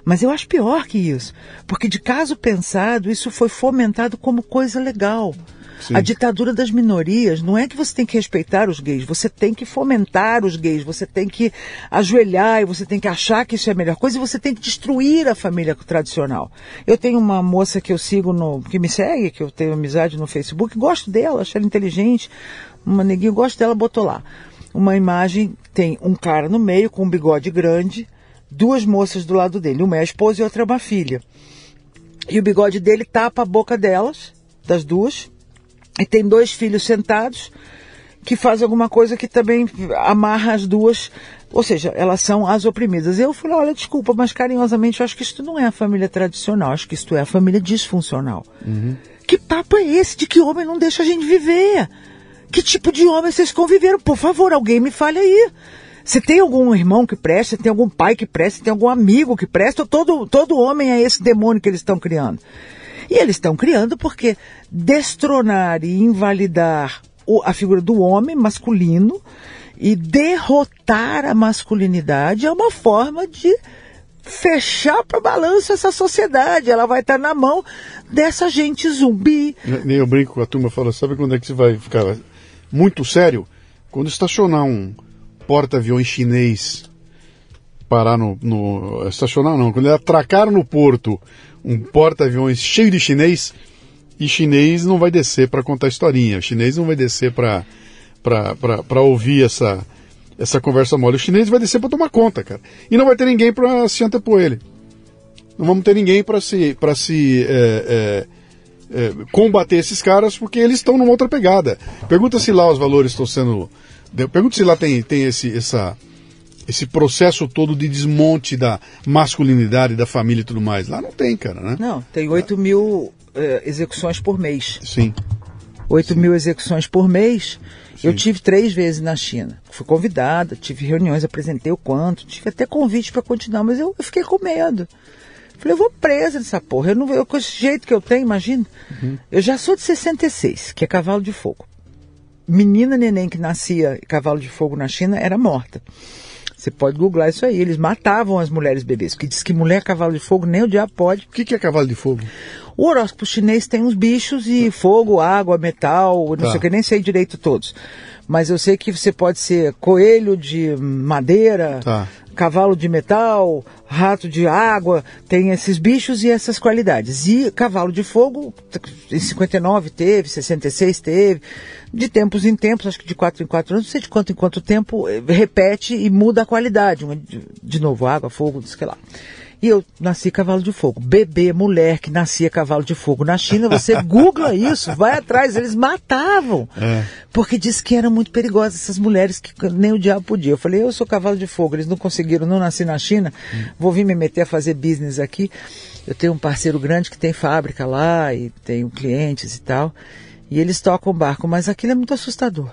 Mas eu acho pior que isso. Porque de caso pensado, isso foi fomentado como coisa legal. Sim. A ditadura das minorias não é que você tem que respeitar os gays, você tem que fomentar os gays, você tem que ajoelhar e você tem que achar que isso é a melhor coisa e você tem que destruir a família tradicional. Eu tenho uma moça que eu sigo no, que me segue, que eu tenho amizade no Facebook, gosto dela, acho ela inteligente, uma neguinha, gosto dela, botou lá. Uma imagem, tem um cara no meio com um bigode grande, duas moças do lado dele, uma é a esposa e outra é uma filha. E o bigode dele tapa a boca delas, das duas, e tem dois filhos sentados que fazem alguma coisa que também amarra as duas, ou seja, elas são as oprimidas. Eu falei, olha, desculpa, mas carinhosamente eu acho que isso não é a família tradicional, acho que isto é a família disfuncional. Uhum. Que papo é esse de que homem não deixa a gente viver? Que tipo de homem vocês conviveram? Por favor, alguém me fale aí. Você tem algum irmão que presta, tem algum pai que presta, tem algum amigo que presta, todo, todo homem é esse demônio que eles estão criando. E eles estão criando porque destronar e invalidar a figura do homem masculino e derrotar a masculinidade é uma forma de fechar para balanço essa sociedade. Ela vai estar na mão dessa gente zumbi. Nem eu brinco com a turma, falo, sabe quando é que você vai ficar muito sério? Quando estacionar um porta-aviões chinês parar no, no, Estacionar não, quando ele atracar no porto um porta-aviões cheio de chinês, e chinês não vai descer para contar historinha, o chinês não vai descer para ouvir essa, essa conversa mole. O chinês vai descer para tomar conta, cara. E não vai ter ninguém para se antepor ele. Não vamos ter ninguém para se, pra se é, é, é, combater esses caras porque eles estão numa outra pegada. Pergunta se lá os valores estão sendo. Pergunta se lá tem, tem esse, essa, esse processo todo de desmonte da masculinidade, da família e tudo mais. Lá não tem, cara, né? Não, tem 8 mil uh, execuções por mês. Sim. 8 Sim. mil execuções por mês. Sim. Eu tive três vezes na China. Fui convidada, tive reuniões, apresentei o quanto, tive até convite para continuar, mas eu, eu, fiquei com medo. Falei, eu vou presa nessa porra. Eu não, eu, com esse jeito que eu tenho, imagina. Uhum. Eu já sou de 66, que é cavalo de fogo. Menina neném que nascia cavalo de fogo na China era morta. Você pode googlar isso aí. Eles matavam as mulheres bebês, porque diz que mulher é cavalo de fogo nem o diabo pode. O que, que é cavalo de fogo? O horóscopo chinês tem uns bichos e fogo, água, metal, não tá. sei o que, nem sei direito todos. Mas eu sei que você pode ser coelho de madeira, tá. Cavalo de metal, rato de água, tem esses bichos e essas qualidades. E cavalo de fogo, em 59 teve, 66 teve de tempos em tempos, acho que de quatro em quatro anos, não sei de quanto em quanto tempo, eh, repete e muda a qualidade. De novo, água, fogo, sei lá. E eu nasci cavalo de fogo. Bebê, mulher que nascia cavalo de fogo na China, você googla (laughs) isso, vai atrás, eles matavam. É. Porque diz que eram muito perigosas essas mulheres que nem o diabo podia. Eu falei, eu sou cavalo de fogo, eles não conseguiram, não nasci na China, hum. vou vir me meter a fazer business aqui. Eu tenho um parceiro grande que tem fábrica lá e tenho clientes e tal. E eles tocam o barco, mas aquilo é muito assustador.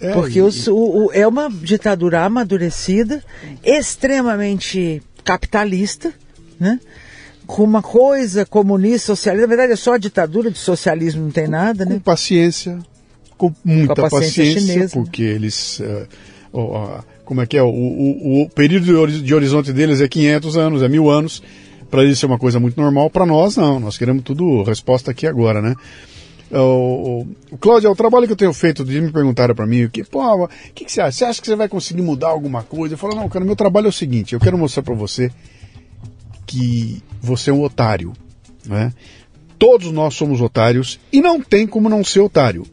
É, porque e... os, o, o, é uma ditadura amadurecida, extremamente capitalista, né? com uma coisa comunista, socialista. Na verdade, é só a ditadura de socialismo, não tem nada, com, né? Com paciência, com muita com paciência, paciência chinesa, porque eles. Uh, como é que é? O, o, o período de horizonte deles é 500 anos, é mil anos. Para eles é uma coisa muito normal. Para nós, não. Nós queremos tudo resposta aqui agora, né? O, o, o Cláudio, o trabalho que eu tenho feito, de me perguntaram para mim, que, pô, o que, que, você acha? Você acha que você vai conseguir mudar alguma coisa? Eu falo, não, cara, meu trabalho é o seguinte, eu quero mostrar para você que você é um otário, né? Todos nós somos otários e não tem como não ser otário.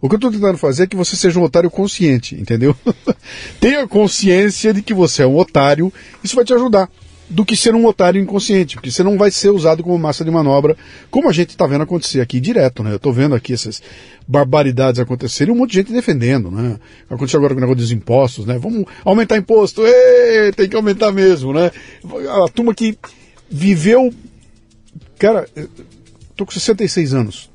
O que eu estou tentando fazer é que você seja um otário consciente, entendeu? (laughs) Tenha consciência de que você é um otário, isso vai te ajudar. Do que ser um otário inconsciente, porque você não vai ser usado como massa de manobra, como a gente está vendo acontecer aqui direto, né? Eu estou vendo aqui essas barbaridades acontecerem um monte de gente defendendo, né? Aconteceu agora com o negócio dos impostos, né? Vamos aumentar imposto, Ei, tem que aumentar mesmo, né? A turma que viveu. Cara, estou com 66 anos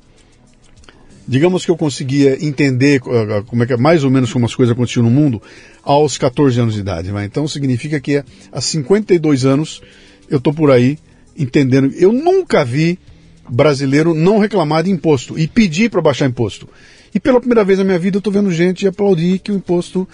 digamos que eu conseguia entender uh, como é que é, mais ou menos como as coisas aconteciam no mundo aos 14 anos de idade. Né? Então significa que há 52 anos eu estou por aí entendendo. Eu nunca vi brasileiro não reclamar de imposto e pedir para baixar imposto. E pela primeira vez na minha vida eu estou vendo gente aplaudir que o imposto.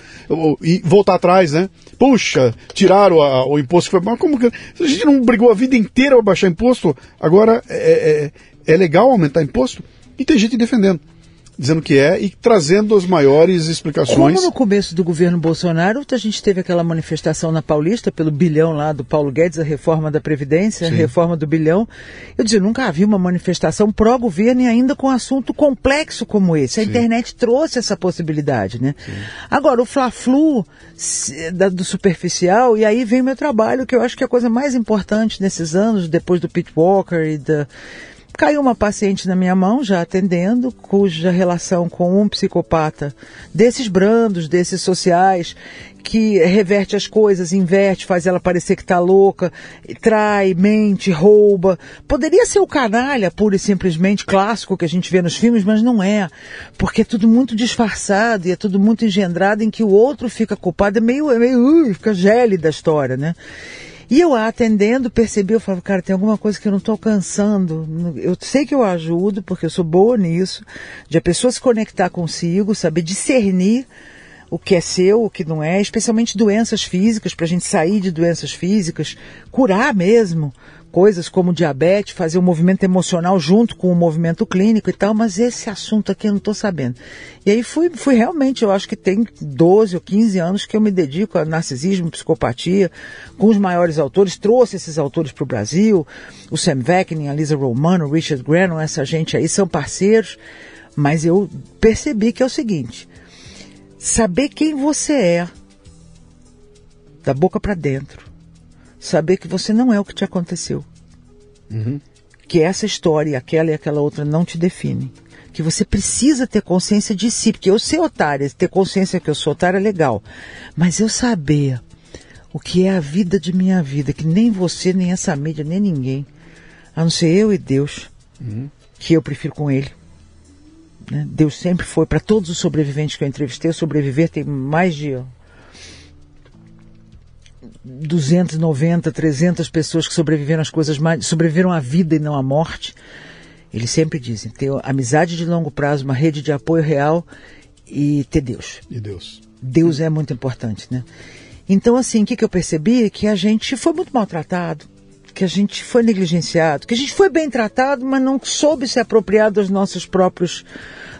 e voltar atrás, né? Puxa, tiraram a, o imposto. Foi, mas como que. A gente não brigou a vida inteira para baixar imposto, agora é, é, é legal aumentar imposto? E tem gente defendendo, dizendo que é e trazendo as maiores explicações. Como no começo do governo Bolsonaro, a gente teve aquela manifestação na Paulista pelo bilhão lá do Paulo Guedes, a reforma da Previdência, Sim. a reforma do bilhão. Eu dizia, nunca havia uma manifestação pró-governo e ainda com um assunto complexo como esse. A Sim. internet trouxe essa possibilidade, né? Sim. Agora, o Fla-Flu do superficial, e aí vem o meu trabalho, que eu acho que é a coisa mais importante nesses anos, depois do Pete Walker e da Caiu uma paciente na minha mão, já atendendo, cuja relação com um psicopata desses brandos, desses sociais, que reverte as coisas, inverte, faz ela parecer que está louca, trai, mente, rouba. Poderia ser o canalha, pura e simplesmente clássico que a gente vê nos filmes, mas não é. Porque é tudo muito disfarçado e é tudo muito engendrado em que o outro fica culpado. É meio, é meio, uh, fica gélida a história, né? E eu atendendo, percebi, eu falava, cara, tem alguma coisa que eu não estou alcançando. Eu sei que eu ajudo, porque eu sou boa nisso, de a pessoa se conectar consigo, saber discernir o que é seu, o que não é, especialmente doenças físicas, para a gente sair de doenças físicas, curar mesmo coisas como diabetes, fazer o um movimento emocional junto com o movimento clínico e tal, mas esse assunto aqui eu não estou sabendo. E aí fui, fui realmente, eu acho que tem 12 ou 15 anos que eu me dedico a narcisismo, psicopatia, com os maiores autores, trouxe esses autores para o Brasil, o Sam Vaknin, a Lisa Romano, o Richard Grannon, essa gente aí são parceiros, mas eu percebi que é o seguinte, saber quem você é, da boca para dentro, saber que você não é o que te aconteceu. Uhum. Que essa história, aquela e aquela outra não te definem. Que você precisa ter consciência de si, porque eu ser otária, ter consciência que eu sou otária é legal. Mas eu saber o que é a vida de minha vida, que nem você, nem essa mídia, nem ninguém, a não ser eu e Deus, uhum. que eu prefiro com Ele. Né? Deus sempre foi, para todos os sobreviventes que eu entrevistei, sobreviver tem mais de 290, 300 pessoas que sobreviveram às coisas mais, sobreviveram à vida e não à morte. Eles sempre dizem, ter amizade de longo prazo, uma rede de apoio real e ter Deus. E Deus. Deus é muito importante, né? Então, assim, o que, que eu percebi? Que a gente foi muito maltratado, que a gente foi negligenciado, que a gente foi bem tratado, mas não soube se apropriar dos nossos próprios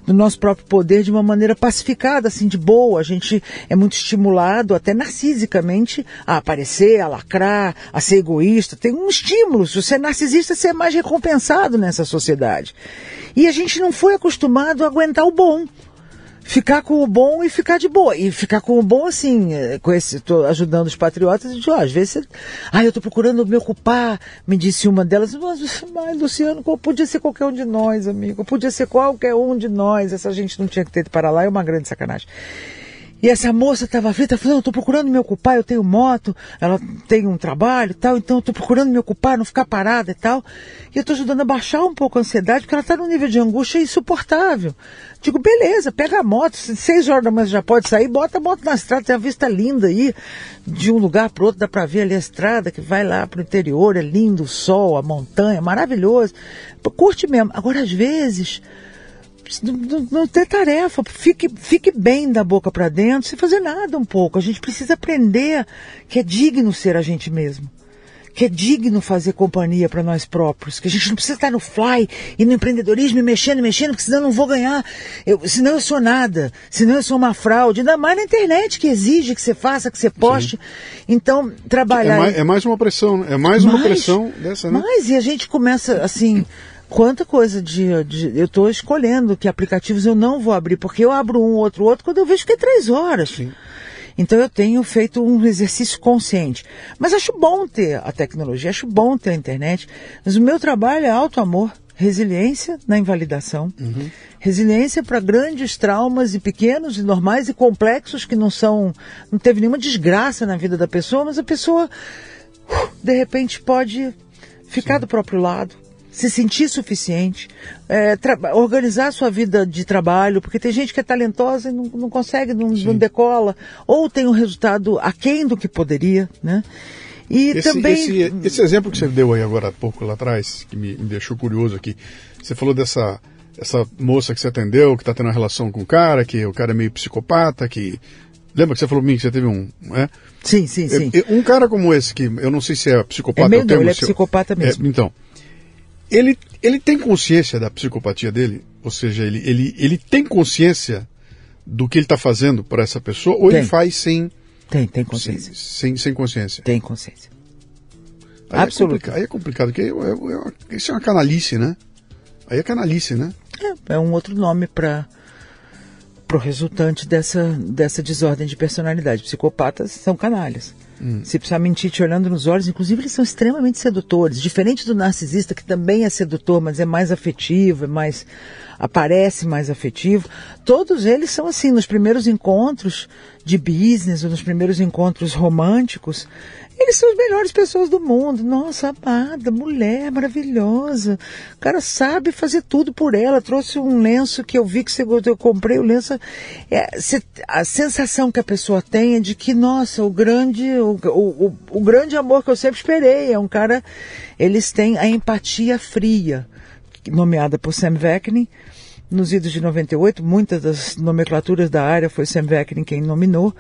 do nosso próprio poder de uma maneira pacificada, assim, de boa. A gente é muito estimulado, até narcisicamente, a aparecer, a lacrar, a ser egoísta. Tem um estímulo. Se você é narcisista, você é mais recompensado nessa sociedade. E a gente não foi acostumado a aguentar o bom ficar com o bom e ficar de boa. E ficar com o bom, assim, é, com esse, tô ajudando os patriotas, de, às vezes você, ah, eu tô procurando me ocupar, me disse uma delas, mas, mas Luciano, podia ser qualquer um de nós, amigo, podia ser qualquer um de nós, essa gente não tinha que ter ido para lá, é uma grande sacanagem. E essa moça estava aflita, falando, eu estou procurando me ocupar, eu tenho moto, ela tem um trabalho e tal, então eu estou procurando me ocupar, não ficar parada e tal. E eu estou ajudando a baixar um pouco a ansiedade, porque ela está num nível de angústia insuportável. Digo, beleza, pega a moto, seis horas da manhã já pode sair, bota a moto na estrada, tem a vista linda aí, de um lugar para outro, dá para ver ali a estrada que vai lá para o interior, é lindo, o sol, a montanha, maravilhoso. Curte mesmo. Agora, às vezes não, ter tarefa, fique, fique bem da boca para dentro, sem fazer nada um pouco. A gente precisa aprender que é digno ser a gente mesmo. Que é digno fazer companhia para nós próprios, que a gente não precisa estar no fly e no empreendedorismo e mexendo, mexendo, porque senão eu não vou ganhar, eu, senão eu sou nada, senão eu sou uma fraude, ainda mais na internet que exige que você faça, que você poste. Sim. Então, trabalhar. É mais, é mais, uma pressão, é mais, mais uma pressão dessa, né? Mas, e a gente começa assim, Quanta coisa de, de eu estou escolhendo que aplicativos eu não vou abrir, porque eu abro um, outro, outro, quando eu vejo que é três horas. Sim. Então eu tenho feito um exercício consciente. Mas acho bom ter a tecnologia, acho bom ter a internet. Mas o meu trabalho é alto amor, resiliência na invalidação, uhum. resiliência para grandes traumas e pequenos e normais e complexos que não são, não teve nenhuma desgraça na vida da pessoa, mas a pessoa uh, de repente pode ficar Sim. do próprio lado, se sentir suficiente, é, organizar a sua vida de trabalho, porque tem gente que é talentosa e não, não consegue, não, não, decola, ou tem um resultado aquém do que poderia, né? E esse, também... Esse, esse, exemplo que você deu aí agora há pouco lá atrás, que me, me deixou curioso aqui, você falou dessa essa moça que você atendeu, que está tendo uma relação com o cara, que o cara é meio psicopata, que... Lembra que você falou para mim que você teve um... É? Sim, sim, sim. Um cara como esse, que eu não sei se é psicopata... É meio, não, ele é psicopata mesmo. É, então, ele, ele tem consciência da psicopatia dele? Ou seja, ele, ele, ele tem consciência do que ele está fazendo para essa pessoa? Ou tem. ele faz sem. Tem, tem consciência. Sem, sem consciência? Tem consciência. Aí Absoluto. É aí é complicado, porque é, é, isso é uma canalice, né? Aí é canalice, né? É, é um outro nome para o resultante dessa, dessa desordem de personalidade. Psicopatas são canalhas. Hum. Se precisar mentir te olhando nos olhos, inclusive eles são extremamente sedutores. Diferente do narcisista, que também é sedutor, mas é mais afetivo, é mais. Aparece mais afetivo. Todos eles são assim, nos primeiros encontros de business, ou nos primeiros encontros românticos, eles são as melhores pessoas do mundo. Nossa, amada, mulher maravilhosa. O cara sabe fazer tudo por ela. Trouxe um lenço que eu vi que você eu comprei o lenço. É, a sensação que a pessoa tem é de que, nossa, o grande, o, o, o grande amor que eu sempre esperei. É um cara. Eles têm a empatia fria, nomeada por Sam Vecni nos idos de 98, muitas das nomenclaturas da área foi Sam Vecni quem nominou,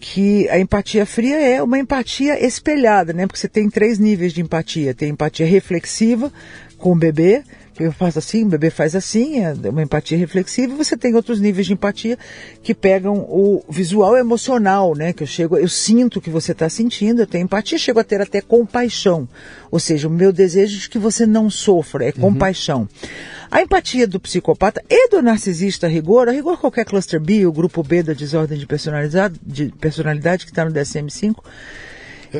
que a empatia fria é uma empatia espelhada, né? Porque você tem três níveis de empatia. Tem empatia reflexiva com o bebê, eu faço assim, o bebê faz assim, é uma empatia reflexiva. Você tem outros níveis de empatia que pegam o visual emocional, né? Que eu chego, eu sinto o que você está sentindo, eu tenho empatia, chego a ter até compaixão. Ou seja, o meu desejo de que você não sofra é uhum. compaixão. A empatia do psicopata e do narcisista a rigor, a rigor qualquer cluster B, o grupo B da desordem de personalidade, de personalidade que está no DSM-5, é,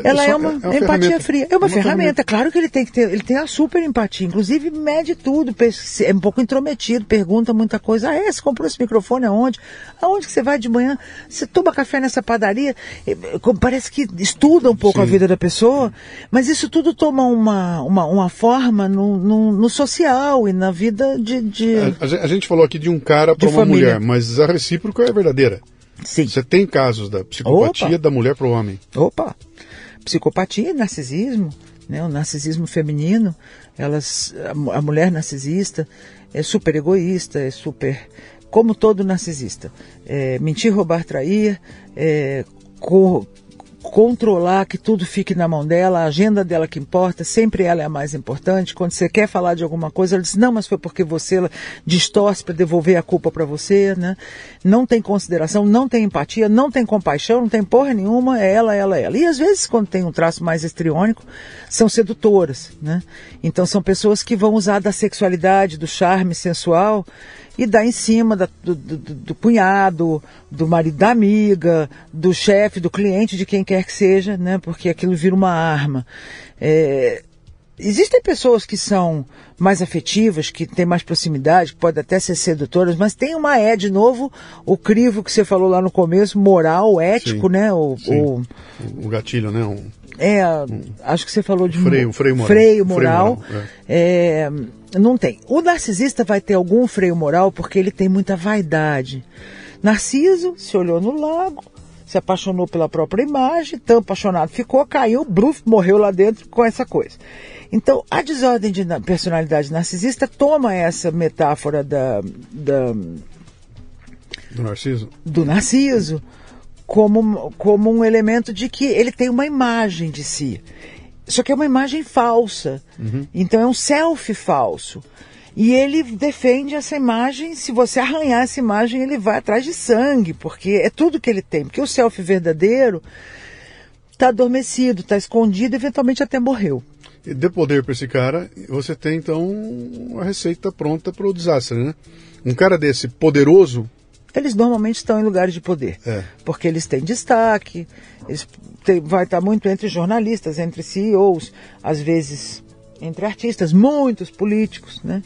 ela é, uma, é uma empatia fria. É uma, uma ferramenta. ferramenta. Claro que ele tem que ter, ele tem a super empatia. Inclusive, mede tudo, é um pouco intrometido, pergunta muita coisa. Ah, é, você comprou esse microfone aonde? Aonde que você vai de manhã? Você toma café nessa padaria? Parece que estuda um pouco Sim. a vida da pessoa, mas isso tudo toma uma, uma, uma forma no, no, no social e na vida de. de a, a, gente falou aqui de um cara para uma família. mulher, mas a recíproca é verdadeira. Sim. Você tem casos da psicopatia Opa. da mulher para o homem. Opa! Psicopatia e narcisismo, né? o narcisismo feminino, elas, a, a mulher narcisista é super egoísta, é super, como todo narcisista, é, mentir, roubar, trair, é, co, controlar que tudo fique na mão dela, a agenda dela que importa, sempre ela é a mais importante. Quando você quer falar de alguma coisa, ela diz, não, mas foi porque você distorce para devolver a culpa para você, né? Não tem consideração, não tem empatia, não tem compaixão, não tem porra nenhuma, é ela, ela, ela. E às vezes, quando tem um traço mais estriônico, são sedutoras, né? Então são pessoas que vão usar da sexualidade, do charme sensual, e dá em cima da, do, do, do, cunhado, do marido da amiga, do chefe, do cliente, de quem quer que seja, né? Porque aquilo vira uma arma. É, existem pessoas que são mais afetivas, que têm mais proximidade, que podem até ser sedutoras, mas tem uma é, de novo, o crivo que você falou lá no começo, moral, ético, sim, né? O, o, o gatilho, né? Um... É, acho que você falou de freio, freio moral. Freio moral. Freio moral é. É, não tem. O narcisista vai ter algum freio moral porque ele tem muita vaidade. Narciso se olhou no lago, se apaixonou pela própria imagem, tão apaixonado ficou, caiu, bruf, morreu lá dentro com essa coisa. Então, a desordem de personalidade narcisista toma essa metáfora da, da do narciso, do narciso como, como um elemento de que ele tem uma imagem de si. Só que é uma imagem falsa. Uhum. Então é um selfie falso. E ele defende essa imagem, se você arranhar essa imagem, ele vai atrás de sangue, porque é tudo que ele tem. Porque o selfie verdadeiro está adormecido, está escondido, eventualmente até morreu. dê poder para esse cara, você tem então a receita pronta para o desastre, né? Um cara desse poderoso. Eles normalmente estão em lugares de poder, É. porque eles têm destaque, eles têm- vai estar muito entre jornalistas, entre CEOs, às vezes entre artistas, muitos políticos, né?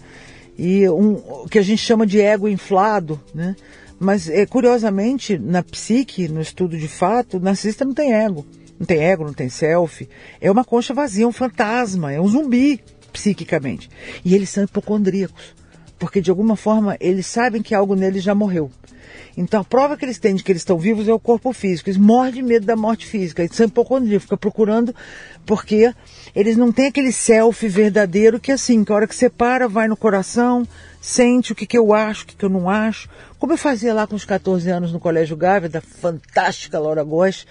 E um, o que a gente chama de ego inflado, né? Mas, é, curiosamente, na psique, no estudo de fato, o narcisista não tem ego. Não tem ego, não tem selfie. É uma concha vazia, um fantasma, é um zumbi, psiquicamente. E eles são hipocondríacos. Porque, de alguma forma, eles sabem que algo neles já morreu. Então, a prova que eles têm de que eles estão vivos é o corpo físico. Eles morrem de medo da morte física. Eles são hipocondríacos, ficam procurando, porque eles não têm aquele selfie verdadeiro que, assim, que a hora que você para, vai no coração, sente o que, que eu acho, o que, que eu não acho. Como eu fazia lá com os 14 anos no Colégio Gávea, da fantástica Laura Góes,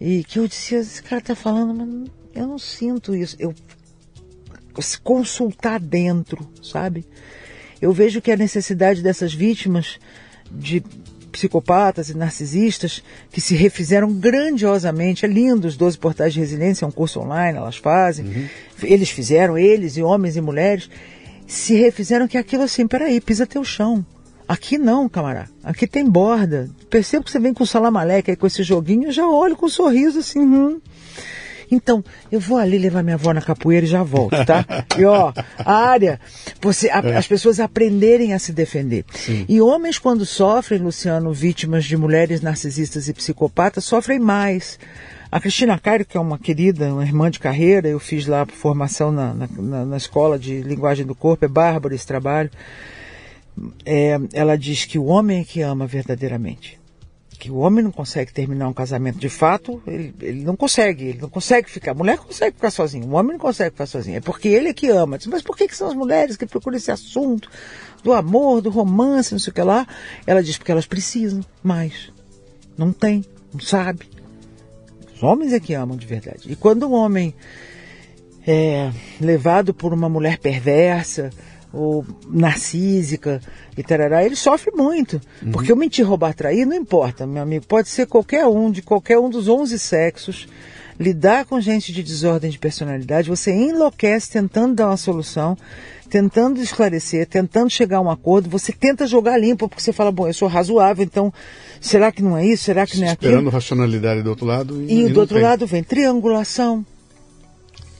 e que eu dizia, esse cara tá falando, mas eu não sinto isso. Eu se consultar dentro, sabe? Eu vejo que a necessidade dessas vítimas de psicopatas e narcisistas que se refizeram grandiosamente. É lindo os 12 portais de resiliência, é um curso online, elas fazem. Eles fizeram, eles e homens e mulheres, se refizeram que aquilo assim, peraí, pisa teu chão. Aqui não, camarada. Aqui tem borda. Percebo que você vem com o salamaleque aí com esse joguinho, eu já olho com um sorriso assim, hum. Então, eu vou ali levar minha avó na capoeira e já volto, tá? (laughs) E ó, a área, você, a- as pessoas aprenderem a se defender. E homens, quando sofrem, Luciano, vítimas de mulheres narcisistas e psicopatas, sofrem mais. A Cristina Cairo, que é uma querida, uma irmã de carreira, eu fiz lá formação na, na, na- na escola de linguagem do corpo, é bárbaro esse trabalho. É, ela diz que o homem é que ama verdadeiramente que o homem não consegue terminar um casamento de fato, ele, ele não consegue, ele não consegue ficar. A mulher consegue ficar sozinha, o homem não consegue ficar sozinho. É porque ele é que ama. Mas por que, que são as mulheres que procuram esse assunto do amor, do romance, não sei o que lá? Ela diz porque elas precisam mais. Não tem, não sabe. Os homens é que amam de verdade. E quando o homem é levado por uma mulher perversa ou narcísica e tarará, ele sofre muito. Porque o mentir, roubar, trair, não importa, meu amigo. Pode ser qualquer um, de qualquer um dos 11 sexos. Lidar com gente de desordem de personalidade, você enlouquece tentando dar uma solução, tentando esclarecer, tentando chegar a um acordo, você tenta jogar limpo, porque você fala, bom, eu sou razoável, então será que não é isso? Será que não é aquilo? Esperando racionalidade do outro lado. E, não do outro tem. lado vem triangulação,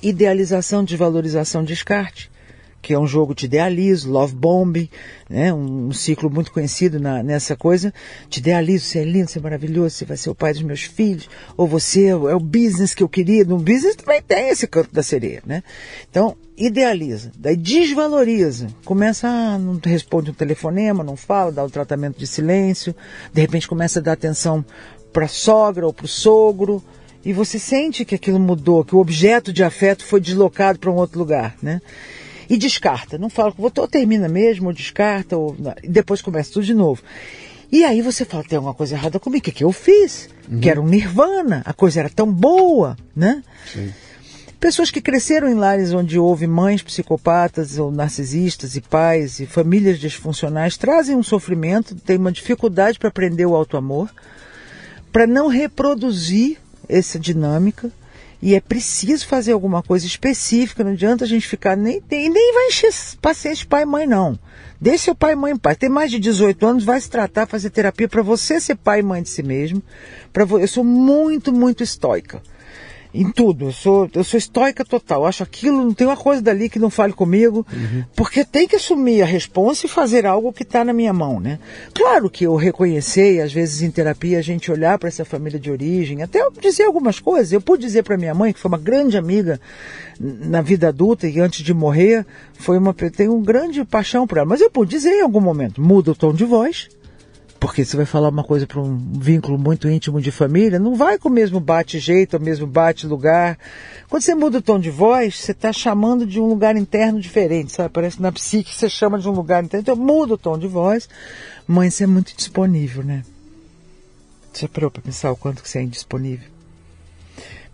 idealização, desvalorização, descarte, que é um jogo de idealizo, love bombing, né? um, um ciclo muito conhecido na- nessa coisa. Te idealizo, você é lindo, você é maravilhoso, você vai ser o pai dos meus filhos, ou você é o é o business que eu queria. No business também tem esse canto da sereia, né? Então, idealiza, daí desvaloriza, começa a não responde um telefonema, não fala, dá o tratamento de silêncio, de repente começa a dar atenção para a sogra ou para o sogro, e você sente que aquilo mudou, que o objeto de afeto foi deslocado para um outro lugar, né? E descarta, não fala com você, ou termina mesmo, ou descarta, ou e depois começa tudo de novo. E aí você fala, tem alguma coisa errada comigo, o que, que eu fiz? Que era um nirvana, a coisa era tão boa, né? Sim. Pessoas que cresceram em lares onde houve mães psicopatas ou narcisistas e pais e famílias disfuncionais trazem um sofrimento, têm uma dificuldade para aprender o auto-amor, para não reproduzir essa dinâmica. E é preciso fazer alguma coisa específica, não adianta a gente ficar nem tem, nem vai encher paciente pai e mãe não. Deixa seu pai e mãe em paz. Tem mais de 18 anos, vai se tratar, fazer terapia para você ser pai e mãe de si mesmo. Para eu sou muito, muito estoica em tudo. Eu sou, eu sou estoica total. Eu acho aquilo, não tem uma coisa dali que não fale comigo, porque tem que assumir a responsa e fazer algo que está na minha mão, né? Claro que eu reconhecer, às vezes em terapia, a gente olhar para essa família de origem, até eu dizer algumas coisas. Eu pude dizer para minha mãe, que foi uma grande amiga na vida adulta e antes de morrer, foi uma, eu tenho um grande paixão por ela. Mas eu pude dizer em algum momento, muda o tom de voz, porque você vai falar uma coisa para um vínculo muito íntimo de família, não vai com o mesmo bate-jeito, o mesmo bate-lugar. Quando você muda o tom de voz, você está chamando de um lugar interno diferente, sabe? Parece que na psique você chama de um lugar interno. Então muda o tom de voz. Mãe, você é muito disponível, né? Você parou para pensar o quanto que você é indisponível?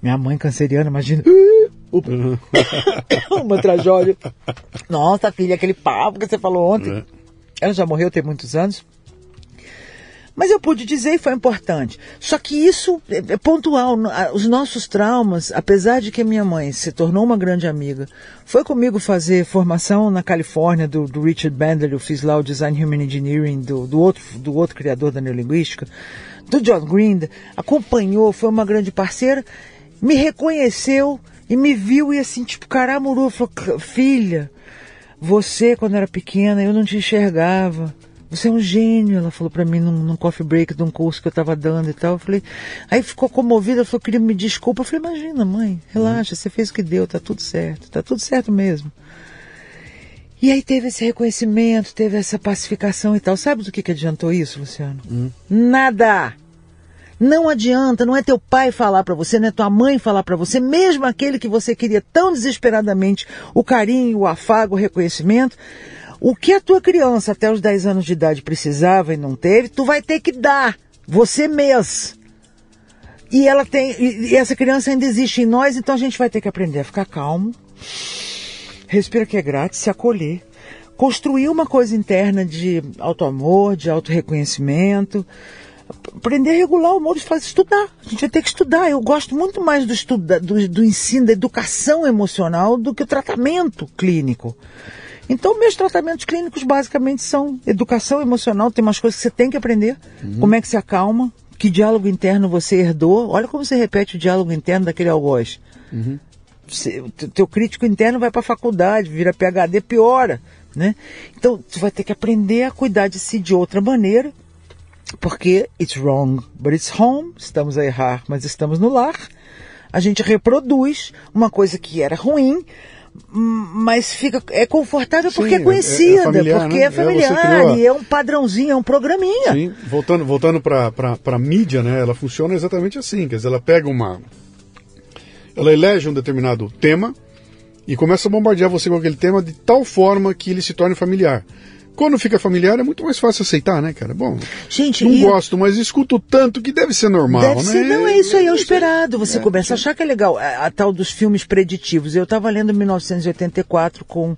Minha mãe canceriana, imagina. (laughs) (laughs) Uma tragédia. Nossa, filha, aquele papo que você falou ontem. É. Ela já morreu tem muitos anos. Mas eu pude dizer e foi importante. Só que isso é, é pontual. Os nossos traumas, apesar de que minha mãe se tornou uma grande amiga, foi comigo fazer formação na Califórnia do, do Richard Bandler, eu fiz lá o Design Human Engineering do, do, outro, do outro criador da neurolinguística, do John Green, acompanhou, foi uma grande parceira, me reconheceu e me viu e assim, tipo, caramuru, falou, filha, você quando era pequena eu não te enxergava. Você é um gênio, ela falou para mim num, num, coffee break de um curso que eu estava dando e tal. Eu falei, aí ficou comovida, falou, queria me desculpa. Eu falei, imagina, mãe, relaxa, você fez o que deu, tá tudo certo, tá tudo certo mesmo. E aí teve esse reconhecimento, teve essa pacificação e tal. Sabe do que, que adiantou isso, Luciano? Hum. Nada! Não adianta, não é teu pai falar para você, não é tua mãe falar para você, mesmo aquele que você queria tão desesperadamente o carinho, o afago, o reconhecimento. O que a tua criança até os 10 anos de idade precisava e não teve, tu vai ter que dar, você mesmo. E ela tem, e essa criança ainda existe em nós, então a gente vai ter que aprender a ficar calmo, respira que é grátis, se acolher, construir uma coisa interna de auto-amor, de auto-reconhecimento, aprender a regular o modo de fazer, estudar. A gente vai ter que estudar. Eu gosto muito mais do, estudo, do, do ensino, da educação emocional do que o tratamento clínico. Então, meus tratamentos clínicos basicamente são educação emocional, tem umas coisas que você tem que aprender, uhum. como é que se acalma, que diálogo interno você herdou. Olha como você repete o diálogo interno daquele algoz. Uhum. o teu crítico interno vai para a faculdade, vira PhD, piora. Né? Então, você vai ter que aprender a cuidar de si de outra maneira, porque it's wrong, but it's home, estamos a errar, mas estamos no lar. A gente reproduz uma coisa que era ruim, mas fica é confortável porque Sim, é conhecida, é, é familiar, porque né? é familiar é, e é um padrãozinho, é um programinha. Sim, voltando, voltando para a mídia, né? Ela funciona exatamente assim, quer dizer, ela pega uma ela elege um determinado tema e começa a bombardear você com aquele tema de tal forma que ele se torne familiar. Quando fica familiar é muito mais fácil aceitar, né, cara? Bom, Gente, não gosto, mas escuto tanto que deve ser normal, deve né? Ser, não, é isso aí, é o esperado. Você é, começa a achar que é legal. A, a tal dos filmes preditivos. Eu estava lendo 1984 com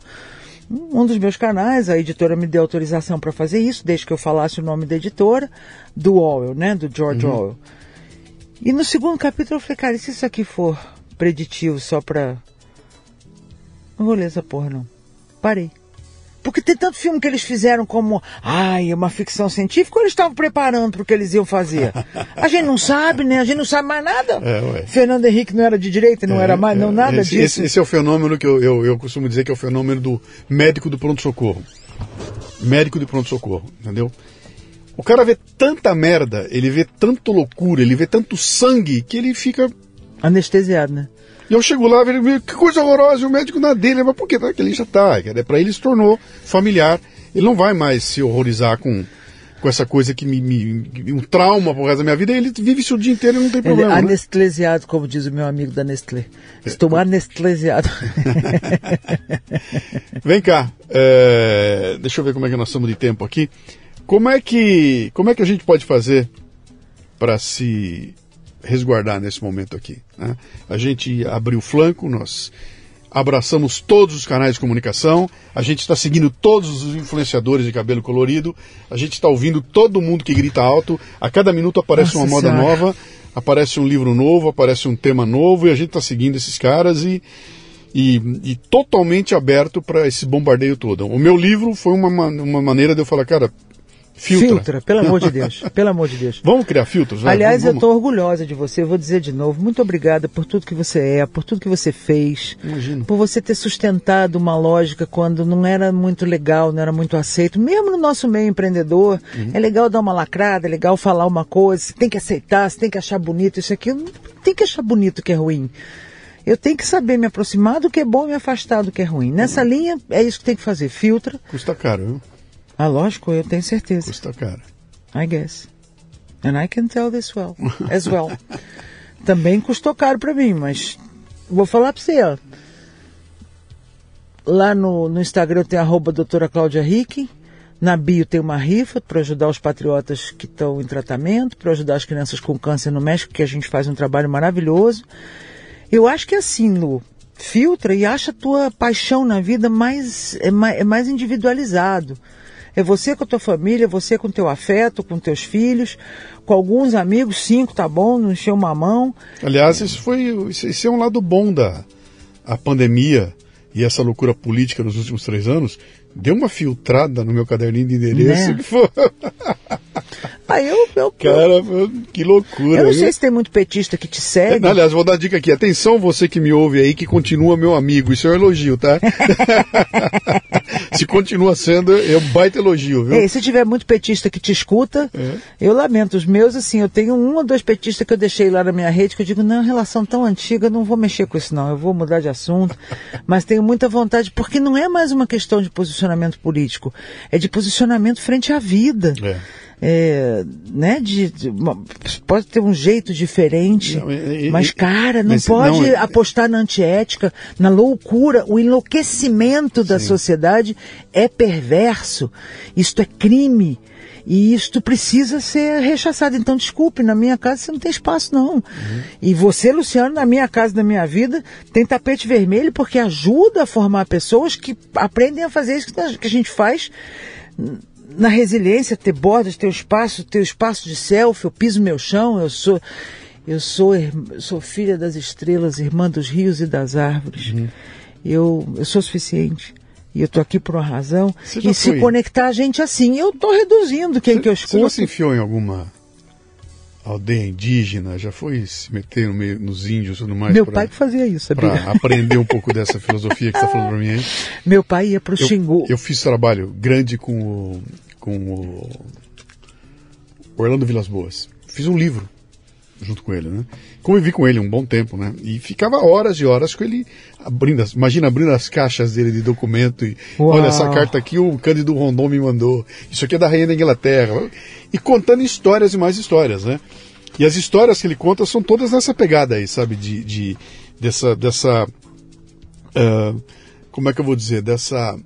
um dos meus canais, a editora me deu autorização para fazer isso, desde que eu falasse o nome da editora, do Orwell, né, do George uhum. Orwell. E no segundo capítulo eu falei, cara, e se isso aqui for preditivo só para... Não vou ler essa porra, não. Parei. Porque tem tanto filme que eles fizeram como, ai, é uma ficção científica, ou eles estavam preparando para o que eles iam fazer? A gente não sabe, né? A gente não sabe mais nada. É, Fernando Henrique não era de direita, não é, era mais, é, não nada esse, disso. Esse, é o fenômeno que eu, eu, eu costumo dizer que é o fenômeno do médico do pronto-socorro. Médico de pronto-socorro, entendeu? O cara vê tanta merda, ele vê tanto loucura, ele vê tanto sangue, que ele fica... Anestesiado, né? E eu chego lá, ele que coisa horrorosa, e o médico na dele, mas por quê? Porque ele já tá, é para ele se tornou familiar, ele não vai mais se horrorizar com, com essa coisa que me, me, um trauma por causa da minha vida, ele vive isso o dia inteiro e não tem problema. Ele, né? anestesiado, como diz o meu amigo da Nestlé. Estou é. anestesiado. (laughs) Vem cá, é, deixa eu ver como é que nós estamos de tempo aqui. Como é que, como é que a gente pode fazer para se resguardar nesse momento aqui. Né? A gente abriu o flanco, nós abraçamos todos os canais de comunicação, a gente está seguindo todos os influenciadores de cabelo colorido, a gente está ouvindo todo mundo que grita alto, a cada minuto aparece Nossa uma moda senhora. nova, aparece um livro novo, aparece um tema novo e a gente está seguindo esses caras e, e, e totalmente aberto para esse bombardeio todo. O meu livro foi uma, uma maneira de eu falar, cara, Filtra. Filtra, pelo amor de (laughs) Deus. pelo amor de Deus. Vamos criar filtros? Vai, Aliás, vamos, eu estou orgulhosa de você. vou dizer de novo, muito obrigada por tudo que você é, por tudo que você fez. Imagino. Por você ter sustentado uma lógica quando não era muito legal, não era muito aceito. Mesmo no nosso meio empreendedor, uhum. é legal dar uma lacrada, é legal falar uma coisa, você tem que aceitar, você tem que achar bonito isso aqui. Não tem que achar bonito que é ruim. Eu tenho que saber me aproximar do que é bom e me afastar do que é ruim. Nessa uhum. linha, é isso que tem que fazer. Filtra. Custa caro, viu? Ah, lógico, eu tenho certeza. Custa caro. I guess. And I can tell this well, as well. (laughs) Também custou caro para mim, mas vou falar para você, ó. Lá no, no Instagram tem arroba doutora Cláudia Rick. Na bio tem uma rifa para ajudar os patriotas que estão em tratamento, para ajudar as crianças com câncer no México, que a gente faz um trabalho maravilhoso. Eu acho que é assim, Lu, filtra e acha a tua paixão na vida mais, é mais, é mais individualizado. É você com a tua família, você com o teu afeto, com teus filhos, com alguns amigos, cinco tá bom, não encher uma mão. Aliás, isso foi isso é um lado bom da a pandemia e essa loucura política nos últimos três anos. Deu uma filtrada no meu caderninho de endereço Né? que foi. (laughs) Aí eu, eu, (laughs) Cara, que loucura. eu não viu? sei se tem muito petista que te segue. Aliás, vou dar dica aqui. Atenção, você que me ouve aí, que continua meu amigo. Isso é um elogio, tá? (laughs) Se continua sendo, é um baita elogio, viu? É, se tiver muito petista que te escuta, É. eu lamento. Os meus, assim, eu tenho um ou dois petistas que eu deixei lá na minha rede que eu digo, não, relação tão antiga, não vou mexer com isso não, eu vou mudar de assunto. (laughs) Mas tenho muita vontade, porque não é mais uma questão de posicionamento político, é de posicionamento frente à vida. É. É, né, de, de pode ter um jeito diferente, Não, e- mas cara, não mas pode não, apostar na antiética, na loucura, o enlouquecimento da sociedade é perverso, isto é crime. E isto precisa ser rechaçado. Então, desculpe, na minha casa você não tem espaço, não. E você, Luciano, na minha casa, na minha vida, tem tapete vermelho porque ajuda a formar pessoas que aprendem a fazer isso que a gente faz na resiliência, ter bordas, ter espaço, ter o espaço de selfie, eu piso meu chão, eu sou eu sou sou filha das estrelas, irmã dos rios e das árvores. Eu eu sou suficiente. E eu tô aqui por uma razão. Você E se foi- conectar a gente assim, eu tô reduzindo quem que eu Você já escuto. se enfiou em alguma aldeia indígena? Já foi se meter no meio, nos índios e tudo mais? Meu pra- pai que fazia isso, sabia? Pra aprender um pouco dessa filosofia que você está falando para mim aí. (laughs) Meu pai ia pro Eu, Xingu. eu fiz trabalho grande com o, com o Orlando Vilas Boas. Fiz um livro junto com ele, né? Convivi com ele um bom tempo, né? E ficava horas e horas com ele abrindo, as- imagina abrindo as caixas dele de documento e Uau. olha essa carta aqui o Cândido Rondon me mandou. Isso aqui é da rainha da Inglaterra. E contando histórias e mais histórias, né? E as histórias que ele conta são todas nessa pegada aí, sabe? De, de dessa dessa ah, como é que eu vou dizer, dessa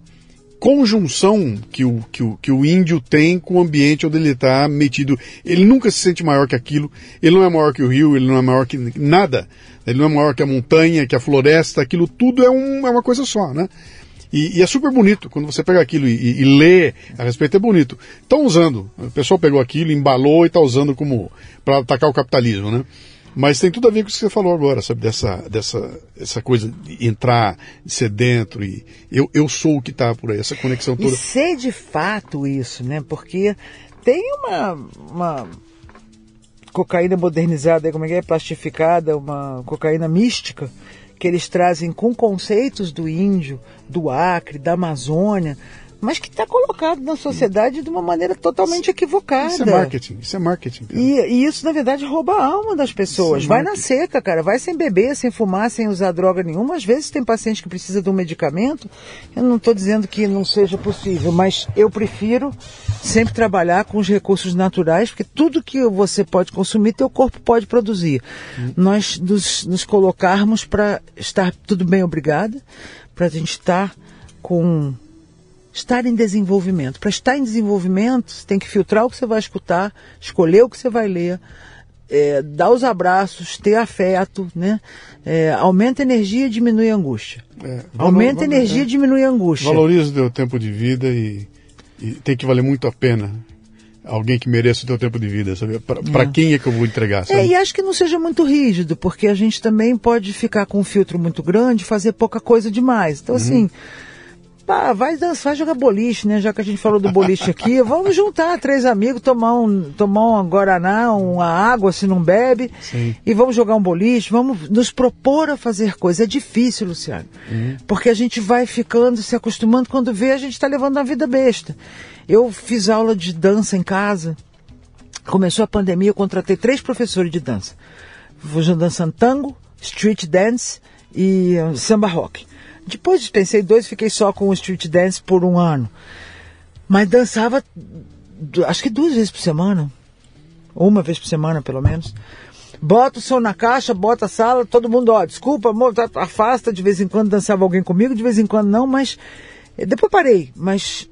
conjunção que o, que o, que o índio tem com o ambiente onde ele está metido. Ele nunca se sente maior que aquilo, ele não é maior que o rio, ele não é maior que nada, ele não é maior que a montanha, que a floresta, aquilo tudo é, um, é uma coisa só, né? E, e é super bonito, quando você pega aquilo e, e- e lê a respeito, é bonito. Estão usando, o pessoal pegou aquilo, embalou e está usando como para atacar o capitalismo, né? Mas tem tudo a ver com o que você falou agora, sabe? Dessa, dessa essa coisa de entrar, de ser dentro e eu, eu sou o que está por aí, essa conexão E toda. ser de fato isso, né? Porque tem uma, uma cocaína modernizada, como é que é? Plastificada, uma cocaína mística, que eles trazem com conceitos do índio, do Acre, da Amazônia, mas que está colocado na sociedade de uma maneira totalmente equivocada. Isso é marketing, isso é marketing. E, e isso, na verdade, rouba a alma das pessoas. Isso é vai na seca, cara. Vai sem beber, sem fumar, sem usar droga nenhuma. Às vezes tem paciente que precisa de um medicamento. Eu não estou dizendo que não seja possível, mas eu prefiro sempre trabalhar com os recursos naturais, porque tudo que você pode consumir, teu corpo pode produzir. Nós nos, nos colocarmos para estar tudo bem, obrigada, para a gente estar com estar em desenvolvimento. Para estar em desenvolvimento, você tem que filtrar o que você vai escutar, escolher o que você vai ler, é, dar os abraços, ter afeto, né? É, aumenta a energia e diminui a angústia. É, valo- aumenta a energia e é. diminui a angústia. Valoriza o teu tempo de vida e, e tem que valer muito a pena. Alguém que mereça o teu tempo de vida, sabe? Para quem é que eu vou entregar, sabe? É, e acho que não seja muito rígido, porque a gente também pode ficar com um filtro muito grande e fazer pouca coisa demais. Então, assim, pá, vai dançar, vai jogar boliche, né? Já que a gente falou do boliche aqui, (laughs) vamos juntar três amigos, tomar um, tomar um guaraná, uma água se não bebe, Sim. e vamos jogar um boliche, vamos nos propor a fazer coisas. É difícil, Luciano, porque a gente vai ficando, se acostumando, quando vê, a gente está levando uma vida besta. Eu fiz aula de dança em casa, Começou a pandemia, eu contratei três professores de dança. Vou dançando tango, street dance e samba rock. Depois dispensei dois, fiquei só com o street dance por um ano. Mas dançava, acho que duas vezes por semana. Uma vez por semana, pelo menos. Bota o som na caixa, bota a sala, todo mundo, ó, desculpa, amor, tá- afasta, de vez em quando dançava alguém comigo, de vez em quando não, mas... eh, Depois parei, mas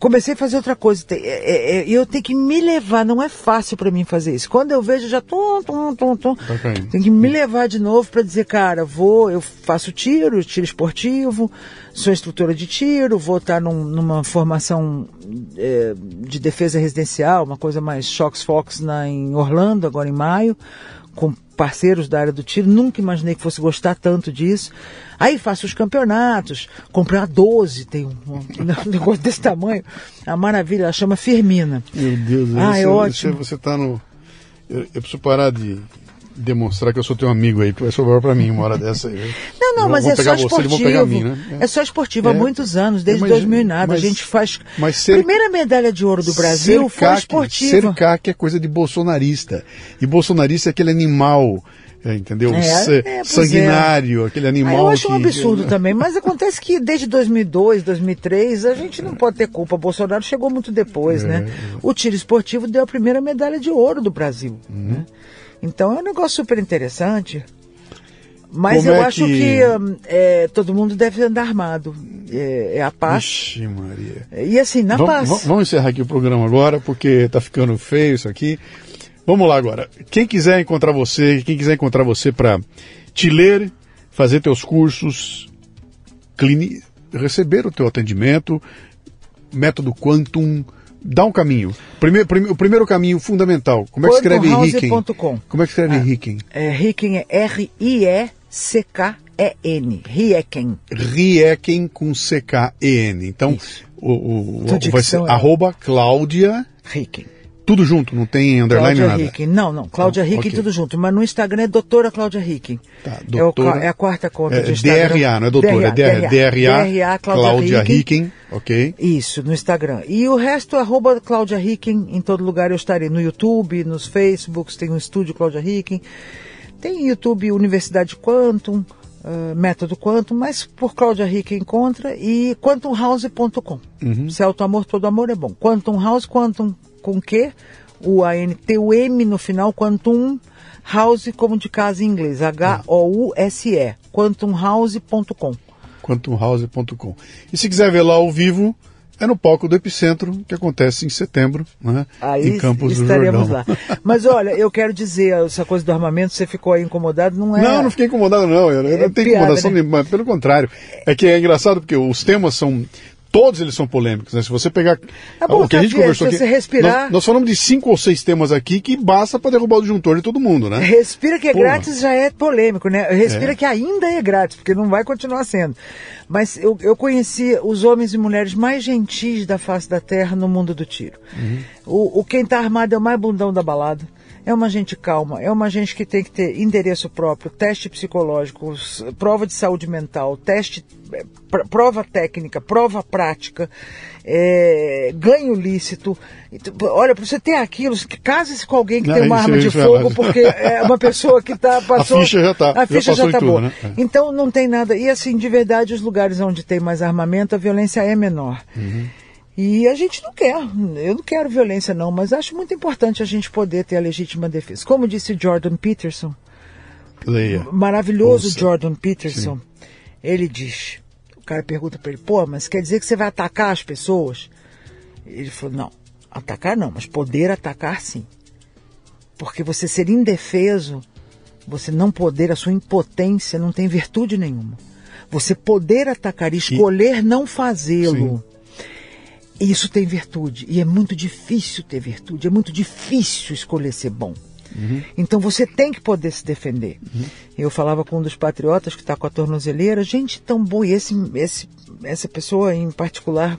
comecei a fazer outra coisa. É- é- é- eu tenho que me levar, não é fácil para mim fazer isso. Quando eu vejo, já tum, tum, tum, tum. Tá. Tem que me levar de novo para dizer, cara, vou, eu faço tiro, tiro esportivo, sou instrutora de tiro, vou estar num- numa formação é, de defesa residencial, uma coisa mais Shox Fox na, em Orlando, agora em maio, com parceiros da área do tiro. Nunca imaginei que fosse gostar tanto disso. Aí faço os campeonatos, comprei a 12, tem um, (laughs) um negócio desse tamanho. A maravilha, ela chama Firmina. Meu Deus, ah, você, é ótimo. Você, você tá no. Eu, eu preciso parar de demonstrar que eu sou teu amigo aí, tu vai sobrar para mim uma hora dessa aí. Não, não, mas é só você, esportivo. Mim, né? é. é. só esportivo há é. muitos anos, desde mas, 2000 e nada. Mas, a gente faz. Mas ser, Primeira medalha de ouro do Brasil foi esportiva. Ser CAC é coisa de bolsonarista. E bolsonarista é aquele animal. É, entendeu? É, é, sanguinário, aquele animal. Ah, eu acho que... um absurdo também, mas acontece que desde 2002, 2003, a gente não pode ter culpa. Bolsonaro chegou muito depois, né? O tiro esportivo deu a primeira medalha de ouro do Brasil. Uhum. Né? Então é um negócio super interessante. Mas Como eu é acho que, que hum, é, todo mundo deve andar armado. É, é a paz. Ixi, Maria. E assim, na vamos, paz. Vamos encerrar aqui o programa agora, porque tá ficando feio isso aqui. Vamos lá agora. Quem quiser encontrar você, quem quiser encontrar você para te ler, fazer teus cursos, clini... receber o teu atendimento, método Quantum, dá um caminho. Primeiro, prime... o primeiro caminho fundamental. Como é que escreve Ricken? Como é que escreve ah, Ricken? É, Ricken é R-I-E-C-K-E-N. Rieken. Rieken com C-K-E-N. Então, o, o, o vai ser é... arroba Cláudia Ricken. Tudo junto, não tem underline Cláudia nada? Ricken. Não, não. Cláudia Ricken, okay. tudo junto. Mas no Instagram é doutora Cláudia Ricken. Tá, doutora, é, o, é, a quarta conta é, do Instagram. DRA, não é doutora, DRA, é DRA, DRA, DRA Cláudia, Cláudia Ricken. Ok. Isso, no Instagram. E o resto, arroba Cláudia Ricken, em todo lugar eu estarei. No YouTube, nos Facebooks, tem um estúdio Cláudia Ricken. Tem YouTube Universidade Quantum, uh, Método Quantum, mas por Cláudia Ricken encontra e quantumhouse.com. Uhum. Se é auto-amor, todo amor é bom. Quantum House, Quantum com quê? o AN, tem o M no final, Quantum House, como de casa em inglês, H-O-U-S-E, quantumhouse.com. Quantumhouse.com. E se quiser ver lá ao vivo, é no palco do Epicentro, que acontece em setembro, né? Aí em Campos do Jordão. lá. Mas olha, eu quero dizer, essa coisa do armamento, você ficou aí incomodado, não é... Não, não fiquei incomodado não, eu, eu É não tenho piada, incomodação né? nenhuma, pelo contrário. É que é engraçado porque os temas são todos eles são polêmicos, né? Se você pegar É bom, o que a gente conversou se aqui, respirar- nós, nós falamos de cinco ou seis temas aqui que basta para derrubar o disjuntor de todo mundo, né? Respira que é Porra. grátis já é polêmico, né? Respira É. que ainda é grátis, porque não vai continuar sendo. Mas eu, eu conheci os homens e mulheres mais gentis da face da terra no mundo do tiro. O, o quem tá armado é o mais bundão da balada. É uma gente calma, é uma gente que tem que ter endereço próprio, teste psicológico, prova de saúde mental, teste, pr- prova técnica, prova prática, eh, ganho lícito. E tu- Olha, para você ter aquilo, case-se com alguém que Não, tem uma isso arma eu de fogo, porque é uma pessoa que tá, (laughs) passou... ficha já tá, A já ficha já, em tá tudo, boa. né? É. Então não tem nada. E assim, de verdade, os lugares onde tem mais armamento, a violência é menor. Uhum. E a gente não quer, eu não quero violência não, mas acho muito importante a gente poder ter a legítima defesa. Como disse Jordan Peterson, Leia. maravilhoso Ouça. Jordan Peterson, ele diz, o cara pergunta para ele, pô, mas quer dizer que você vai atacar as pessoas? Ele falou, não, atacar não, mas poder atacar sim. Porque você ser indefeso, você não poder, a sua impotência não tem virtude nenhuma. Você poder atacar e escolher não fazê-lo. Isso tem virtude. E é muito difícil ter virtude. É muito difícil escolher ser bom. Então você tem que poder se defender. Eu falava com um dos patriotas que está com a tornozeleira, gente tão boa, e esse, esse, essa pessoa em particular,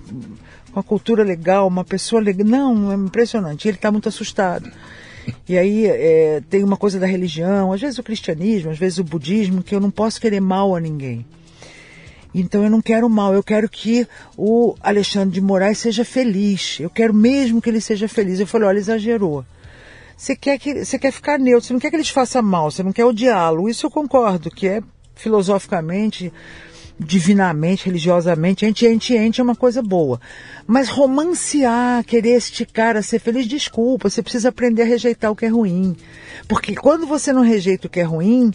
com a cultura legal, uma pessoa legal. Não, é impressionante. Ele está muito assustado. E aí é, tem uma coisa da religião, às vezes o cristianismo, às vezes o budismo, que eu não posso querer mal a ninguém. Então eu não quero mal, eu quero que o Alexandre de Moraes seja feliz. Eu quero mesmo que ele seja feliz. Eu falei, olha, exagerou. Você quer, que, você quer ficar neutro, você não quer que ele te faça mal, você não quer odiá-lo. Isso eu concordo, que é filosoficamente, divinamente, religiosamente, ente, ente, ente é uma coisa boa. Mas romancear, querer este cara ser feliz, desculpa, você precisa aprender a rejeitar o que é ruim. Porque quando você não rejeita o que é ruim,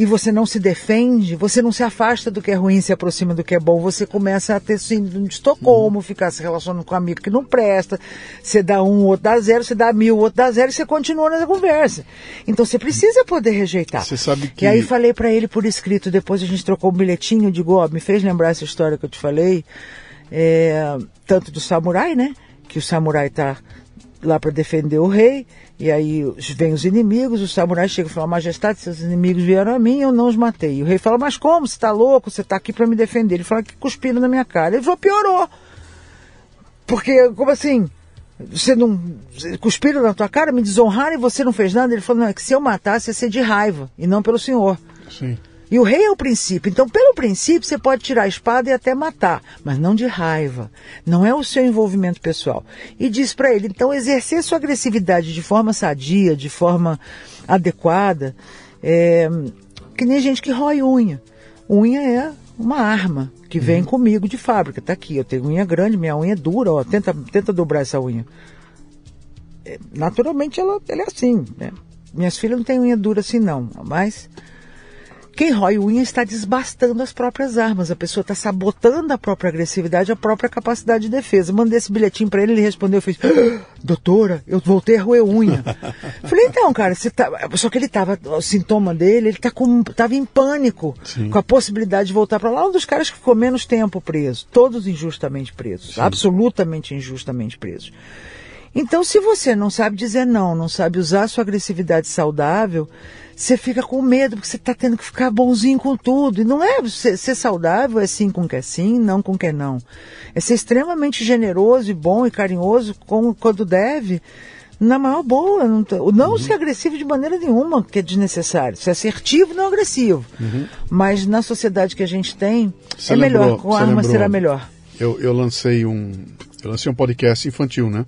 e você não se defende, você não se afasta do que é ruim se aproxima do que é bom, você começa a ter síndrome de Estocolmo, ficar se relacionando com um amigo que não presta, você dá um, o outro dá zero, você dá mil, o outro dá zero e você continua nessa conversa. Então você precisa poder rejeitar. Você sabe que- E aí falei para ele por escrito, depois a gente trocou um bilhetinho, digo, ó, me fez lembrar essa história que eu te falei, é, tanto do samurai, né? Que o samurai está lá para defender o rei, e aí vem os inimigos, o samurai chega e fala, majestade, seus inimigos vieram a mim, eu não os matei. E o rei fala, mas como? Você está louco? Você está aqui para me defender. Ele fala que cuspiram na minha cara. Ele falou, piorou. Porque, como assim? Você não. Cuspiram na tua cara, me desonraram e você não fez nada? Ele falou, não, é que se eu matasse ia ser de raiva, e não pelo senhor. Sim. E o rei é o princípio. Então, pelo princípio, você pode tirar a espada e até matar, mas não de raiva. Não é o seu envolvimento pessoal. E diz para ele, então, exercer sua agressividade de forma sadia, de forma adequada, é, que nem gente que rói unha. Unha é uma arma que vem uhum. comigo de fábrica. Tá aqui, eu tenho unha grande, minha unha é dura, ó, tenta, tenta dobrar essa unha. É, naturalmente ela, ela é assim, né? Minhas filhas não têm unha dura assim não, mas quem rói unha está desbastando as próprias armas. A pessoa está sabotando a própria agressividade, a própria capacidade de defesa. Mandei esse bilhetinho para ele, ele respondeu, fez, ah, doutora, eu voltei a roer unha. (laughs) Falei, então, cara, você tá... só que ele estava, o sintoma dele, ele tá com, tava em pânico Sim. com a possibilidade de voltar para lá. Um dos caras que ficou menos tempo preso, todos injustamente presos, Sim. absolutamente injustamente presos. Então, se você não sabe dizer não, não sabe usar a sua agressividade saudável, você fica com medo, porque você está tendo que ficar bonzinho com tudo. E não é ser, ser, saudável, é sim com que é sim, não com que é não. É ser extremamente generoso e bom e carinhoso com, quando deve, na maior boa. Não, não uhum. ser agressivo de maneira nenhuma, que é desnecessário. Ser assertivo, não agressivo. Uhum. Mas na sociedade que a gente tem, é lembrou, melhor. Com arma lembrou, será melhor. Eu, eu lancei um. Eu lancei um podcast infantil, né?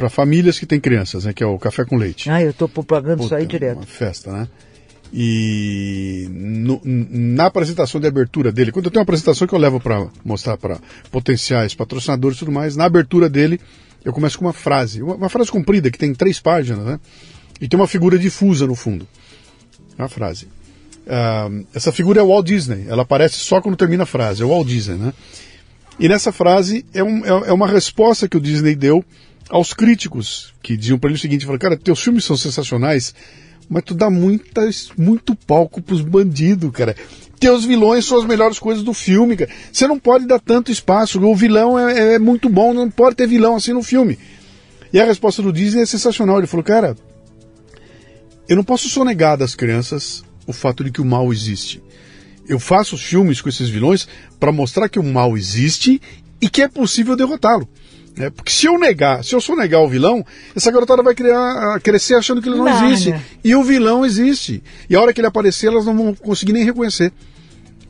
Para famílias que têm crianças, né? Que é o Café com Leite. Ah, eu estou propagando isso aí direto. Uma festa, né? E no, na apresentação de abertura dele, quando eu tenho uma apresentação que eu levo para mostrar para potenciais patrocinadores e tudo mais, na abertura dele eu começo com uma frase, uma, uma, frase comprida que tem três páginas, né? E tem uma figura difusa no fundo. Uma frase. Uh, essa figura é o Walt Disney, ela aparece só quando termina a frase, é o Walt Disney, né? E nessa frase é, um, é, é uma resposta que o Disney deu aos críticos que diziam para ele o seguinte: falaram, cara, teus filmes são sensacionais, mas tu dá muitas, muito palco pros bandidos, cara. Teus vilões são as melhores coisas do filme, cara. Você não pode dar tanto espaço. O vilão é, é muito bom, não pode ter vilão assim no filme. E a resposta do Disney é sensacional. Ele falou, cara, eu não posso sonegar das crianças o fato de que o mal existe. Eu faço os filmes com esses vilões para mostrar que o mal existe e que é possível derrotá-lo. É, porque se eu negar, se eu só negar o vilão, essa garotada vai criar, crescer achando que ele não existe. E o vilão existe. E a hora que ele aparecer, elas não vão conseguir nem reconhecer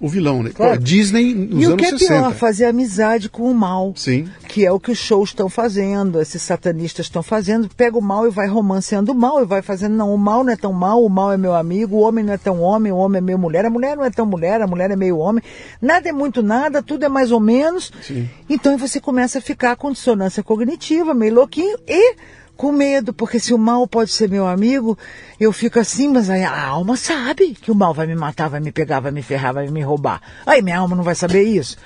o vilão, né? Claro. Disney nos e anos o que é 60. pior, fazer amizade com o mal. Sim. Que é o que os shows estão fazendo, esses satanistas estão fazendo. Pega o mal e vai romanceando o mal e vai fazendo, não, o mal não é tão mal, o mal é meu amigo, o homem não é tão homem, o homem é meio mulher, a mulher não é tão mulher, a mulher é meio homem. Nada é muito nada, tudo é mais ou menos. Sim. Então você começa a ficar com dissonância cognitiva, meio louquinho e com medo, porque se o mal pode ser meu amigo, eu fico assim, mas a alma sabe que o mal vai me matar, vai me pegar, vai me ferrar, vai me roubar. Aí minha alma não vai saber isso.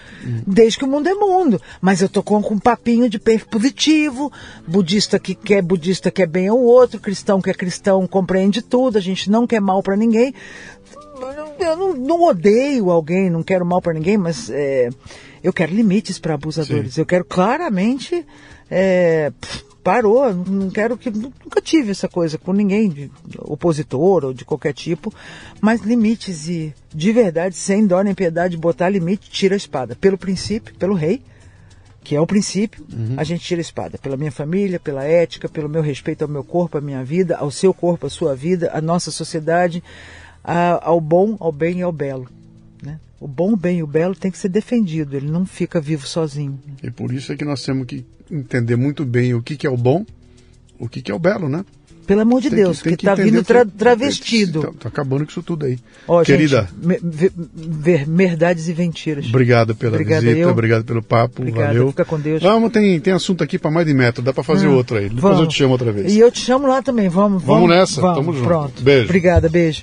Desde que o mundo é mundo. Mas eu tô com, com um papinho de positivo, budista que quer budista quer bem ao outro, cristão que é cristão compreende tudo, a gente não quer mal para ninguém. Eu não, não, odeio alguém, não quero mal para ninguém, mas é, eu quero limites para abusadores. Sim. Eu quero claramente é, parou, não quero que. Nunca tive essa coisa com ninguém, de opositor ou de qualquer tipo, mas limites e de verdade, sem dó nem piedade, botar limite, tira a espada. Pelo princípio, pelo rei, que é o princípio, uhum. a gente tira a espada. Pela minha família, pela ética, pelo meu respeito ao meu corpo, à minha vida, ao seu corpo, à sua vida, à nossa sociedade, a, ao bom, ao bem e ao belo. Né? O bom, o bem e o belo tem que ser defendido, ele não fica vivo sozinho. E por isso é que nós temos que entender muito bem o que, que é o bom, o que, que é o belo, né? Pelo amor de tem Deus, que, está vindo tra travestido. Está tá acabando com isso tudo aí. Oh, Querida. Gente, verdades e mentiras. Obrigado pela Obrigada visita, eu. obrigado pelo papo. Obrigada, valeu. Fica com Deus. Vamos, tem, tem assunto aqui para mais de metro, dá para fazer outro aí. Depois vamos. eu te chamo outra vez. E eu te chamo lá também, vamos. Vamos, vamos nessa, vamos, tamo junto. Pronto. Beijo. Obrigada, beijo.